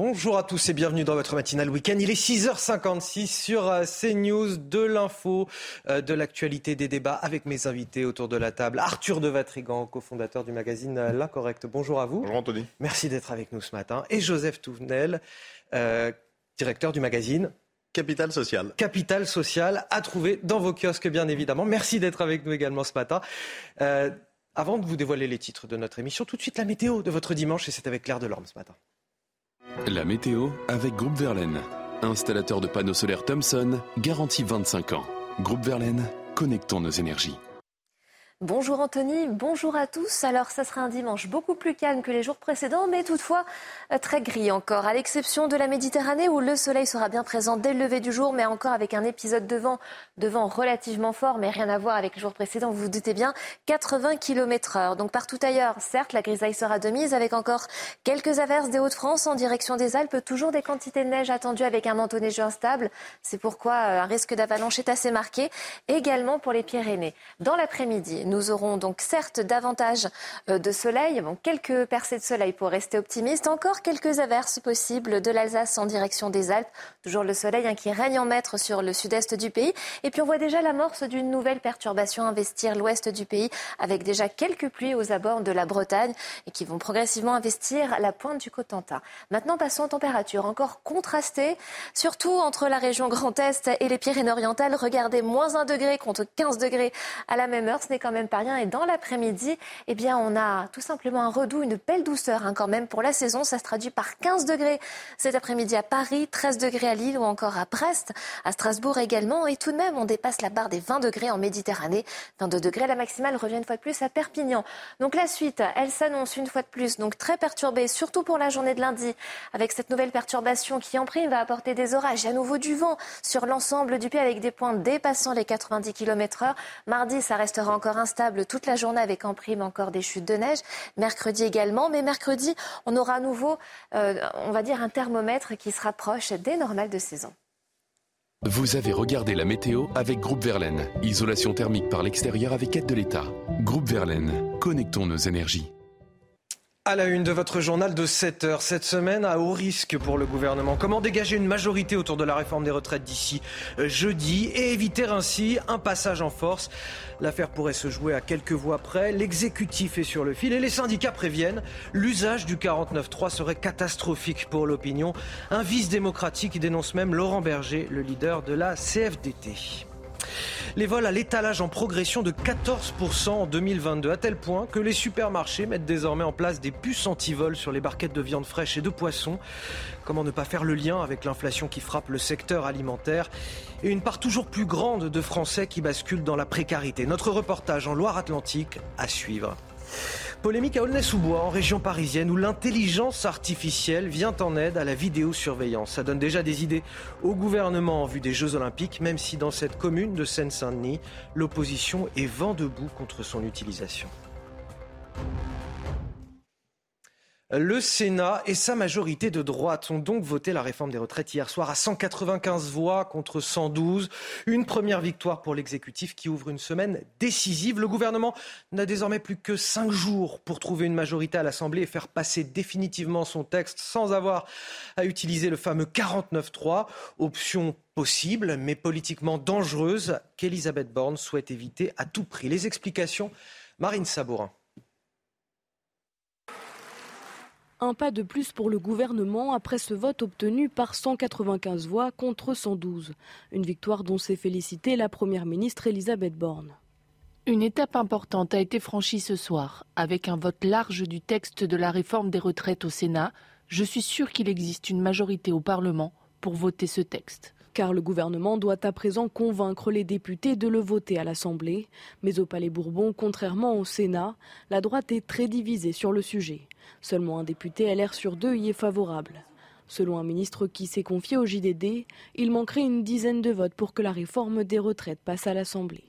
Bonjour à tous et bienvenue dans votre matinale week-end. Il est 6h56 sur euh, CNews, de l'info, euh, de l'actualité, des débats avec mes invités autour de la table. Arthur de Vatrigan, cofondateur du magazine euh, L'Incorrect. Bonjour à vous. Bonjour Anthony. Merci d'être avec nous ce matin. Et Joseph Touvenel, directeur du magazine Capital Social. Capital Social, à trouver dans vos kiosques, bien évidemment. Merci d'être avec nous également ce matin. avant de vous dévoiler les titres de notre émission, tout de suite la météo de votre dimanche, et c'est avec Claire Delorme ce matin. La météo avec Groupe Verlaine. Installateur de panneaux solaires Thomson, garantie 25 ans. Groupe Verlaine, connectons nos énergies. Bonjour Anthony, bonjour à tous. Alors ça sera un dimanche beaucoup plus calme que les jours précédents, mais toutefois euh, très gris encore, à l'exception de la Méditerranée où le soleil sera bien présent dès le lever du jour, mais encore avec un épisode de vent, de vent relativement fort, mais rien à voir avec les jours précédents, vous vous doutez bien, 80 km heure. Donc partout ailleurs, certes, la grisaille sera de mise avec encore quelques averses des Hauts-de-France en direction des Alpes, toujours des quantités de neige attendues avec un manteau neigeux instable. C'est pourquoi euh, un risque d'avalanche est assez marqué, également pour les Pyrénées. Dans l'après-midi, nous aurons donc certes davantage euh, de soleil, quelques percées de soleil pour rester optimiste, encore quelques averses possibles de l'Alsace en direction des Alpes. Toujours le soleil hein, qui règne en maître sur le sud-est du pays. Et puis on voit déjà l'amorce d'une nouvelle perturbation investir l'ouest du pays avec déjà quelques pluies aux abords de la Bretagne et qui vont progressivement investir la pointe du Cotentin. Maintenant passons aux températures encore contrastées, surtout entre la région Grand Est et les Pyrénées-Orientales. Regardez, moins 1 degré contre 15 degrés à la même heure, ce n'est quand même pas rien. Et dans l'après-midi, eh bien, on a tout simplement un redout, une belle douceur hein, quand même pour la saison. Ça se traduit par 15 degrés cet après-midi à Paris, 13 degrés à Lille ou encore à Brest, à Strasbourg également. Et tout de même, on dépasse la barre des 20 degrés en Méditerranée. 22 degrés, la maximale revient une fois de plus à Perpignan. Donc la suite, elle s'annonce une fois de plus, donc très perturbée, surtout pour la journée de lundi, avec cette nouvelle perturbation qui en prime va apporter des orages et à nouveau du vent sur l'ensemble du pays avec des points dépassant les 90 km heure. Mardi, ça restera encore instable toute la journée avec en prime encore des chutes de neige. Mercredi également, mais mercredi, on aura à nouveau, euh, on va dire, un thermomètre qui se rapproche des normales de saison. Vous avez regardé la météo avec Groupe Verlaine. Isolation thermique par l'extérieur avec aide de l'État. Groupe Verlaine, connectons nos énergies. À la une de votre journal de 7 heures, cette semaine à haut risque pour le gouvernement. Comment dégager une majorité autour de la réforme des retraites d'ici euh, jeudi et éviter ainsi un passage en force? L'affaire pourrait se jouer à quelques voix près. L'exécutif est sur le fil et les syndicats préviennent. L'usage du 49-3 serait catastrophique pour l'opinion. Un vice démocratique dénonce même Laurent Berger, le leader de la CFDT. Les vols à l'étalage en progression de 14% en 2022, à tel point que les supermarchés mettent désormais en place des puces anti-vol sur les barquettes de viande fraîche et de poisson. Comment ne pas faire le lien avec l'inflation qui frappe le secteur alimentaire et une part toujours plus grande de Français qui basculent dans la précarité? Notre reportage en Loire-Atlantique à suivre. Polémique à Aulnay-sous-Bois, en région parisienne, où l'intelligence artificielle vient en aide à la vidéosurveillance. Ça donne déjà des idées au gouvernement en vue des Jeux Olympiques, même si dans cette commune de Seine-Saint-Denis, l'opposition est vent debout contre son utilisation. Le Sénat et sa majorité de droite ont donc voté la réforme des retraites hier soir à 195 voix contre 112. Une première victoire pour l'exécutif qui ouvre une semaine décisive. Le gouvernement n'a désormais plus que cinq jours pour trouver une majorité à l'Assemblée et faire passer définitivement son texte sans avoir à utiliser le fameux 49-3. Option possible, mais politiquement dangereuse, qu'Elisabeth Borne souhaite éviter à tout prix. Les explications, Marine Sabourin. Un pas de plus pour le gouvernement après ce vote obtenu par 195 voix contre 112. Une victoire dont s'est félicitée la Première ministre Elisabeth Borne. Une étape importante a été franchie ce soir. Avec un vote large du texte de la réforme des retraites au Sénat, je suis sûr qu'il existe une majorité au Parlement pour voter ce texte. car le gouvernement doit à présent convaincre les députés de le voter à l'Assemblée. Mais au Palais Bourbon, contrairement au Sénat, la droite est très divisée sur le sujet. Seulement un député LR sur deux y est favorable. Selon un ministre qui s'est confié au JDD, il manquerait une dizaine de votes pour que la réforme des retraites passe à l'Assemblée.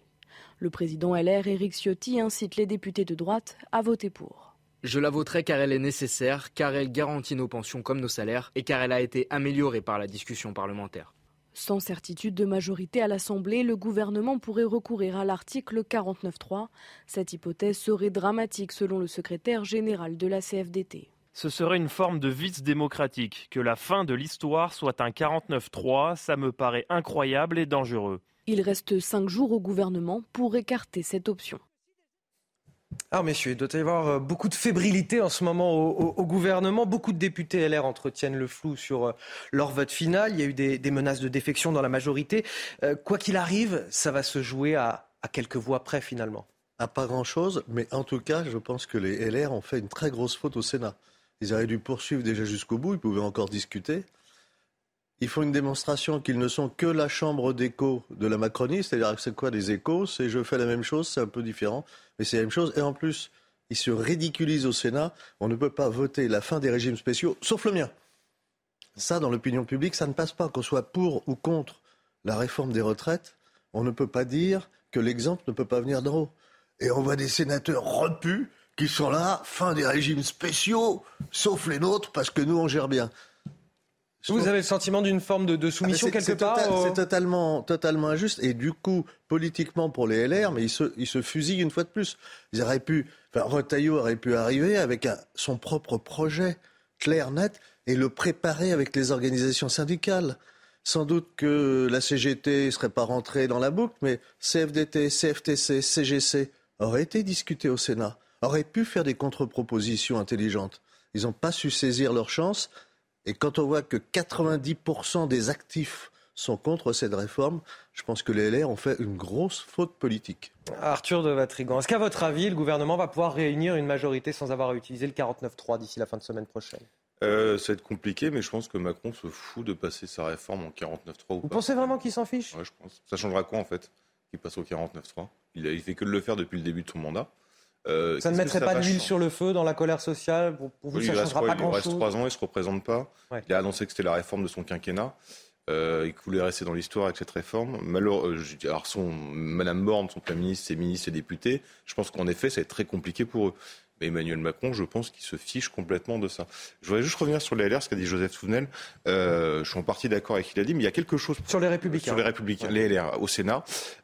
Le président LR, Éric Ciotti, incite les députés de droite à voter pour. Je la voterai car elle est nécessaire, car elle garantit nos pensions comme nos salaires et car elle a été améliorée par la discussion parlementaire. Sans certitude de majorité à l'Assemblée, le gouvernement pourrait recourir à l'article 49.3. Cette hypothèse serait dramatique selon le secrétaire général de la CFDT. Ce serait une forme de vice démocratique. Que la fin de l'histoire soit un 49.3, ça me paraît incroyable et dangereux. Il reste cinq jours au gouvernement pour écarter cette option. Alors messieurs, il doit y avoir euh, beaucoup de fébrilité en ce moment au, gouvernement. Beaucoup de députés LR entretiennent le flou sur euh, leur vote final. Il y a eu des, menaces de défection dans la majorité. Euh, quoi qu'il arrive, ça va se jouer à, quelques voix près finalement. À pas grand-chose, mais en tout cas, je pense que les LR ont fait une très grosse faute au Sénat. Ils auraient dû poursuivre déjà jusqu'au bout, ils pouvaient encore discuter. Ils font une démonstration qu'ils ne sont que la chambre d'écho de la Macronie, c'est-à-dire que c'est quoi des échos? C'est je fais la même chose, c'est un peu différent, mais c'est la même chose. Et en plus, ils se ridiculisent au Sénat. On ne peut pas voter la fin des régimes spéciaux, sauf le mien. Ça, dans l'opinion publique, ça ne passe pas. Qu'on soit pour ou contre la réforme des retraites, on ne peut pas dire que l'exemple ne peut pas venir d'en haut. Et on voit des sénateurs repus qui sont là, fin des régimes spéciaux, sauf les nôtres, parce que nous, on gère bien. Vous avez le sentiment d'une forme de, soumission ah, quelque part C'est totalement, totalement injuste. Et du coup, politiquement pour les LR, mais ils se, ils se fusillent une fois de plus. Ils auraient pu, enfin, Retailleau aurait pu arriver avec son propre projet clair, net, et le préparer avec les organisations syndicales. Sans doute que la CGT ne serait pas rentrée dans la boucle, mais CFDT, CFTC, CGC auraient été discutés au Sénat, auraient pu faire des contre-propositions intelligentes. Ils n'ont pas su saisir leur chance. Et quand on voit que 90% des actifs sont contre cette réforme, je pense que les LR ont fait une grosse faute politique. Arthur de Vatrigan, est-ce qu'à votre avis, le gouvernement va pouvoir réunir une majorité sans avoir utilisé le 49-3 d'ici la fin de semaine prochaine? Euh, ça va être compliqué, mais je pense que Macron se fout de passer sa réforme en 49-3. Vous pensez vraiment qu'il s'en fiche? Oui, je pense. Ça changera quoi en fait Qu'il passe au 49-3 il, a, il fait que de le faire depuis le début de son mandat. Euh, ça ne mettrait pas de l'huile sur le feu dans la colère sociale Pour, vous, ça ne changera pas grand-chose Il reste trois ans, il ne se représente pas. Il a annoncé que c'était la réforme de son quinquennat. Euh, il voulait rester dans l'histoire avec cette réforme. Euh, alors, son, Madame Borne, son Premier ministre, ses ministres, ses députés, je pense qu'en effet, ça va être très compliqué pour eux. Emmanuel Macron, je pense qu'il se fiche complètement de ça. Je voudrais juste revenir sur les LR, ce qu'a dit Joseph Souvenel. Euh, je suis en partie d'accord avec ce qu'il a dit, mais il y a quelque chose... Sur les Républicains. Sur les Républicains, les LR au Sénat.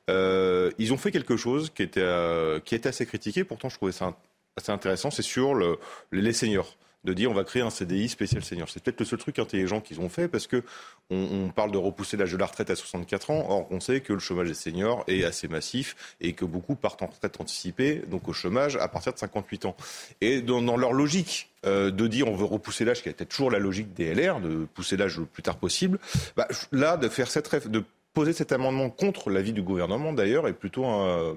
Euh, ils ont fait quelque chose qui était, euh, qui était assez critiqué, pourtant je trouvais ça assez intéressant, c'est sur le, les seniors de dire on va créer un CDI spécial senior. C'est peut-être le seul truc intelligent qu'ils ont fait parce que on, parle de repousser l'âge de la retraite à 64 ans. Or, on sait que le chômage des seniors est assez massif et que beaucoup partent en retraite anticipée, donc au chômage à partir de 58 ans. Et dans, leur logique euh, de dire on veut repousser l'âge, qui était toujours la logique des LR, de pousser l'âge le plus tard possible, bah, là, de faire cette de poser cet amendement contre l'avis du gouvernement d'ailleurs est plutôt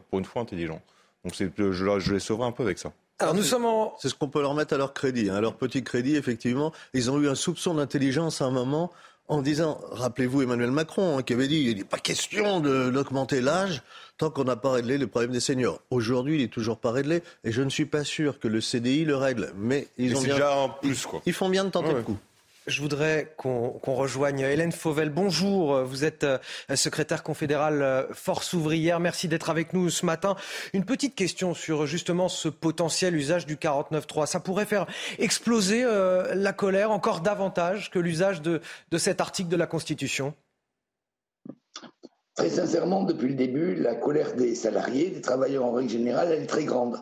pour une fois intelligent. Donc je, je les sauverai un peu avec ça. Alors nous sommes C'est ce qu'on peut leur mettre à leur crédit. Hein. À leur petit crédit, effectivement, ils ont eu un soupçon d'intelligence à un moment en disant, rappelez-vous Emmanuel Macron hein, qui avait dit, il n'est pas question d'augmenter l'âge tant qu'on n'a pas réglé le problème des seniors. Aujourd'hui, il n'est toujours pas réglé et je ne suis pas sûr que le CDI le règle. Mais ils ont déjà un plus, quoi. Ils, font bien de tenter le coup. Je voudrais qu'on rejoigne Hélène Fauvel. Bonjour, vous êtes euh, secrétaire confédérale euh, Force ouvrière. Merci d'être avec nous ce matin. Une petite question sur justement ce potentiel usage du 49.3. Ça pourrait faire exploser euh, la colère encore davantage que l'usage de, de cet article de la Constitution? Très sincèrement, depuis le début, la colère des salariés, des travailleurs en règle générale, elle est très grande.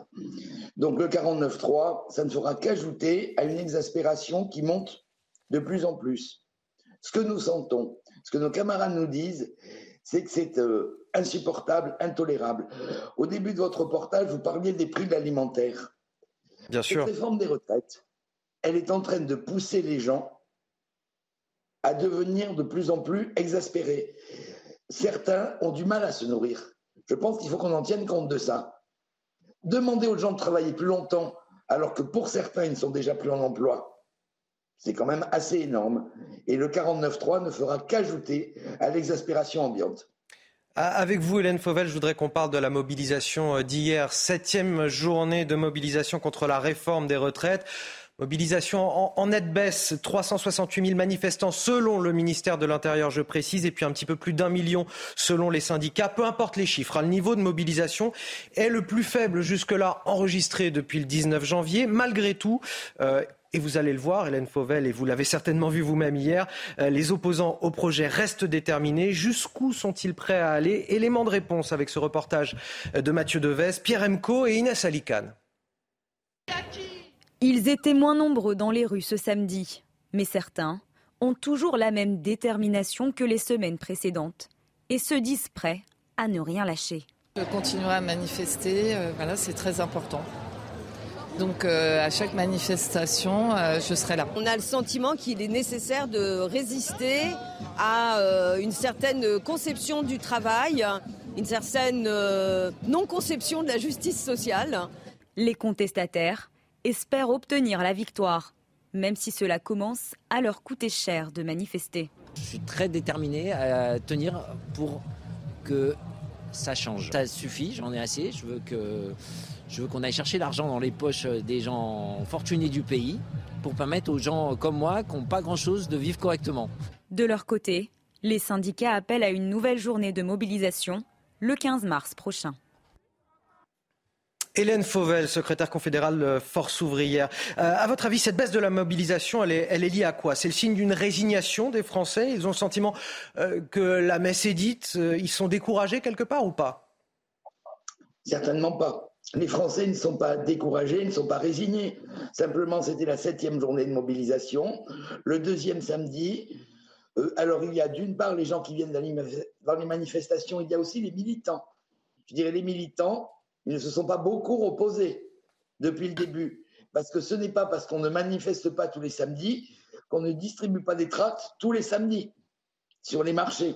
Donc le 49.3, ça ne fera qu'ajouter à une exaspération qui monte de plus en plus. Ce que nous sentons, ce que nos camarades nous disent, c'est que c'est euh, insupportable, intolérable. Au début de votre reportage, vous parliez des prix de l'alimentaire. Bien sûr. Cette réforme des retraites, elle est en train de pousser les gens à devenir de plus en plus exaspérés. Certains ont du mal à se nourrir. Je pense qu'il faut qu'on en tienne compte de ça. Demander aux gens de travailler plus longtemps, alors que pour certains, ils ne sont déjà plus en emploi, C'est quand même assez énorme. Et le 49.3 ne fera qu'ajouter à l'exaspération ambiante. Avec vous, Hélène Fauvel, je voudrais qu'on parle de la mobilisation d'hier, septième journée de mobilisation contre la réforme des retraites. Mobilisation en, nette baisse, 368 000 manifestants selon le ministère de l'Intérieur, je précise, et puis un petit peu plus d'un million selon les syndicats. Peu importe les chiffres, hein, le niveau de mobilisation est le plus faible jusque-là enregistré depuis le 19 janvier. Malgré tout, euh, et vous allez le voir, Hélène Fauvel, et vous l'avez certainement vu vous-même hier, euh, les opposants au projet restent déterminés. Jusqu'où sont-ils prêts à aller? Élément de réponse avec ce reportage de Mathieu Deves, Pierre Emco et Inès Alicane. Ils étaient moins nombreux dans les rues ce samedi, mais certains ont toujours la même détermination que les semaines précédentes et se disent prêts à ne rien lâcher. Je continuerai à manifester, euh, voilà, c'est très important. Donc euh, à chaque manifestation, euh, je serai là. On a le sentiment qu'il est nécessaire de résister à une certaine conception du travail, une certaine non-conception de la justice sociale. Les contestataires espèrent obtenir la victoire, même si cela commence à leur coûter cher de manifester. Je suis très déterminé à tenir pour que ça change. Ça suffit, j'en ai assez. Je veux que je veux qu'on aille chercher l'argent dans les poches des gens fortunés du pays pour permettre aux gens comme moi qui n'ont pas grand-chose de vivre correctement. De leur côté, les syndicats appellent à une nouvelle journée de mobilisation le 15 mars prochain. Hélène Fauvel, secrétaire confédérale de Force ouvrière. Euh, à votre avis, cette baisse de la mobilisation, elle est, liée à quoi? C'est le signe d'une résignation des Français? Ils ont le sentiment euh, que la messe est dite euh, Ils sont découragés quelque part ou pas? Certainement pas. Les Français ne sont pas découragés, ne sont pas résignés. Simplement, c'était la septième journée de mobilisation. Le deuxième samedi, alors il y a d'une part les gens qui viennent dans les manifestations, il y a aussi les militants. Je dirais les militants ils ne se sont pas beaucoup opposés depuis le début. Parce que ce n'est pas parce qu'on ne manifeste pas tous les samedis qu'on ne distribue pas des tracts tous les samedis sur les marchés.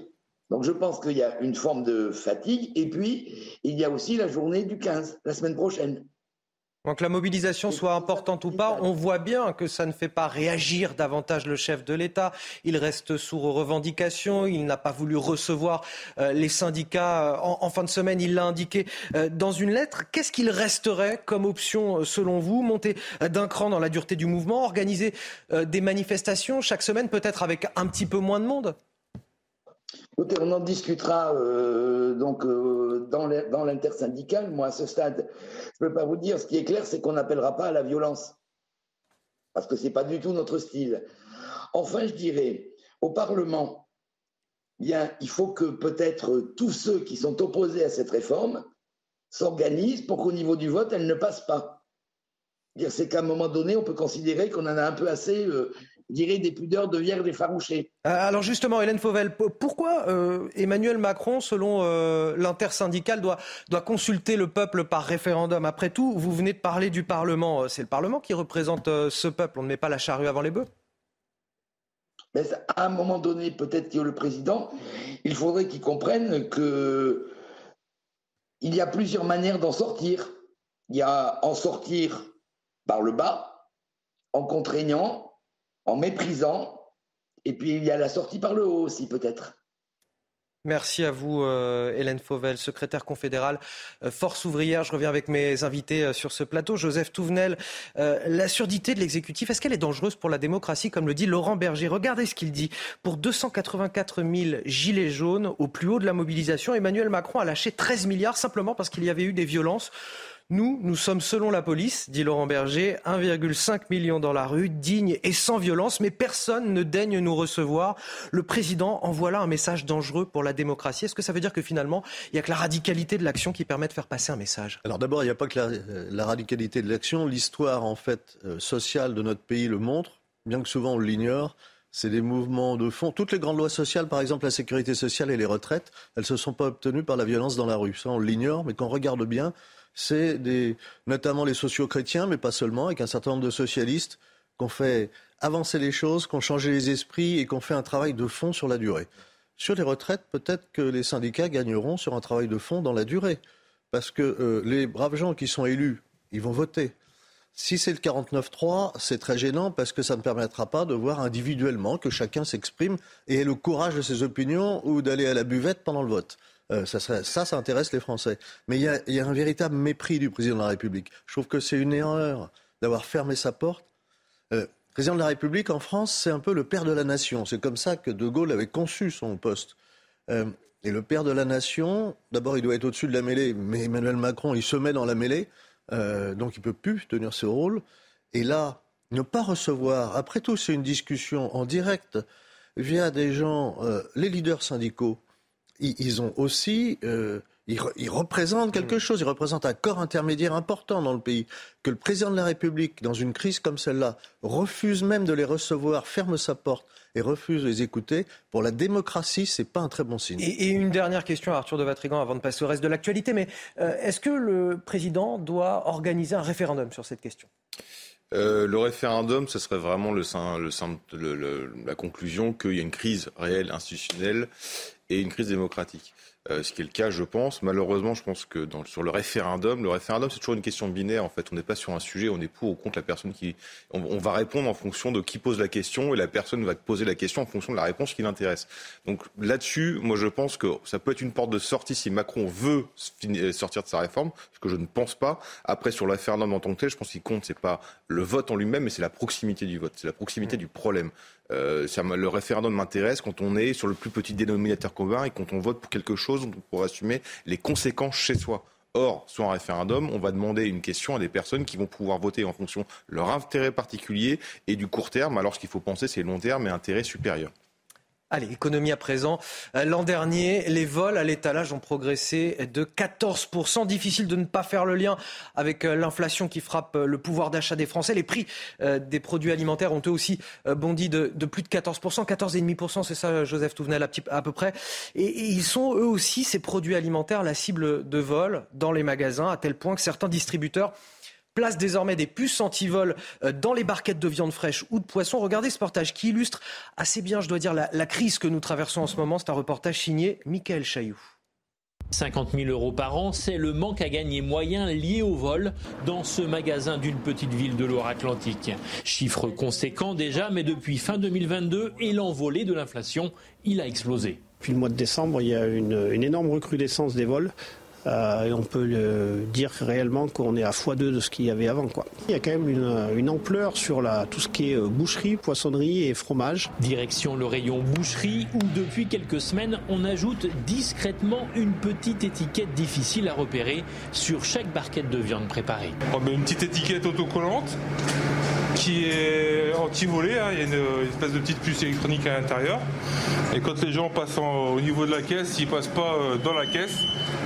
Donc je pense qu'il y a une forme de fatigue. Et puis, il y a aussi la journée du 15, la semaine prochaine. Donc que la mobilisation soit importante ou pas, on voit bien que ça ne fait pas réagir davantage le chef de l'État. Il reste sourd aux revendications. Il n'a pas voulu recevoir euh, les syndicats euh, en, fin de semaine. Il l'a indiqué euh, dans une lettre. Qu'est-ce qu'il resterait comme option selon vous? Monter d'un cran dans la dureté du mouvement, organiser des manifestations chaque semaine, peut-être avec un petit peu moins de monde? On en discutera euh, donc euh, dans l'intersyndical. Moi, à ce stade, je ne peux pas vous dire. Ce qui est clair, c'est qu'on n'appellera pas à la violence, parce que ce n'est pas du tout notre style. Enfin, je dirais, au Parlement, bien, il faut que peut-être tous ceux qui sont opposés à cette réforme s'organisent pour qu'au niveau du vote, elle ne passe pas. C'est qu'à un moment donné, on peut considérer qu'on en a un peu assez euh, dirais, des pudeurs de vierge effarouchée. Euh, alors justement, Hélène Fauvel, pourquoi euh, Emmanuel Macron, selon euh, l'intersyndical, doit, doit consulter le peuple par référendum? Après tout, vous venez de parler du Parlement. C'est le Parlement qui représente ce peuple. On ne met pas la charrue avant les bœufs. Mais à un moment donné, peut-être que le président, il faudrait qu'il comprenne que il y a plusieurs manières d'en sortir. Il y a en sortir par le bas, en contraignant, en méprisant. Et puis il y a la sortie par le haut aussi peut-être. Merci à vous, euh, Hélène Fauvel, secrétaire confédérale euh, Force ouvrière. Je reviens avec mes invités euh, sur ce plateau. Joseph Touvenel, la surdité de l'exécutif, est-ce qu'elle est dangereuse pour la démocratie, comme le dit Laurent Berger? Regardez ce qu'il dit. Pour 284 000 gilets jaunes au plus haut de la mobilisation, Emmanuel Macron a lâché 13 milliards simplement parce qu'il y avait eu des violences. Nous, nous sommes, selon la police, dit Laurent Berger, 1,5 million dans la rue, digne et sans violence, mais personne ne daigne nous recevoir. Le président envoie là un message dangereux pour la démocratie. Est-ce que ça veut dire que finalement, il n'y a que la radicalité de l'action qui permet de faire passer un message? Alors d'abord, il n'y a pas que la, radicalité de l'action. L'histoire, en fait, euh, sociale de notre pays le montre, bien que souvent on l'ignore. C'est des mouvements de fond. Toutes les grandes lois sociales, par exemple la sécurité sociale et les retraites, elles ne se sont pas obtenues par la violence dans la rue. Ça, on l'ignore, mais quand on regarde bien, c'est notamment les sociaux-chrétiens, mais pas seulement, avec un certain nombre de socialistes, qui ont fait avancer les choses, qui ont changé les esprits et qui ont fait un travail de fond sur la durée. Sur les retraites, peut-être que les syndicats gagneront sur un travail de fond dans la durée. Parce que euh, les braves gens qui sont élus, ils vont voter. Si c'est le 49-3, c'est très gênant parce que ça ne permettra pas de voir individuellement que chacun s'exprime et ait le courage de ses opinions ou d'aller à la buvette pendant le vote. Euh, ça, ça, intéresse les Français. Mais il y a, un véritable mépris du président de la République. Je trouve que c'est une erreur d'avoir fermé sa porte. Euh, président de la République en France, c'est un peu le père de la nation. C'est comme ça que De Gaulle avait conçu son poste. Euh, et le père de la nation, d'abord, il doit être au-dessus de la mêlée, mais Emmanuel Macron, il se met dans la mêlée, euh, donc il ne peut plus tenir ce rôle. Et là, ne pas recevoir, après tout, c'est une discussion en direct via des gens, les leaders syndicaux, ils, ils ont aussi euh, il, représente quelque mm. chose, il représente un corps intermédiaire important dans le pays. Que le président de la République, dans une crise comme celle-là, refuse même de les recevoir, ferme sa porte et refuse de les écouter, pour la démocratie, c'est pas un très bon signe. Et, une dernière question à Arthur de Vatrigan avant de passer au reste de l'actualité. Mais euh, est-ce que le président doit organiser un référendum sur cette question? Euh, le référendum, ce serait vraiment le, le, la conclusion qu'il y a une crise réelle institutionnelle et une crise démocratique. Euh, ce qui est le cas, je pense. Malheureusement, je pense que dans, sur le référendum, le référendum, c'est toujours une question binaire. En fait, on n'est pas sur un sujet, on est pour ou contre la personne qui. On, on, va répondre en fonction de qui pose la question et la personne va poser la question en fonction de la réponse qui l'intéresse. Donc là-dessus, moi, je pense que ça peut être une porte de sortie si Macron veut euh, sortir de sa réforme, ce que je ne pense pas. Après, sur le référendum en tant que tel, je pense qu'il compte, c'est pas le vote en lui-même, mais c'est la proximité du vote, c'est la proximité mmh. du problème. Euh, le référendum m'intéresse quand on est sur le plus petit dénominateur commun et quand on vote pour quelque chose pour assumer les conséquences chez soi. Or, sur un référendum, on va demander une question à des personnes qui vont pouvoir voter en fonction de leur intérêt particulier et du court terme, alors qu'il faut penser, c'est long terme et intérêt supérieur. Allez, économie à présent. Euh, l'an dernier, les vols à l'étalage ont progressé de 14%. Difficile de ne pas faire le lien avec euh, l'inflation qui frappe euh, le pouvoir d'achat des Français. Les prix des produits alimentaires ont eux aussi bondi de, plus de 14%. 14,5%, c'est ça, Joseph Touvenel, à, peu près. Et, ils sont eux aussi, ces produits alimentaires, la cible de vol dans les magasins, à tel point que certains distributeurs place désormais des puces anti-vol euh, dans les barquettes de viande fraîche ou de poisson. Regardez ce reportage qui illustre assez bien, je dois dire, la, crise que nous traversons en ce moment. C'est un reportage signé Michael Chailloux. 50 000 euros par an, c'est le manque à gagner moyen lié au vol dans ce magasin d'une petite ville de Loire-Atlantique. Chiffre conséquent déjà, mais depuis fin 2022 et l'envolée de l'inflation, il a explosé. Depuis le mois de décembre, il y a une, une énorme recrudescence des vols. Euh, et on peut le dire réellement qu'on est à x2 de ce qu'il y avait avant. Quoi. Il y a quand même une, ampleur sur la, tout ce qui est euh, boucherie, poissonnerie et fromage. Direction le rayon boucherie où depuis quelques semaines on ajoute discrètement une petite étiquette difficile à repérer sur chaque barquette de viande préparée. une petite étiquette autocollante? Qui est anti-volée. Hein. Il y a une, espèce de petite puce électronique à l'intérieur. Et quand les gens passent au niveau de la caisse, s'ils passent pas euh, dans la caisse,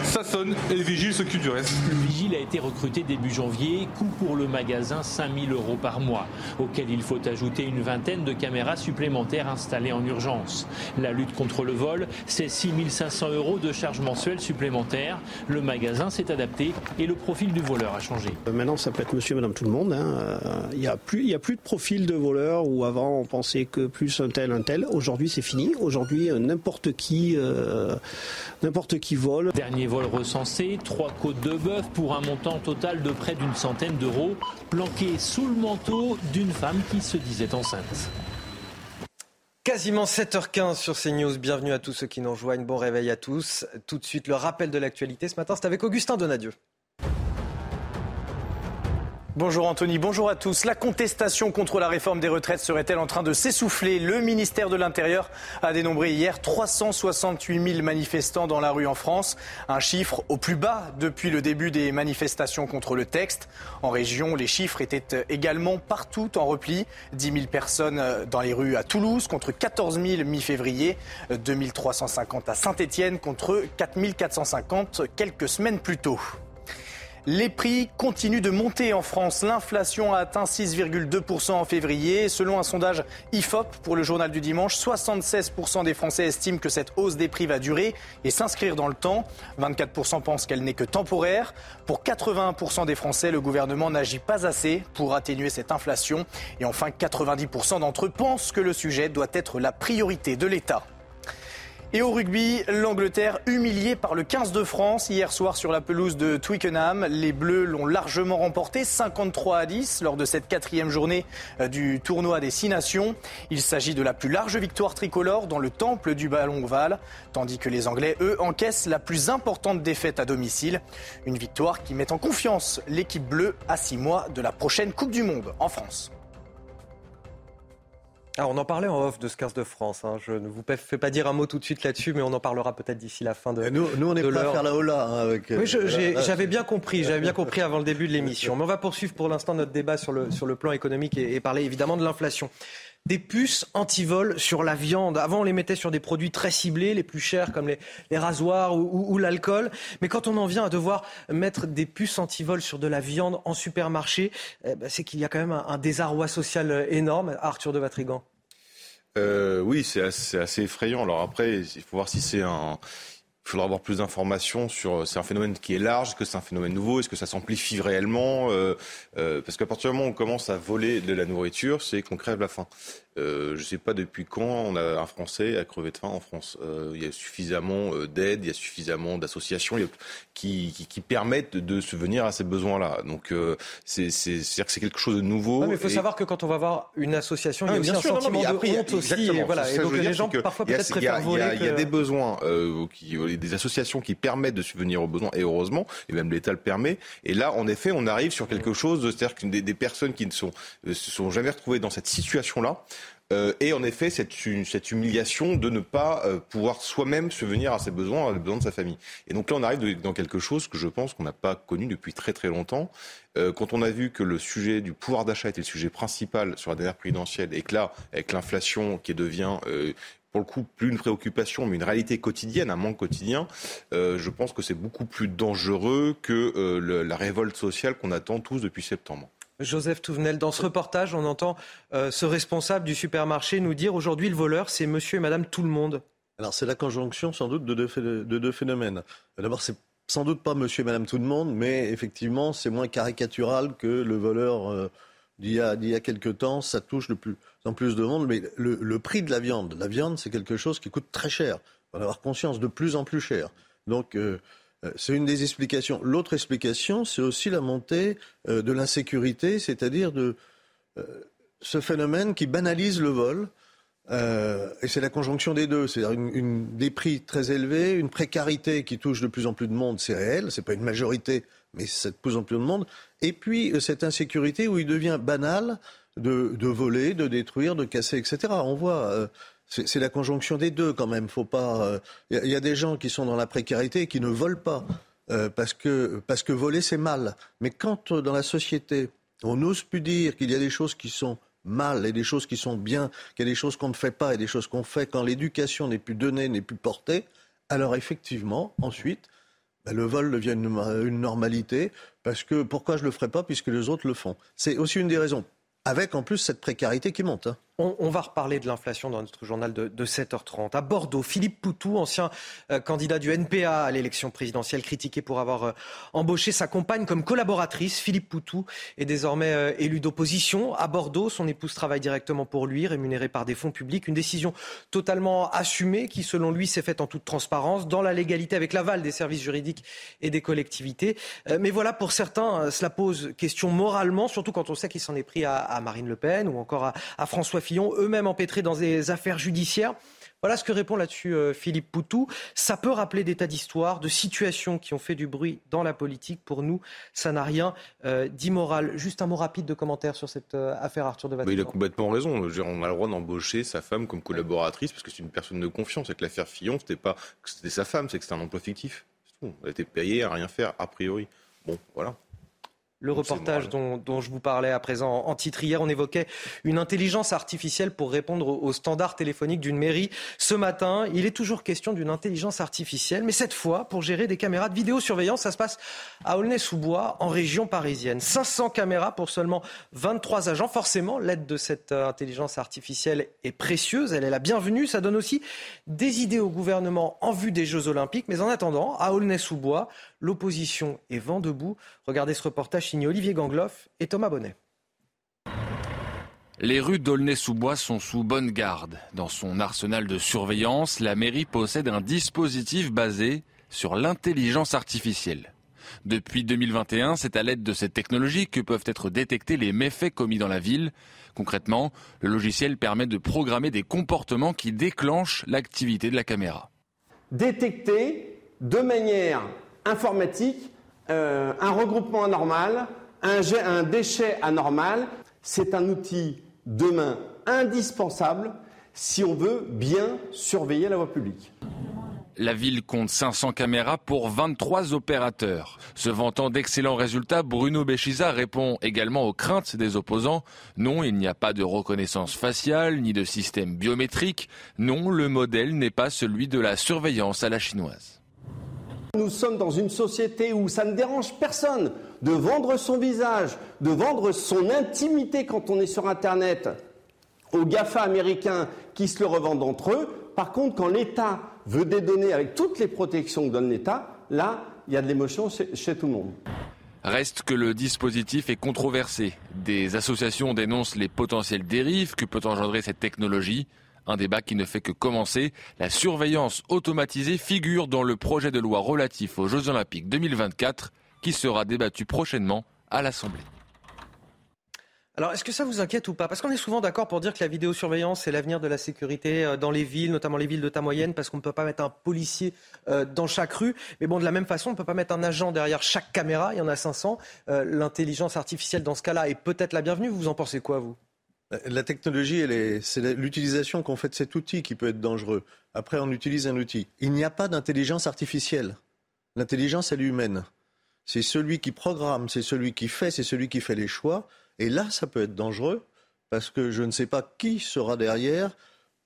ça sonne et le vigile s'occupe du reste. Le vigile a été recruté début janvier, coût pour le magasin 5000 euros par mois, auquel il faut ajouter une vingtaine de caméras supplémentaires installées en urgence. La lutte contre le vol, c'est 6500 euros de charges mensuelles supplémentaires. Le magasin s'est adapté et le profil du voleur a changé. Euh, maintenant, ça peut être monsieur, madame, tout le monde. Hein. Euh, il n'y a, plus, a plus de profil de voleur où avant on pensait que plus un tel, un tel. Aujourd'hui, c'est fini. Aujourd'hui, euh, n'importe qui, n'importe qui vole. Dernier vol recensé, trois côtes de bœuf pour un montant total de près d'une centaine d'euros, planqués sous le manteau d'une femme qui se disait enceinte. Quasiment 7h15 sur CNews. Bienvenue à tous ceux qui nous rejoignent. Bon réveil à tous. Tout de suite, le rappel de l'actualité. Ce matin, c'est avec Augustin Donadieu. Bonjour Anthony, bonjour à tous. La contestation contre la réforme des retraites serait-elle en train de s'essouffler? Le ministère de l'Intérieur a dénombré hier 368 000 manifestants dans la rue en France, un chiffre au plus bas depuis le début des manifestations contre le texte. En région, les chiffres étaient également partout en repli. 10 000 personnes dans les rues à Toulouse contre 14 000 mi-février, 2 350 à Saint-Étienne contre 4 450 quelques semaines plus tôt. Les prix continuent de monter en France. L'inflation a atteint 6,2% en février. Selon un sondage IFOP pour le journal du dimanche, 76% des Français estiment que cette hausse des prix va durer et s'inscrire dans le temps. 24% pensent qu'elle n'est que temporaire. Pour 81% des Français, le gouvernement n'agit pas assez pour atténuer cette inflation. Et enfin, 90% d'entre eux pensent que le sujet doit être la priorité de l'État. Et au rugby, l'Angleterre humiliée par le 15 de France hier soir sur la pelouse de Twickenham. Les Bleus l'ont largement remporté 53 à 10 lors de cette quatrième journée euh, du tournoi des Six Nations. Il s'agit de la plus large victoire tricolore dans le temple du ballon ovale, tandis que les Anglais, eux, encaissent la plus importante défaite à domicile. Une victoire qui met en confiance l'équipe bleue à six mois de la prochaine Coupe du Monde en France. Ah, on en parlait en off de ce 15 de France. Hein. Je ne vous fais pas dire un mot tout de suite là-dessus, mais on en parlera peut-être d'ici la fin de. Nous, nous on est prêts à faire la hola hein, avec. Oui, euh, j'avais bien compris. J'avais bien compris avant le début de l'émission. Mais on va poursuivre pour l'instant notre débat sur le sur le plan économique et, et parler évidemment de l'inflation. Des puces anti-vol sur la viande. Avant, on les mettait sur des produits très ciblés, les plus chers comme les, rasoirs ou, l'alcool. Mais quand on en vient à devoir mettre des puces anti-vol sur de la viande en supermarché, eh ben, c'est qu'il y a quand même un, désarroi social énorme. Arthur de Vatrigan. Euh, oui, c'est assez, effrayant. Alors après, il faut voir si c'est un. Il faudra avoir plus d'informations sur. C'est un phénomène qui est large, est-ce que c'est un phénomène nouveau, est-ce que ça s'amplifie réellement euh, euh, Parce qu'à partir du moment où on commence à voler de la nourriture, c'est qu'on crève la faim. Euh, je ne sais pas depuis quand on a un Français à crever de faim en France. Euh, il y a suffisamment euh, d'aide, il y a suffisamment d'associations qui, qui, qui, permettent de subvenir à ces besoins-là. Donc c'est c'est-à-dire que c'est quelque chose de nouveau. mais il faut savoir que quand on va voir une association, il y a ah, aussi un sentiment de honte aussi. Et voilà. Et donc les gens parfois peut-être préfèrent. Il y, a des besoins, qui, des associations qui permettent de subvenir aux besoins, et heureusement, et même l'État le permet. Et là, en effet, on arrive sur quelque chose, c'est-à-dire que des, des personnes qui ne sont, se sont jamais retrouvées dans cette situation-là euh, et en effet, cette, humiliation de ne pas euh, pouvoir soi-même subvenir à ses besoins, aux besoins de sa famille. Et donc là, on arrive dans quelque chose que je pense qu'on n'a pas connu depuis très très longtemps. Euh, quand on a vu que le sujet du pouvoir d'achat était le sujet principal sur la dernière présidentielle, et que là, avec l'inflation qui devient pour le coup, plus une préoccupation, mais une réalité quotidienne, un manque quotidien, euh, je pense que c'est beaucoup plus dangereux que euh, la révolte sociale qu'on attend tous depuis septembre. Joseph Touvenel, dans ce reportage, on entend euh, ce responsable du supermarché nous dire aujourd'hui le voleur, c'est monsieur et madame tout le monde. Alors c'est la conjonction sans doute de deux, de deux phénomènes. D'abord, c'est sans doute pas monsieur et madame tout le monde, mais effectivement, c'est moins caricatural que le voleur euh, d'il y, y a quelque temps. Ça touche de plus en plus de monde, mais le, prix de la viande, la viande, c'est quelque chose qui coûte très cher. Faut en avoir conscience, de plus en plus cher. Donc, euh, c'est une des explications. L'autre explication, c'est aussi la montée euh, de l'insécurité, c'est-à-dire de euh, ce phénomène qui banalise le vol. et c'est la conjonction des deux, c'est-à-dire une, des prix très élevés, une précarité qui touche de plus en plus de monde, c'est réel, c'est pas une majorité, mais c'est de plus en plus de monde. Et puis cette insécurité où il devient banal de voler, de détruire, de casser, etc. On voit c'est la conjonction des deux quand même. Faut pas. Il euh, y, a des gens qui sont dans la précarité et qui ne volent pas euh, parce que voler c'est mal. Mais quand euh, dans la société on n'ose plus dire qu'il y a des choses qui sont mal et des choses qui sont bien, qu'il y a des choses qu'on ne fait pas et des choses qu'on fait quand l'éducation n'est plus donnée, n'est plus portée, alors effectivement, ensuite, ben, le vol devient une, normalité parce que pourquoi je le ferais pas puisque les autres le font? C'est aussi une des raisons. Avec en plus cette précarité qui monte. Hein. On, va reparler de l'inflation dans notre journal de, 7h30. À Bordeaux, Philippe Poutou, ancien euh, candidat du NPA à l'élection présidentielle, critiqué pour avoir euh, embauché sa compagne comme collaboratrice. Philippe Poutou est désormais euh, élu d'opposition. À Bordeaux, son épouse travaille directement pour lui, rémunérée par des fonds publics. Une décision totalement assumée qui, selon lui, s'est faite en toute transparence, dans la légalité, avec l'aval des services juridiques et des collectivités. mais voilà, pour certains, cela pose question moralement, surtout quand on sait qu'il s'en est pris à, Marine Le Pen ou encore à, à François Fillon, eux-mêmes empêtrés dans des affaires judiciaires. Voilà ce que répond là-dessus euh, Philippe Poutou. Ça peut rappeler des tas d'histoires, de situations qui ont fait du bruit dans la politique. Pour nous, ça n'a rien euh, d'immoral. Juste un mot rapide de commentaire sur cette euh, affaire Arthur de Vatrigan. il a complètement raison. On a le droit d'embaucher sa femme comme collaboratrice parce que c'est une personne de confiance. Et que l'affaire Fillon, c'était pas que c'était sa femme, c'est que c'était un emploi fictif. Elle était payée à rien faire a priori. Bon, voilà. Le reportage dont, je vous parlais à présent en titre hier, on évoquait une intelligence artificielle pour répondre aux standards téléphoniques d'une mairie. Ce matin, il est toujours question d'une intelligence artificielle, mais cette fois pour gérer des caméras de vidéosurveillance. Ça se passe à Aulnay-sous-Bois, en région parisienne. 500 caméras pour seulement 23 agents. Forcément, l'aide de cette euh, intelligence artificielle est précieuse. Elle est la bienvenue. Ça donne aussi des idées au gouvernement en vue des Jeux Olympiques. Mais en attendant, à Aulnay-sous-Bois, l'opposition est vent debout. Regardez ce reportage signé Olivier Gangloff et Thomas Bonnet. Les rues d'Aulnay-sous-Bois sont sous bonne garde. Dans son arsenal de surveillance, la mairie possède un dispositif basé sur l'intelligence artificielle. Depuis 2021, c'est à l'aide de cette technologie que peuvent être détectés les méfaits commis dans la ville. Concrètement, le logiciel permet de programmer des comportements qui déclenchent l'activité de la caméra. Détecter de manière informatique euh, un regroupement anormal, un, déchet anormal, c'est un outil demain indispensable si on veut bien surveiller la voie publique. La ville compte 500 caméras pour 23 opérateurs. Se vantant d'excellents résultats, Bruno Béchiza répond également aux craintes des opposants. Non, il n'y a pas de reconnaissance faciale ni de système biométrique. Non, le modèle n'est pas celui de la surveillance à la chinoise. Nous sommes dans une société où ça ne dérange personne de vendre son visage, de vendre son intimité quand on est sur Internet aux GAFA américains qui se le revendent entre eux. Par contre, quand l'État veut des données avec toutes les protections que donne l'État, là, il y a de l'émotion chez, tout le monde. Reste que le dispositif est controversé. Des associations dénoncent les potentielles dérives que peut engendrer cette technologie. Un débat qui ne fait que commencer. La surveillance automatisée figure dans le projet de loi relatif aux Jeux Olympiques 2024 qui sera débattu prochainement à l'Assemblée. Alors, est-ce que ça vous inquiète ou pas? Parce qu'on est souvent d'accord pour dire que la vidéosurveillance, c'est l'avenir de la sécurité euh, dans les villes, notamment les villes de taille moyenne, parce qu'on ne peut pas mettre un policier euh, dans chaque rue. Mais bon, de la même façon, on ne peut pas mettre un agent derrière chaque caméra. Il y en a 500. Euh, l'intelligence artificielle, dans ce cas-là, est peut-être la bienvenue. Vous en pensez quoi, vous? La technologie, c'est l'utilisation qu'on fait de cet outil qui peut être dangereux. Après, on utilise un outil. Il n'y a pas d'intelligence artificielle. L'intelligence, elle est humaine. C'est celui qui programme, c'est celui qui fait, c'est celui qui fait les choix. Et là, ça peut être dangereux parce que je ne sais pas qui sera derrière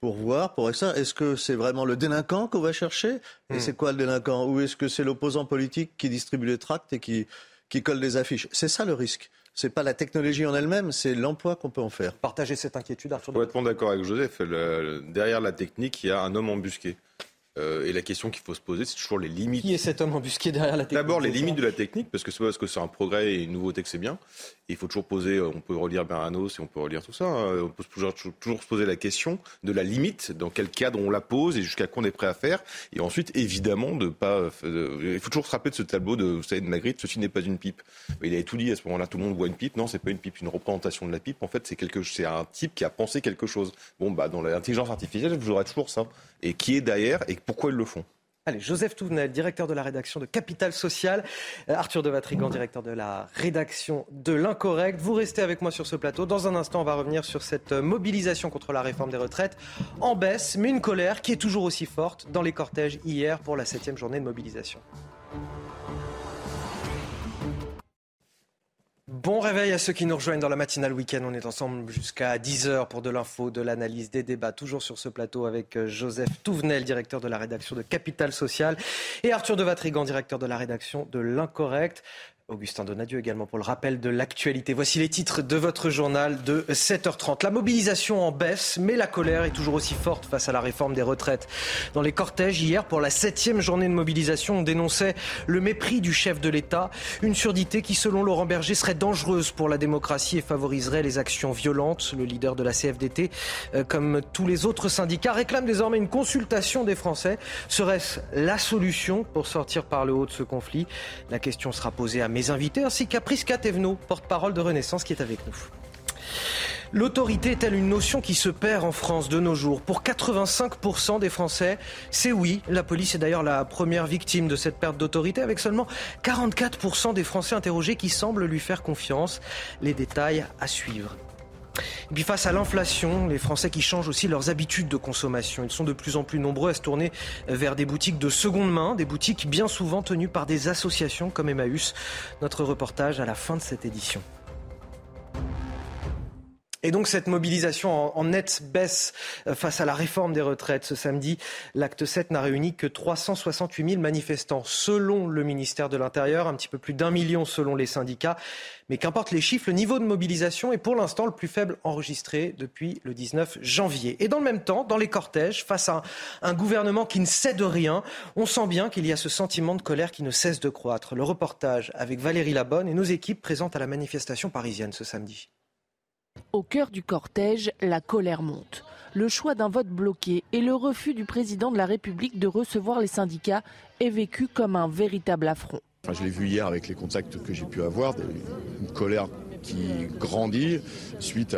pour voir, pour ça. Est-ce que c'est vraiment le délinquant qu'on va chercher? Et hmm. c'est quoi le délinquant? Ou est-ce que c'est l'opposant politique qui distribue les tracts et qui, qui colle des affiches? C'est ça le risque. C'est pas la technologie en elle-même, c'est l'emploi qu'on peut en faire. Partagez cette inquiétude, Arthur. Complètement d'accord avec Joseph. derrière la technique, il y a un homme embusqué. Euh, et la question qu'il faut se poser, c'est toujours les limites. Qui est cet homme embusqué derrière la technique D'abord, les limites de la technique, parce que c'est pas parce que c'est un progrès et une nouveauté que c'est bien. il faut toujours poser, euh, on peut relire Bernanos et on peut relire tout ça. Hein. On peut toujours, toujours, se poser la question de la limite, dans quel cadre on la pose et jusqu'à quoi on est prêt à faire. Et ensuite, évidemment, de pas. il faut toujours se rappeler de ce tableau de, vous savez, de Magritte, ceci n'est pas une pipe. Il avait tout dit à ce moment-là, tout le monde voit une pipe. Non, c'est pas une pipe, une représentation de la pipe. En fait, c'est quelque, c'est un type qui a pensé quelque chose. Bon, bah, dans l'intelligence artificielle, vous aurez toujours ça. Et qui est derrière et pourquoi ils le font. Allez, Joseph Touvenel, directeur de la rédaction de Capital Social, euh, Arthur de Vatrigan, directeur de la rédaction de l'Incorrect. Vous restez avec moi sur ce plateau. Dans un instant, on va revenir sur cette mobilisation contre la réforme des retraites en baisse, mais une colère qui est toujours aussi forte dans les cortèges hier pour la septième journée de mobilisation. Bon réveil à ceux qui nous rejoignent dans la matinale week-end. On est ensemble jusqu'à 10h pour de l'info, de l'analyse, des débats. Toujours sur ce plateau avec euh, Joseph Touvenel, directeur de la rédaction de Capital Social, et Arthur de Vatrigan, directeur de la rédaction de L'Incorrect. Augustin Donadieu également pour le rappel de l'actualité. Voici les titres de votre journal de 7h30. La mobilisation en baisse, mais la colère est toujours aussi forte face à la réforme des retraites. Dans les cortèges, hier, pour la septième journée de mobilisation, on dénonçait le mépris du chef de l'État, une surdité qui, selon Laurent Berger, serait dangereuse pour la démocratie et favoriserait les actions violentes. Le leader de la CFDT, euh, comme tous les autres syndicats, réclame désormais une consultation des Français. Serait-ce la solution pour sortir par le haut de ce conflit? La question sera posée à mes invités, ainsi qu'à Prisca Thévenot, porte-parole de Renaissance, qui est avec nous. L'autorité est-elle une notion qui se perd en France de nos jours? Pour 85% des Français, c'est oui. La police est d'ailleurs la première victime de cette perte d'autorité, avec seulement 44% des Français interrogés qui semblent lui faire confiance. Les détails à suivre. Et puis face à l'inflation, les Français qui changent aussi leurs habitudes de consommation. Ils sont de plus en plus nombreux à se tourner vers des boutiques de seconde main, des boutiques bien souvent tenues par des associations comme Emmaüs. Notre reportage à la fin de cette édition. Et donc cette mobilisation en, nette baisse euh, face à la réforme des retraites ce samedi, l'acte 7 n'a réuni que 368 000 manifestants selon le ministère de l'Intérieur, un petit peu plus d'un million selon les syndicats. Mais qu'importe les chiffres, le niveau de mobilisation est pour l'instant le plus faible enregistré depuis le 19 janvier. Et dans le même temps, dans les cortèges, face à un, gouvernement qui ne cède rien, on sent bien qu'il y a ce sentiment de colère qui ne cesse de croître. Le reportage avec Valérie Labonne et nos équipes présentes à la manifestation parisienne ce samedi. Au cœur du cortège, la colère monte. Le choix d'un vote bloqué et le refus du président de la République de recevoir les syndicats est vécu comme un véritable affront. je l'ai vu hier avec les contacts que j'ai pu avoir, une colère qui grandit suite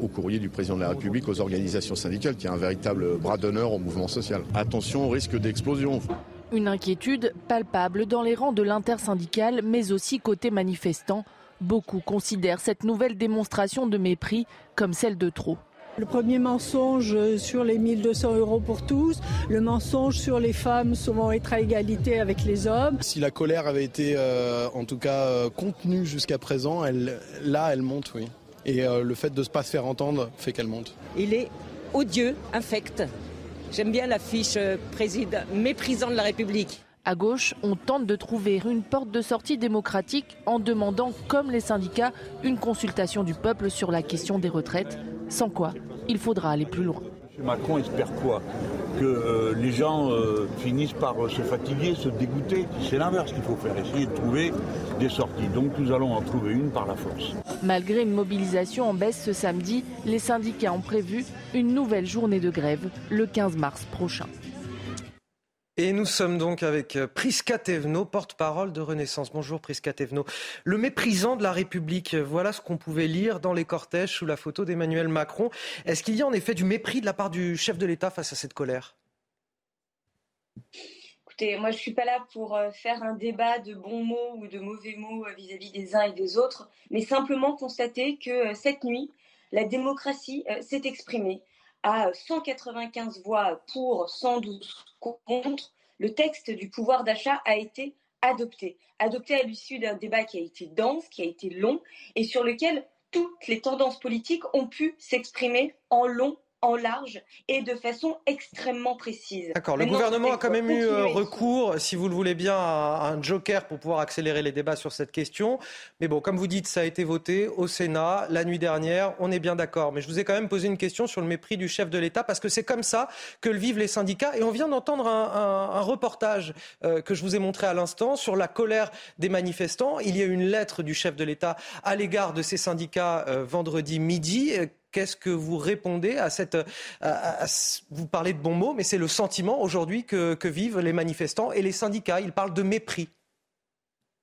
au courrier du président de la République aux organisations syndicales, qui est un véritable bras d'honneur au mouvement social. Attention au risque d'explosion. Une inquiétude palpable dans les rangs de l'intersyndicale, mais aussi côté manifestants. Beaucoup considèrent cette nouvelle démonstration de mépris comme celle de trop. Le premier mensonge sur les 1200 euros pour tous, le mensonge sur les femmes souvent être à égalité avec les hommes. Si la colère avait été euh, en tout cas euh, contenue jusqu'à présent, elle, là elle monte, oui. Et euh, le fait de ne pas se faire entendre fait qu'elle monte. Il est odieux, infect. J'aime bien l'affiche président méprisant de la République. À gauche, on tente de trouver une porte de sortie démocratique en demandant, comme les syndicats, une consultation du peuple sur la question des retraites, sans quoi il faudra aller plus loin. Macron espère quoi? Que euh, les gens euh, finissent par euh, se fatiguer, se dégoûter. C'est l'inverse qu'il faut faire, essayer de trouver des sorties. Donc nous allons en trouver une par la force. Malgré une mobilisation en baisse ce samedi, les syndicats ont prévu une nouvelle journée de grève le 15 mars prochain. Et nous sommes donc avec euh, Prisca Thévenot, porte-parole de Renaissance. Bonjour Prisca Thévenot. Le méprisant de la République, voilà ce qu'on pouvait lire dans les cortèges sous la photo d'Emmanuel Macron. Est-ce qu'il y a en effet du mépris de la part du chef de l'État face à cette colère? Écoutez, moi je ne suis pas là pour euh, faire un débat de bons mots ou de mauvais mots euh, vis-à-vis des uns et des autres, mais simplement constater que cette nuit, la démocratie s'est exprimée à 195 voix pour, 112 contre, le texte du pouvoir d'achat a été adopté. Adopté à l'issue d'un débat qui a été dense, qui a été long et sur lequel toutes les tendances politiques ont pu s'exprimer en long en large et de façon extrêmement précise. D'accord. Le gouvernement a quand même eu euh, recours, si vous le voulez bien, à un joker pour pouvoir accélérer les débats sur cette question. Mais bon, comme vous dites, ça a été voté au Sénat la nuit dernière. On est bien d'accord. Mais je vous ai quand même posé une question sur le mépris du chef de l'État parce que c'est comme ça que le vivent les syndicats. Et on vient d'entendre un, reportage euh, que je vous ai montré à l'instant sur la colère des manifestants. Il y a une lettre du chef de l'État à l'égard de ces syndicats euh, vendredi midi Qu'est-ce que vous répondez à cette... vous parlez de bons mots, mais c'est le sentiment aujourd'hui que, vivent les manifestants et les syndicats. Ils parlent de mépris.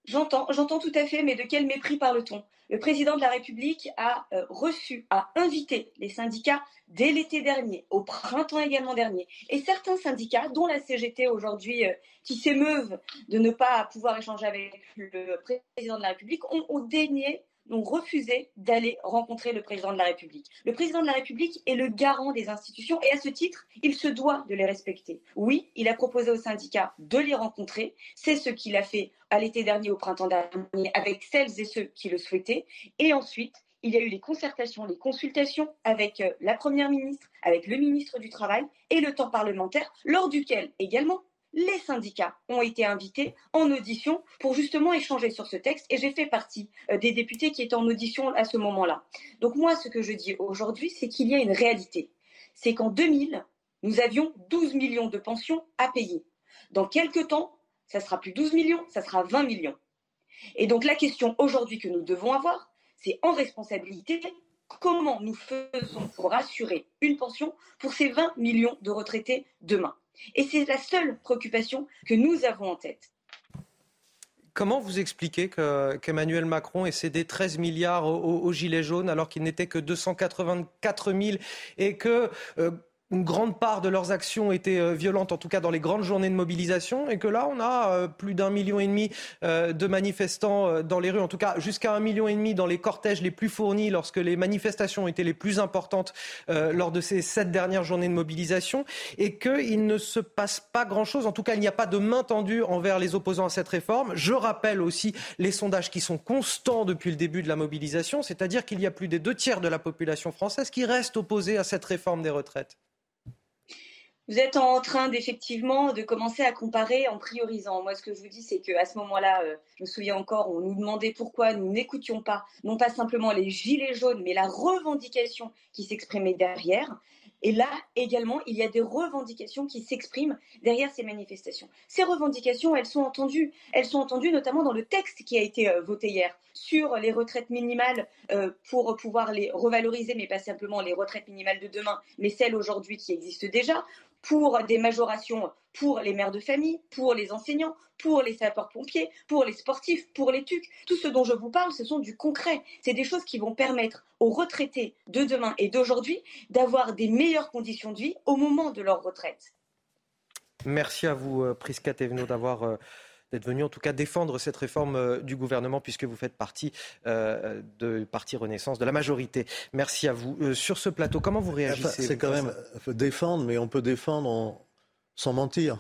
J'entends, j'entends tout à fait, mais de quel mépris parle-t-on? Le président de la République a euh, reçu, a invité les syndicats dès l'été dernier, au printemps également dernier. Et certains syndicats, dont la CGT aujourd'hui, euh, qui s'émeuvent de ne pas pouvoir échanger avec le président de la République, ont, ont daigné ont refusé d'aller rencontrer le président de la République. Le président de la République est le garant des institutions et à ce titre, il se doit de les respecter. Oui, il a proposé aux syndicats de les rencontrer. C'est ce qu'il a fait à l'été dernier, au printemps dernier, avec celles et ceux qui le souhaitaient. Et ensuite, il y a eu les concertations, les consultations avec euh, la Première ministre, avec le ministre du Travail et le temps parlementaire, lors duquel également les syndicats ont été invités en audition pour justement échanger sur ce texte et j'ai fait partie euh, des députés qui étaient en audition à ce moment-là. Donc moi, ce que je dis aujourd'hui, c'est qu'il y a une réalité. C'est qu'en 2000, nous avions 12 millions de pensions à payer. Dans quelques temps, ça sera plus 12 millions, ça sera 20 millions. Et donc la question aujourd'hui que nous devons avoir, c'est en responsabilité, comment nous faisons pour assurer une pension pour ces 20 millions de retraités demain? Et c'est la seule préoccupation que nous avons en tête. Comment vous expliquez qu'Emmanuel Macron ait cédé 13 milliards aux, Gilets jaunes alors qu'il n'était que 284 000 et que euh, une grande part de leurs actions étaient euh, violentes, en tout cas dans les grandes journées de mobilisation, et que là, on a euh, plus d'un million et demi euh, de manifestants dans les rues, en tout cas jusqu'à un million et demi dans les cortèges les plus fournis lorsque les manifestations étaient les plus importantes lors de ces sept dernières journées de mobilisation, et qu'il ne se passe pas grand-chose, en tout cas il n'y a pas de main tendue envers les opposants à cette réforme. Je rappelle aussi les sondages qui sont constants depuis le début de la mobilisation, c'est-à-dire qu'il y a plus des deux tiers de la population française qui reste opposée à cette réforme des retraites. Vous êtes en train d'effectivement de commencer à comparer en priorisant. Moi, ce que je vous dis, c'est qu'à ce moment-là, euh, je me souviens encore, on nous demandait pourquoi nous n'écoutions pas, non pas simplement les gilets jaunes, mais la revendication qui s'exprimait derrière. Et là également, il y a des revendications qui s'expriment derrière ces manifestations. Ces revendications, elles sont entendues. Elles sont entendues notamment dans le texte qui a été euh, voté hier sur les retraites minimales euh, pour pouvoir les revaloriser, mais pas simplement les retraites minimales de demain, mais celles aujourd'hui qui existent déjà, pour des majorations pour les mères de famille, pour les enseignants, pour les sapeurs-pompiers, pour les sportifs, pour les TUC. Tout ce dont je vous parle, ce sont du concret. C'est des choses qui vont permettre aux retraités de demain et d'aujourd'hui d'avoir des meilleures conditions de vie au moment de leur retraite. Merci à vous, euh, Prisca Thévenot, d'avoir euh, d'être venu en tout cas défendre cette réforme euh, du gouvernement puisque vous faites partie de Parti Renaissance, de la majorité. Merci à vous. sur ce plateau, comment vous réagissez C'est quand même défendre, mais on peut défendre sans mentir.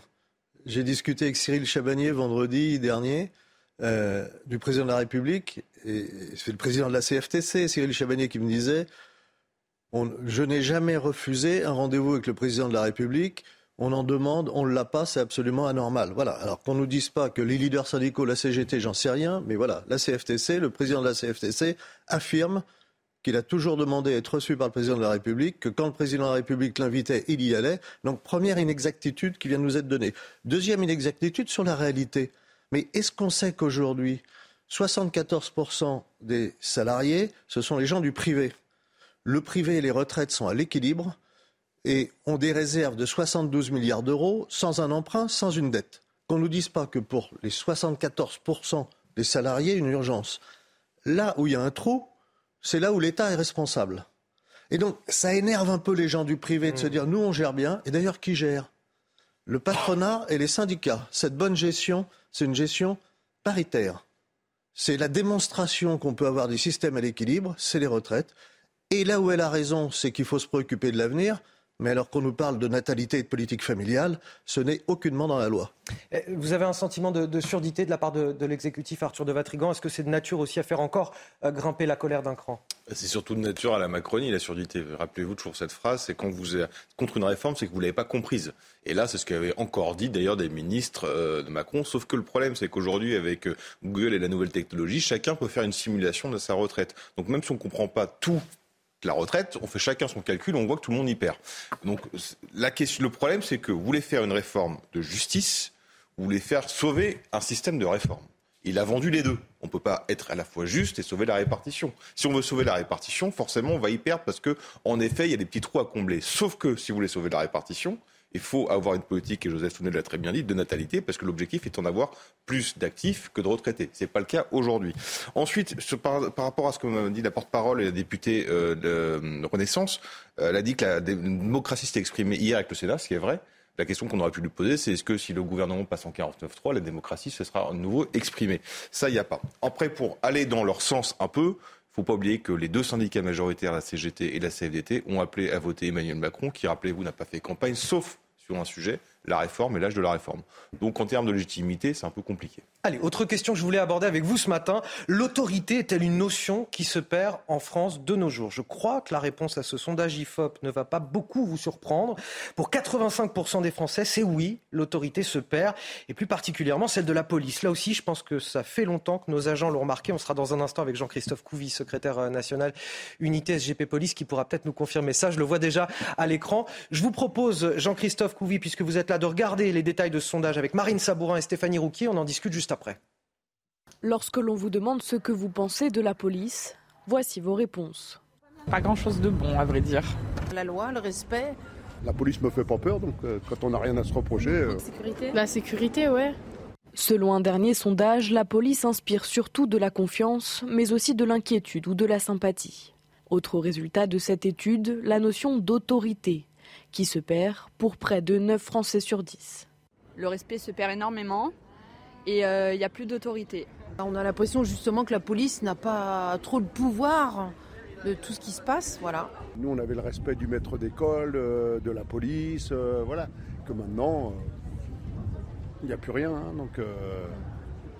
J'ai discuté avec Cyril Chabagnier vendredi dernier du président de la République et c'est le président de la CFTC, Cyril Chabagnier, qui me disait je n'ai jamais refusé un rendez-vous avec le président de la République on en demande, on ne l'a pas, c'est absolument anormal. Voilà. Alors qu'on ne nous dise pas que les leaders syndicaux, la CGT, j'en sais rien, mais voilà, la CFTC, le président de la CFTC affirme qu'il a toujours demandé à être reçu par le président de la République, que quand le président de la République l'invitait, il y allait. Donc première inexactitude qui vient de nous être donnée. Deuxième inexactitude sur la réalité. Mais est-ce qu'on sait qu'aujourd'hui, 74% des salariés, ce sont les gens du privé? Le privé et les retraites sont à l'équilibre et ont des réserves de 72 milliards d'euros sans un emprunt, sans une dette. Qu'on ne nous dise pas que pour les 74% des salariés, une urgence. Là où il y a un trou, c'est là où l'État est responsable. Et donc, ça énerve un peu les gens du privé de se mmh. dire, nous, on gère bien. Et d'ailleurs, qui gère? Le patronat et les syndicats. Cette bonne gestion, c'est une gestion paritaire. C'est la démonstration qu'on peut avoir des systèmes à l'équilibre, c'est les retraites. Et là où elle a raison, c'est qu'il faut se préoccuper de l'avenir. Mais alors qu'on nous parle de natalité et de politique familiale, ce n'est aucunement dans la loi. Eh, vous avez un sentiment de, surdité de la part de, l'exécutif Arthur de Vatrigan? Est-ce que c'est de nature aussi à faire encore euh, grimper la colère d'un cran? C'est surtout de nature à la Macronie, la surdité. Rappelez-vous toujours cette phrase, c'est quand vous êtes contre une réforme, c'est que vous ne l'avez pas comprise. Et là, c'est ce qu'avaient encore dit d'ailleurs des ministres euh, de Macron. Sauf que le problème, c'est qu'aujourd'hui, avec euh, Google et la nouvelle technologie, chacun peut faire une simulation de sa retraite. Donc même si on ne comprend pas tout la retraite, on fait chacun son calcul, on voit que tout le monde y perd. Donc la question, le problème, c'est que vous voulez faire une réforme de justice, vous voulez faire sauver un système de réforme. Il a vendu les deux. On ne peut pas être à la fois juste et sauver la répartition. Si on veut sauver la répartition, forcément, on va y perdre parce que, en effet, il y a des petits trous à combler. Sauf que si vous voulez sauver la répartition, il faut avoir une politique, et Joseph Tounet l'a très bien dit, de natalité, parce que l'objectif est d'en avoir plus d'actifs que de retraités. Ce n'est pas le cas aujourd'hui. Ensuite, par, rapport à ce que m'a dit la porte-parole et la députée euh, de Renaissance, euh, elle a dit que la démocratie s'était exprimée hier avec le Sénat, ce qui est vrai. La question qu'on aurait pu lui poser, c'est est-ce que si le gouvernement passe en 49-3, la démocratie se sera à nouveau exprimée? Ça, il n'y a pas. Après, pour aller dans leur sens un peu, il ne faut pas oublier que les deux syndicats majoritaires, la CGT et la CFDT, ont appelé à voter Emmanuel Macron, qui, rappelez-vous, n'a pas fait campagne, sauf sur un sujet, la réforme et l'âge de la réforme. Donc en termes de légitimité, c'est un peu compliqué. Allez, autre question que je voulais aborder avec vous ce matin. L'autorité est-elle une notion qui se perd en France de nos jours? Je crois que la réponse à ce sondage IFOP ne va pas beaucoup vous surprendre. Pour 85% des Français, c'est oui, l'autorité se perd, et plus particulièrement celle de la police. Là aussi, je pense que ça fait longtemps que nos agents l'ont remarqué. On sera dans un instant avec Jean-Christophe Couvi, secrétaire euh, national unité SGP Police, qui pourra peut-être nous confirmer ça. Je le vois déjà à l'écran. Je vous propose, Jean-Christophe Couvi, puisque vous êtes là, de regarder les détails de ce sondage avec Marine Sabourin et Stéphanie Rouquier. On en discute juste après. Lorsque l'on vous demande ce que vous pensez de la police, voici vos réponses. Pas grand-chose de bon, à vrai dire. La loi, le respect. La police me fait pas peur, donc euh, quand on n'a rien à se reprocher. Euh, sécurité La sécurité, ouais. Selon un dernier sondage, la police inspire surtout de la confiance, mais aussi de l'inquiétude ou de la sympathie. Autre résultat de cette étude, la notion d'autorité, qui se perd pour près de 9 Français sur 10. Le respect se perd énormément et il euh, n'y a plus d'autorité. On a l'impression justement que la police n'a pas trop de pouvoir de tout ce qui se passe, voilà. Nous, on avait le respect du maître d'école, euh, de la police, euh, voilà. Que maintenant, il n'y a plus rien, hein, donc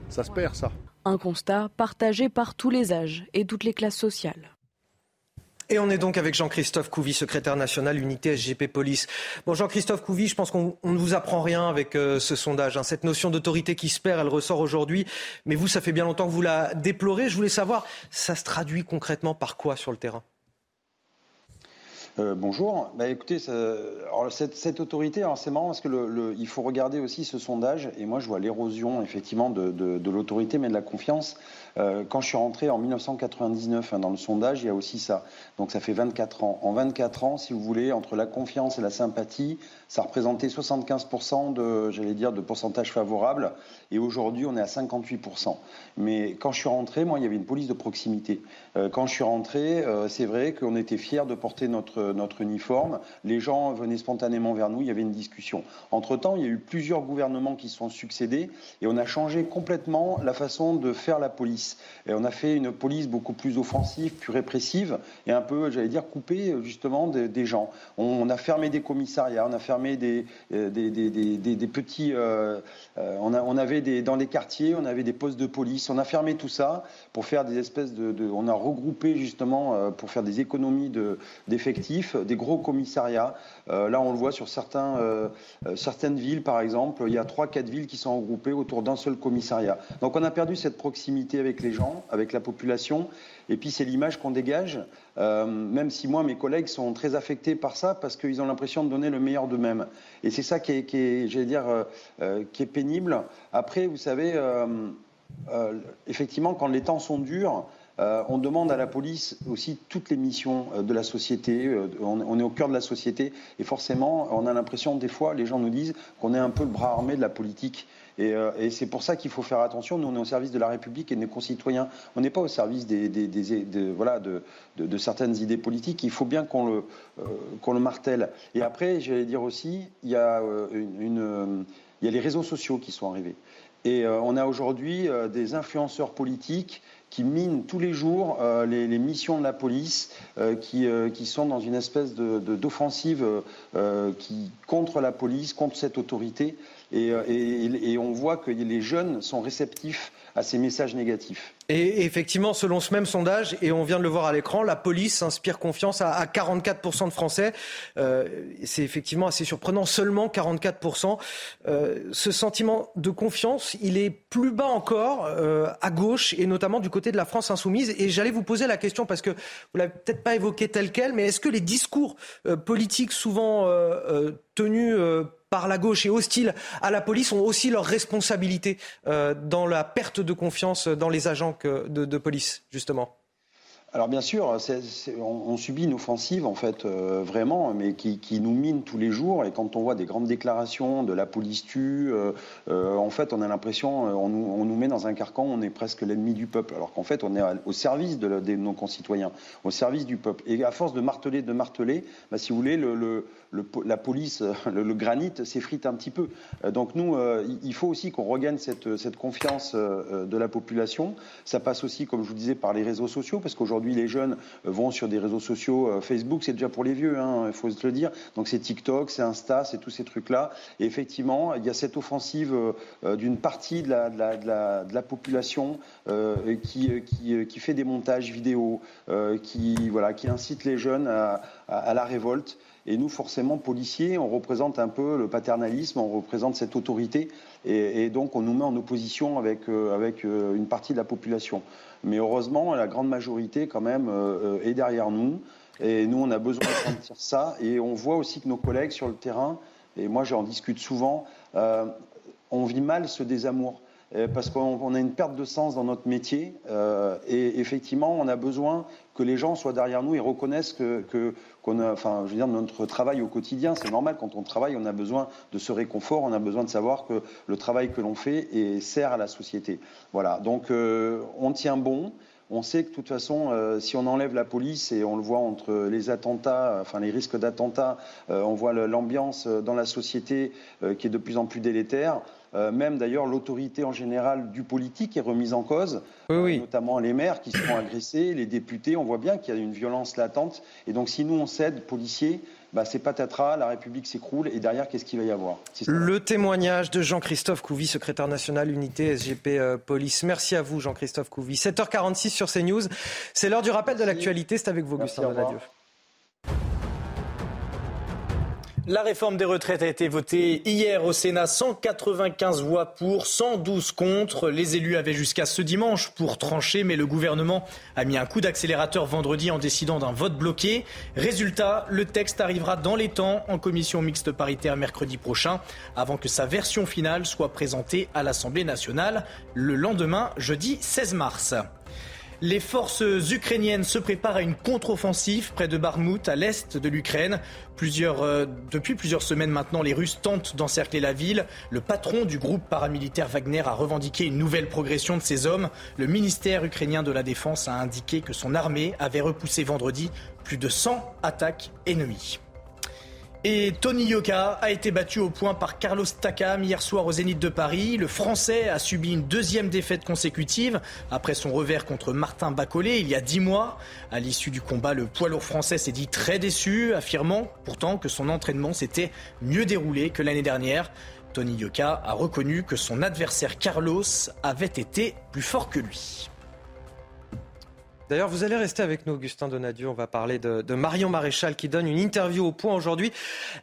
ça se perd, ça. Un constat partagé par tous les âges et toutes les classes sociales. Et on est donc avec Jean-Christophe Couvi, secrétaire national unité SGP Police. Bon, Jean-Christophe Couvi, je pense qu'on ne vous apprend rien avec euh, ce sondage. Hein. Cette notion d'autorité qui se perd, elle ressort aujourd'hui. Mais vous, ça fait bien longtemps que vous la déplorez. Je voulais savoir, ça se traduit concrètement par quoi sur le terrain? Euh, bonjour. Bah, écoutez, cette, autorité, c'est marrant parce que faut regarder aussi ce sondage. Et moi, je vois l'érosion effectivement de l'autorité, mais de la confiance. Euh, quand je suis rentré en 1999 hein, dans le sondage, il y a aussi ça. Donc ça fait 24 ans. En 24 ans, si vous voulez, entre la confiance et la sympathie, ça représentait 75% de, j'allais dire, de pourcentage favorable. Et aujourd'hui, on est à 58%. Mais quand je suis rentré, moi, il y avait une police de proximité. Euh, quand je suis rentré, euh, c'est vrai qu'on était fiers de porter notre, notre uniforme. Les gens venaient spontanément vers nous. Il y avait une discussion. Entre-temps, il y a eu plusieurs gouvernements qui se sont succédés et on a changé complètement la façon de faire la police. Et on a fait une police beaucoup plus offensive, plus répressive, et un peu, j'allais dire, coupée justement des, gens. On, a fermé des commissariats, on a fermé des, euh, petits... Euh, euh, on, avait dans les quartiers, on avait des postes de police. On a fermé tout ça pour faire des espèces de... on a regroupé justement pour faire des économies d'effectifs, des gros commissariats. Là, on le voit sur certains, certaines villes, par exemple. Il y a trois, quatre villes qui sont regroupées autour d'un seul commissariat. Donc on a perdu cette proximité avec les gens, avec la population. Et puis c'est l'image qu'on dégage, euh, même si moi, mes collègues sont très affectés par ça parce qu'ils ont l'impression de donner le meilleur d'eux-mêmes. Et c'est ça qui est, j'allais dire, euh, euh, qui est pénible. Après, vous savez, effectivement, quand les temps sont durs, on demande à la police aussi toutes les missions de la société. on, est au cœur de la société et forcément, on a l'impression, des fois, les gens nous disent qu'on est un peu le bras armé de la politique. Euh, et, c'est pour ça qu'il faut faire attention. Nous, on est au service de la République et de nos concitoyens. On n'est pas au service voilà, de, certaines idées politiques. Il faut bien qu'on le, euh, martèle. Et après, j'allais dire aussi, il y, euh, il y a les réseaux sociaux qui sont arrivés. Et on a aujourd'hui des influenceurs politiques qui minent tous les jours les, missions de la police, qui, qui, sont dans une espèce d'offensive qui contre la police, contre cette autorité. Euh, et, on voit que les jeunes sont réceptifs à ces messages négatifs. Et effectivement, selon ce même sondage, et on vient de le voir à l'écran, la police inspire confiance à, 44% de Français. Euh, c'est effectivement assez surprenant, seulement 44%. Euh, ce sentiment de confiance, il est plus bas encore à gauche, et notamment du côté de la France insoumise. Et j'allais vous poser la question, parce que vous l'avez peut-être pas évoqué tel quel, mais est-ce que les discours politiques souvent tenus par la gauche et hostiles à la police ont aussi leur responsabilité euh, dans la perte de confiance dans les agents de police, justement alors bien sûr, on, subit une offensive en fait euh, vraiment, mais qui, nous mine tous les jours. Et quand on voit des grandes déclarations de la police tue, euh, euh, en fait, on a l'impression, on, nous met dans un carcan, on est presque l'ennemi du peuple, alors qu'en fait, on est au service de, nos concitoyens, au service du peuple. Et à force de marteler, de marteler, bah, si vous voulez, le, la police, le, granit s'effrite un petit peu. Donc nous, il faut aussi qu'on regagne cette confiance de la population. Ça passe aussi, comme je vous disais, par les réseaux sociaux, parce qu'aujourd'hui Aujourd'hui, les jeunes vont sur des réseaux sociaux. Euh, Facebook, c'est déjà pour les vieux, hein, il faut se le dire. Donc c'est TikTok, c'est Insta, c'est tous ces trucs-là. Et effectivement, il y a cette offensive euh, euh, d'une partie de la, population qui, qui, fait des montages vidéo, qui, voilà, qui incite les jeunes à la révolte. Et nous, forcément, policiers, on représente un peu le paternalisme, on représente cette autorité, et, donc on nous met en opposition avec, euh, avec euh, une partie de la population. Mais heureusement, la grande majorité, quand même, euh, est derrière nous, et nous, on a besoin de sentir ça, et on voit aussi que nos collègues sur le terrain, et moi j'en discute souvent, on vit mal ce désamour. Euh, parce qu'on a une perte de sens dans notre métier euh, et effectivement on a besoin que les gens soient derrière nous et reconnaissent que, a, enfin, je veux dire, notre travail au quotidien, c'est normal quand on travaille, on a besoin de ce réconfort, on a besoin de savoir que le travail que l'on fait sert à la société. Voilà, donc euh, on tient bon. On sait que de toute façon, si on enlève la police et on le voit entre les attentats, enfin les risques d'attentats, on voit l'ambiance dans la société qui est de plus en plus délétère. Euh, même d'ailleurs l'autorité en général du politique est remise en cause, euh, notamment les maires qui seront agressés, les députés. On voit bien qu'il y a une violence latente. Et donc si nous on cède, policiers, bah, c'est patatras, la République s'écroule et derrière, qu'est-ce qu'il va y avoir Le témoignage de Jean-Christophe Couvi, secrétaire national unité SGP euh, Police. Merci à vous, Jean-Christophe Couvi. 7h46 sur CNews. C'est l'heure du rappel de l'actualité. C'est avec vous, Augustin La réforme des retraites a été votée hier au Sénat, 195 voix pour, 112 contre. Les élus avaient jusqu'à ce dimanche pour trancher, mais le gouvernement a mis un coup d'accélérateur vendredi en décidant d'un vote bloqué. Résultat, le texte arrivera dans les temps en commission mixte paritaire mercredi prochain, avant que sa version finale soit présentée à l'Assemblée nationale le lendemain, jeudi 16 mars. Les forces ukrainiennes se préparent à une contre-offensive près de Barmout, à l'est de l'Ukraine. Euh, depuis plusieurs semaines maintenant, les Russes tentent d'encercler la ville. Le patron du groupe paramilitaire Wagner a revendiqué une nouvelle progression de ses hommes. Le ministère ukrainien de la Défense a indiqué que son armée avait repoussé vendredi plus de 100 attaques ennemies. Et Tony Yoka a été battu au point par Carlos Takam hier soir au Zénith de Paris. Le Français a subi une deuxième défaite consécutive après son revers contre Martin Bacolé il y a dix mois. À l'issue du combat, le poids lourd français s'est dit très déçu, affirmant pourtant que son entraînement s'était mieux déroulé que l'année dernière. Tony Yoka a reconnu que son adversaire Carlos avait été plus fort que lui. D'ailleurs, vous allez rester avec nous, Augustin Donadieu. On va parler de, Marion Maréchal qui donne une interview au point aujourd'hui.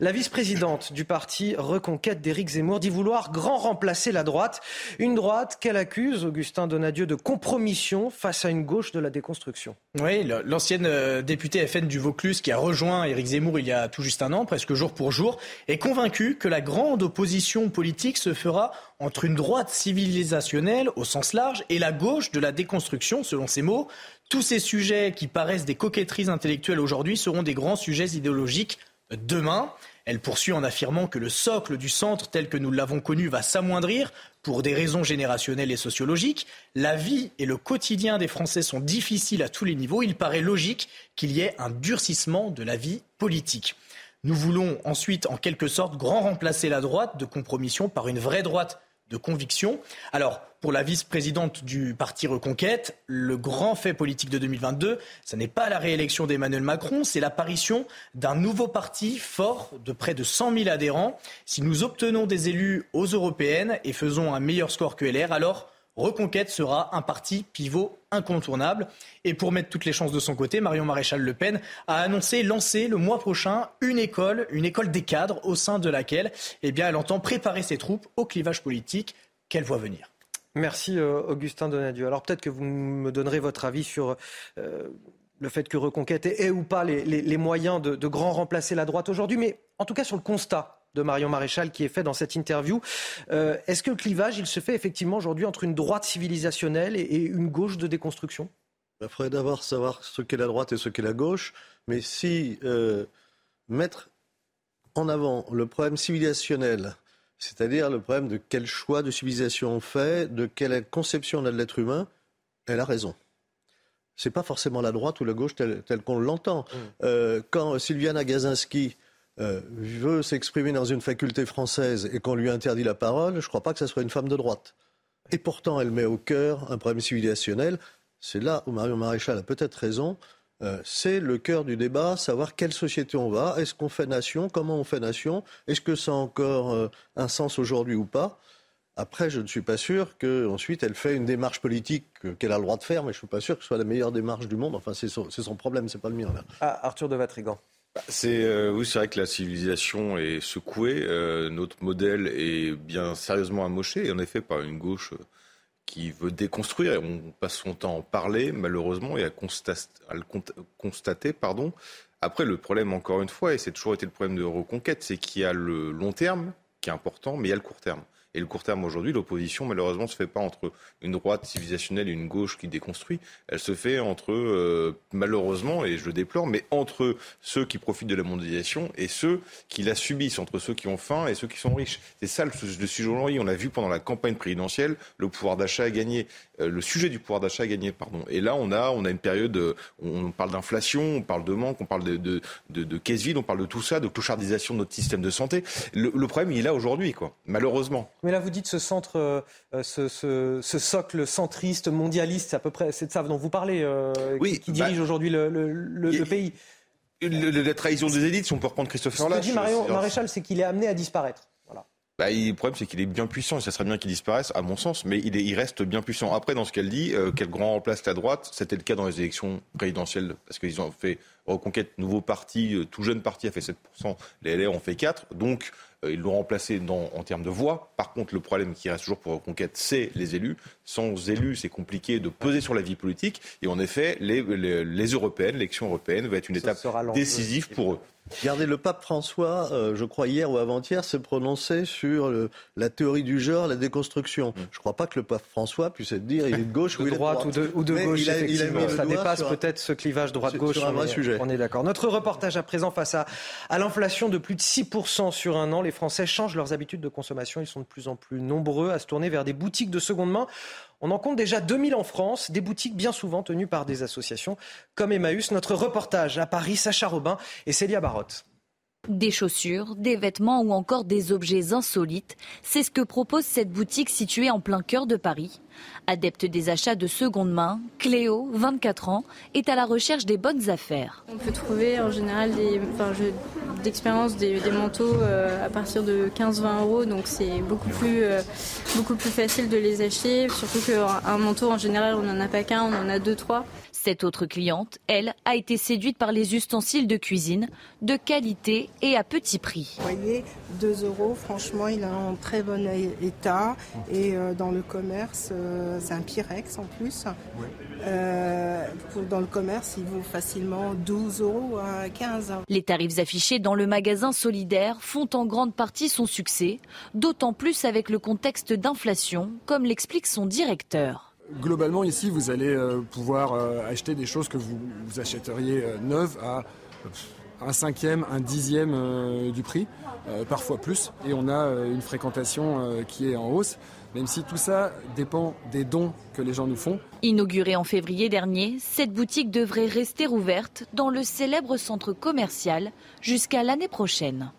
La vice-présidente du parti Reconquête d'Éric Zemmour dit vouloir grand remplacer la droite. Une droite qu'elle accuse, Augustin Donadieu, de compromission face à une gauche de la déconstruction. Oui, l'ancienne euh, députée FN du Vaucluse qui a rejoint Éric Zemmour il y a tout juste un an, presque jour pour jour, est convaincue que la grande opposition politique se fera entre une droite civilisationnelle au sens large et la gauche de la déconstruction, selon ses mots. Tous ces sujets qui paraissent des coquetteries intellectuelles aujourd'hui seront des grands sujets idéologiques demain. Elle poursuit en affirmant que le socle du centre tel que nous l'avons connu va s'amoindrir pour des raisons générationnelles et sociologiques. La vie et le quotidien des Français sont difficiles à tous les niveaux. Il paraît logique qu'il y ait un durcissement de la vie politique. Nous voulons ensuite, en quelque sorte, grand remplacer la droite de compromission par une vraie droite de conviction. Alors, pour la vice-présidente du parti Reconquête, le grand fait politique de 2022, ce n'est pas la réélection d'Emmanuel Macron, c'est l'apparition d'un nouveau parti fort de près de 100 000 adhérents. Si nous obtenons des élus aux européennes et faisons un meilleur score que LR, alors Reconquête sera un parti pivot incontournable. Et pour mettre toutes les chances de son côté, Marion Maréchal Le Pen a annoncé lancer le mois prochain une école, une école des cadres au sein de laquelle eh elle entend préparer ses troupes au clivage politique qu'elle voit venir. Merci euh, Augustin Donadieu. Alors peut-être que vous me donnerez votre avis sur euh, le fait que Reconquête ait, ou pas les, moyens de, grand remplacer la droite aujourd'hui, mais en tout cas sur le constat de Marion Maréchal qui est fait dans cette interview. Euh, est-ce que le clivage, il se fait effectivement aujourd'hui entre une droite civilisationnelle et, une gauche de déconstruction? Il faudrait d'abord savoir ce qu'est la droite et ce qu'est la gauche. Mais si mettre en avant le problème civilisationnel, c'est-à-dire le problème de quel choix de civilisation on fait, de quelle conception on a de l'être humain, elle a raison. C'est pas forcément la droite ou la gauche telle, qu'on l'entend. Mmh. Euh, quand Sylviana Gazinski euh, veut s'exprimer dans une faculté française et qu'on lui interdit la parole, je ne crois pas que ce soit une femme de droite. Et pourtant, elle met au cœur un problème civilisationnel. C'est là où Marion Maréchal a peut-être raison. Euh, c'est le cœur du débat, savoir quelle société on va, est-ce qu'on fait nation, comment on fait nation, est-ce que ça a encore euh, un sens aujourd'hui ou pas. Après, je ne suis pas sûr qu'ensuite elle fait une démarche politique qu'elle a le droit de faire, mais je ne suis pas sûr que ce soit la meilleure démarche du monde. Enfin, c'est son, son, problème, c'est pas le mien. Là. Ah, Arthur de Vatrigan. Bah, c'est euh, oui, c'est vrai que la civilisation est secouée. Euh, notre modèle est bien sérieusement amoché, en effet, par une gauche euh, qui veut déconstruire. On passe son temps à en parler, malheureusement, et à, à le constater. Pardon. Après, le problème, encore une fois, et c'est toujours été le problème de reconquête, c'est qu'il y a le long terme qui est important, mais il y a le court terme. Et le court terme aujourd'hui, l'opposition, malheureusement, ne se fait pas entre une droite civilisationnelle et une gauche qui déconstruit. Elle se fait entre, euh, malheureusement, et je le déplore, mais entre ceux qui profitent de la mondialisation et ceux qui la subissent, entre ceux qui ont faim et ceux qui sont riches. C'est ça le, sujet aujourd'hui. On a vu pendant la campagne présidentielle, le pouvoir d'achat a gagné. Euh, le sujet du pouvoir d'achat a gagné, pardon. Et là, on a, on a une période, où on parle d'inflation, on parle de manque, on parle de caisse vide, on parle de tout ça, de clochardisation de notre système de santé. Le, le problème, il est là aujourd'hui, quoi. Malheureusement. Mais là, vous dites ce centre, euh, ce, ce, socle centriste, mondialiste, c'est à peu près, c'est de ça dont vous parlez, euh, qui, bah, dirige aujourd'hui le, le, pays. la trahison des élites, si on peut reprendre Christophe Ce que dit Marion Maréchal, c'est qu'il est amené à disparaître. Voilà. bah, le problème, c'est qu'il est bien puissant et ça serait bien qu'il disparaisse, à mon sens, mais il, est, il reste bien puissant. Après, dans ce qu'elle dit, euh, quel grand remplace la droite, c'était le cas dans les élections présidentielles, parce qu'ils ont fait Reconquête, nouveau parti, euh, tout jeune parti a fait 7%, les LR ont fait 4%, donc euh, ils l'ont remplacé dans, en termes de voix. Par contre, le problème qui reste toujours pour Reconquête, c'est les élus. Sans élus, c'est compliqué de peser sur la vie politique. Et en effet, les, les, les européennes, l'élection européenne va être une étape décisive pour eux. Regardez, le pape François, euh, je crois hier ou avant-hier, s'est prononcé sur le, la théorie du genre, la déconstruction. Mm. Je ne crois pas que le pape François puisse être dire il est de gauche de ou il droite, est de droite. Ou de, ou de gauche, il a, effectivement. Il a Ça dépasse peut-être ce clivage droite-gauche. Sur un vrai on est, sujet. On est d'accord. Notre reportage à présent face à, à l'inflation de plus de 6% sur un an. Les Français changent leurs habitudes de consommation. Ils sont de plus en plus nombreux à se tourner vers des boutiques de seconde main. On en compte déjà 2000 en France, des boutiques bien souvent tenues par des associations comme Emmaüs. Notre reportage à Paris, Sacha Robin et Célia Barotte. Des chaussures, des vêtements ou encore des objets insolites, c'est ce que propose cette boutique située en plein cœur de Paris. Adepte des achats de seconde main, Cléo, 24 ans, est à la recherche des bonnes affaires. On peut trouver en général des, enfin, d'expérience des, des, manteaux euh, à partir de 15-20 euros, donc c'est beaucoup plus, euh, beaucoup plus facile de les acheter, surtout qu'un manteau en général on n'en a pas qu'un, on en a deux, trois. Cette autre cliente, elle, a été séduite par les ustensiles de cuisine de qualité et à petit prix. Vous voyez, 2 euros, franchement, il est en très bon état. Et euh, dans le commerce, euh, c'est un Pyrex en plus. Oui. Euh, pour, dans le commerce, il vaut facilement 12 euros à 15. Les tarifs affichés dans le magasin solidaire font en grande partie son succès, d'autant plus avec le contexte d'inflation, comme l'explique son directeur. Globalement, ici, vous allez euh, pouvoir euh, acheter des choses que vous, vous achèteriez euh, neuves à un cinquième, un dixième euh, du prix, euh, parfois plus. Et on a euh, une fréquentation qui est en hausse, même si tout ça dépend des dons que les gens nous font. Inaugurée en février dernier, cette boutique devrait rester ouverte dans le célèbre centre commercial jusqu'à l'année prochaine.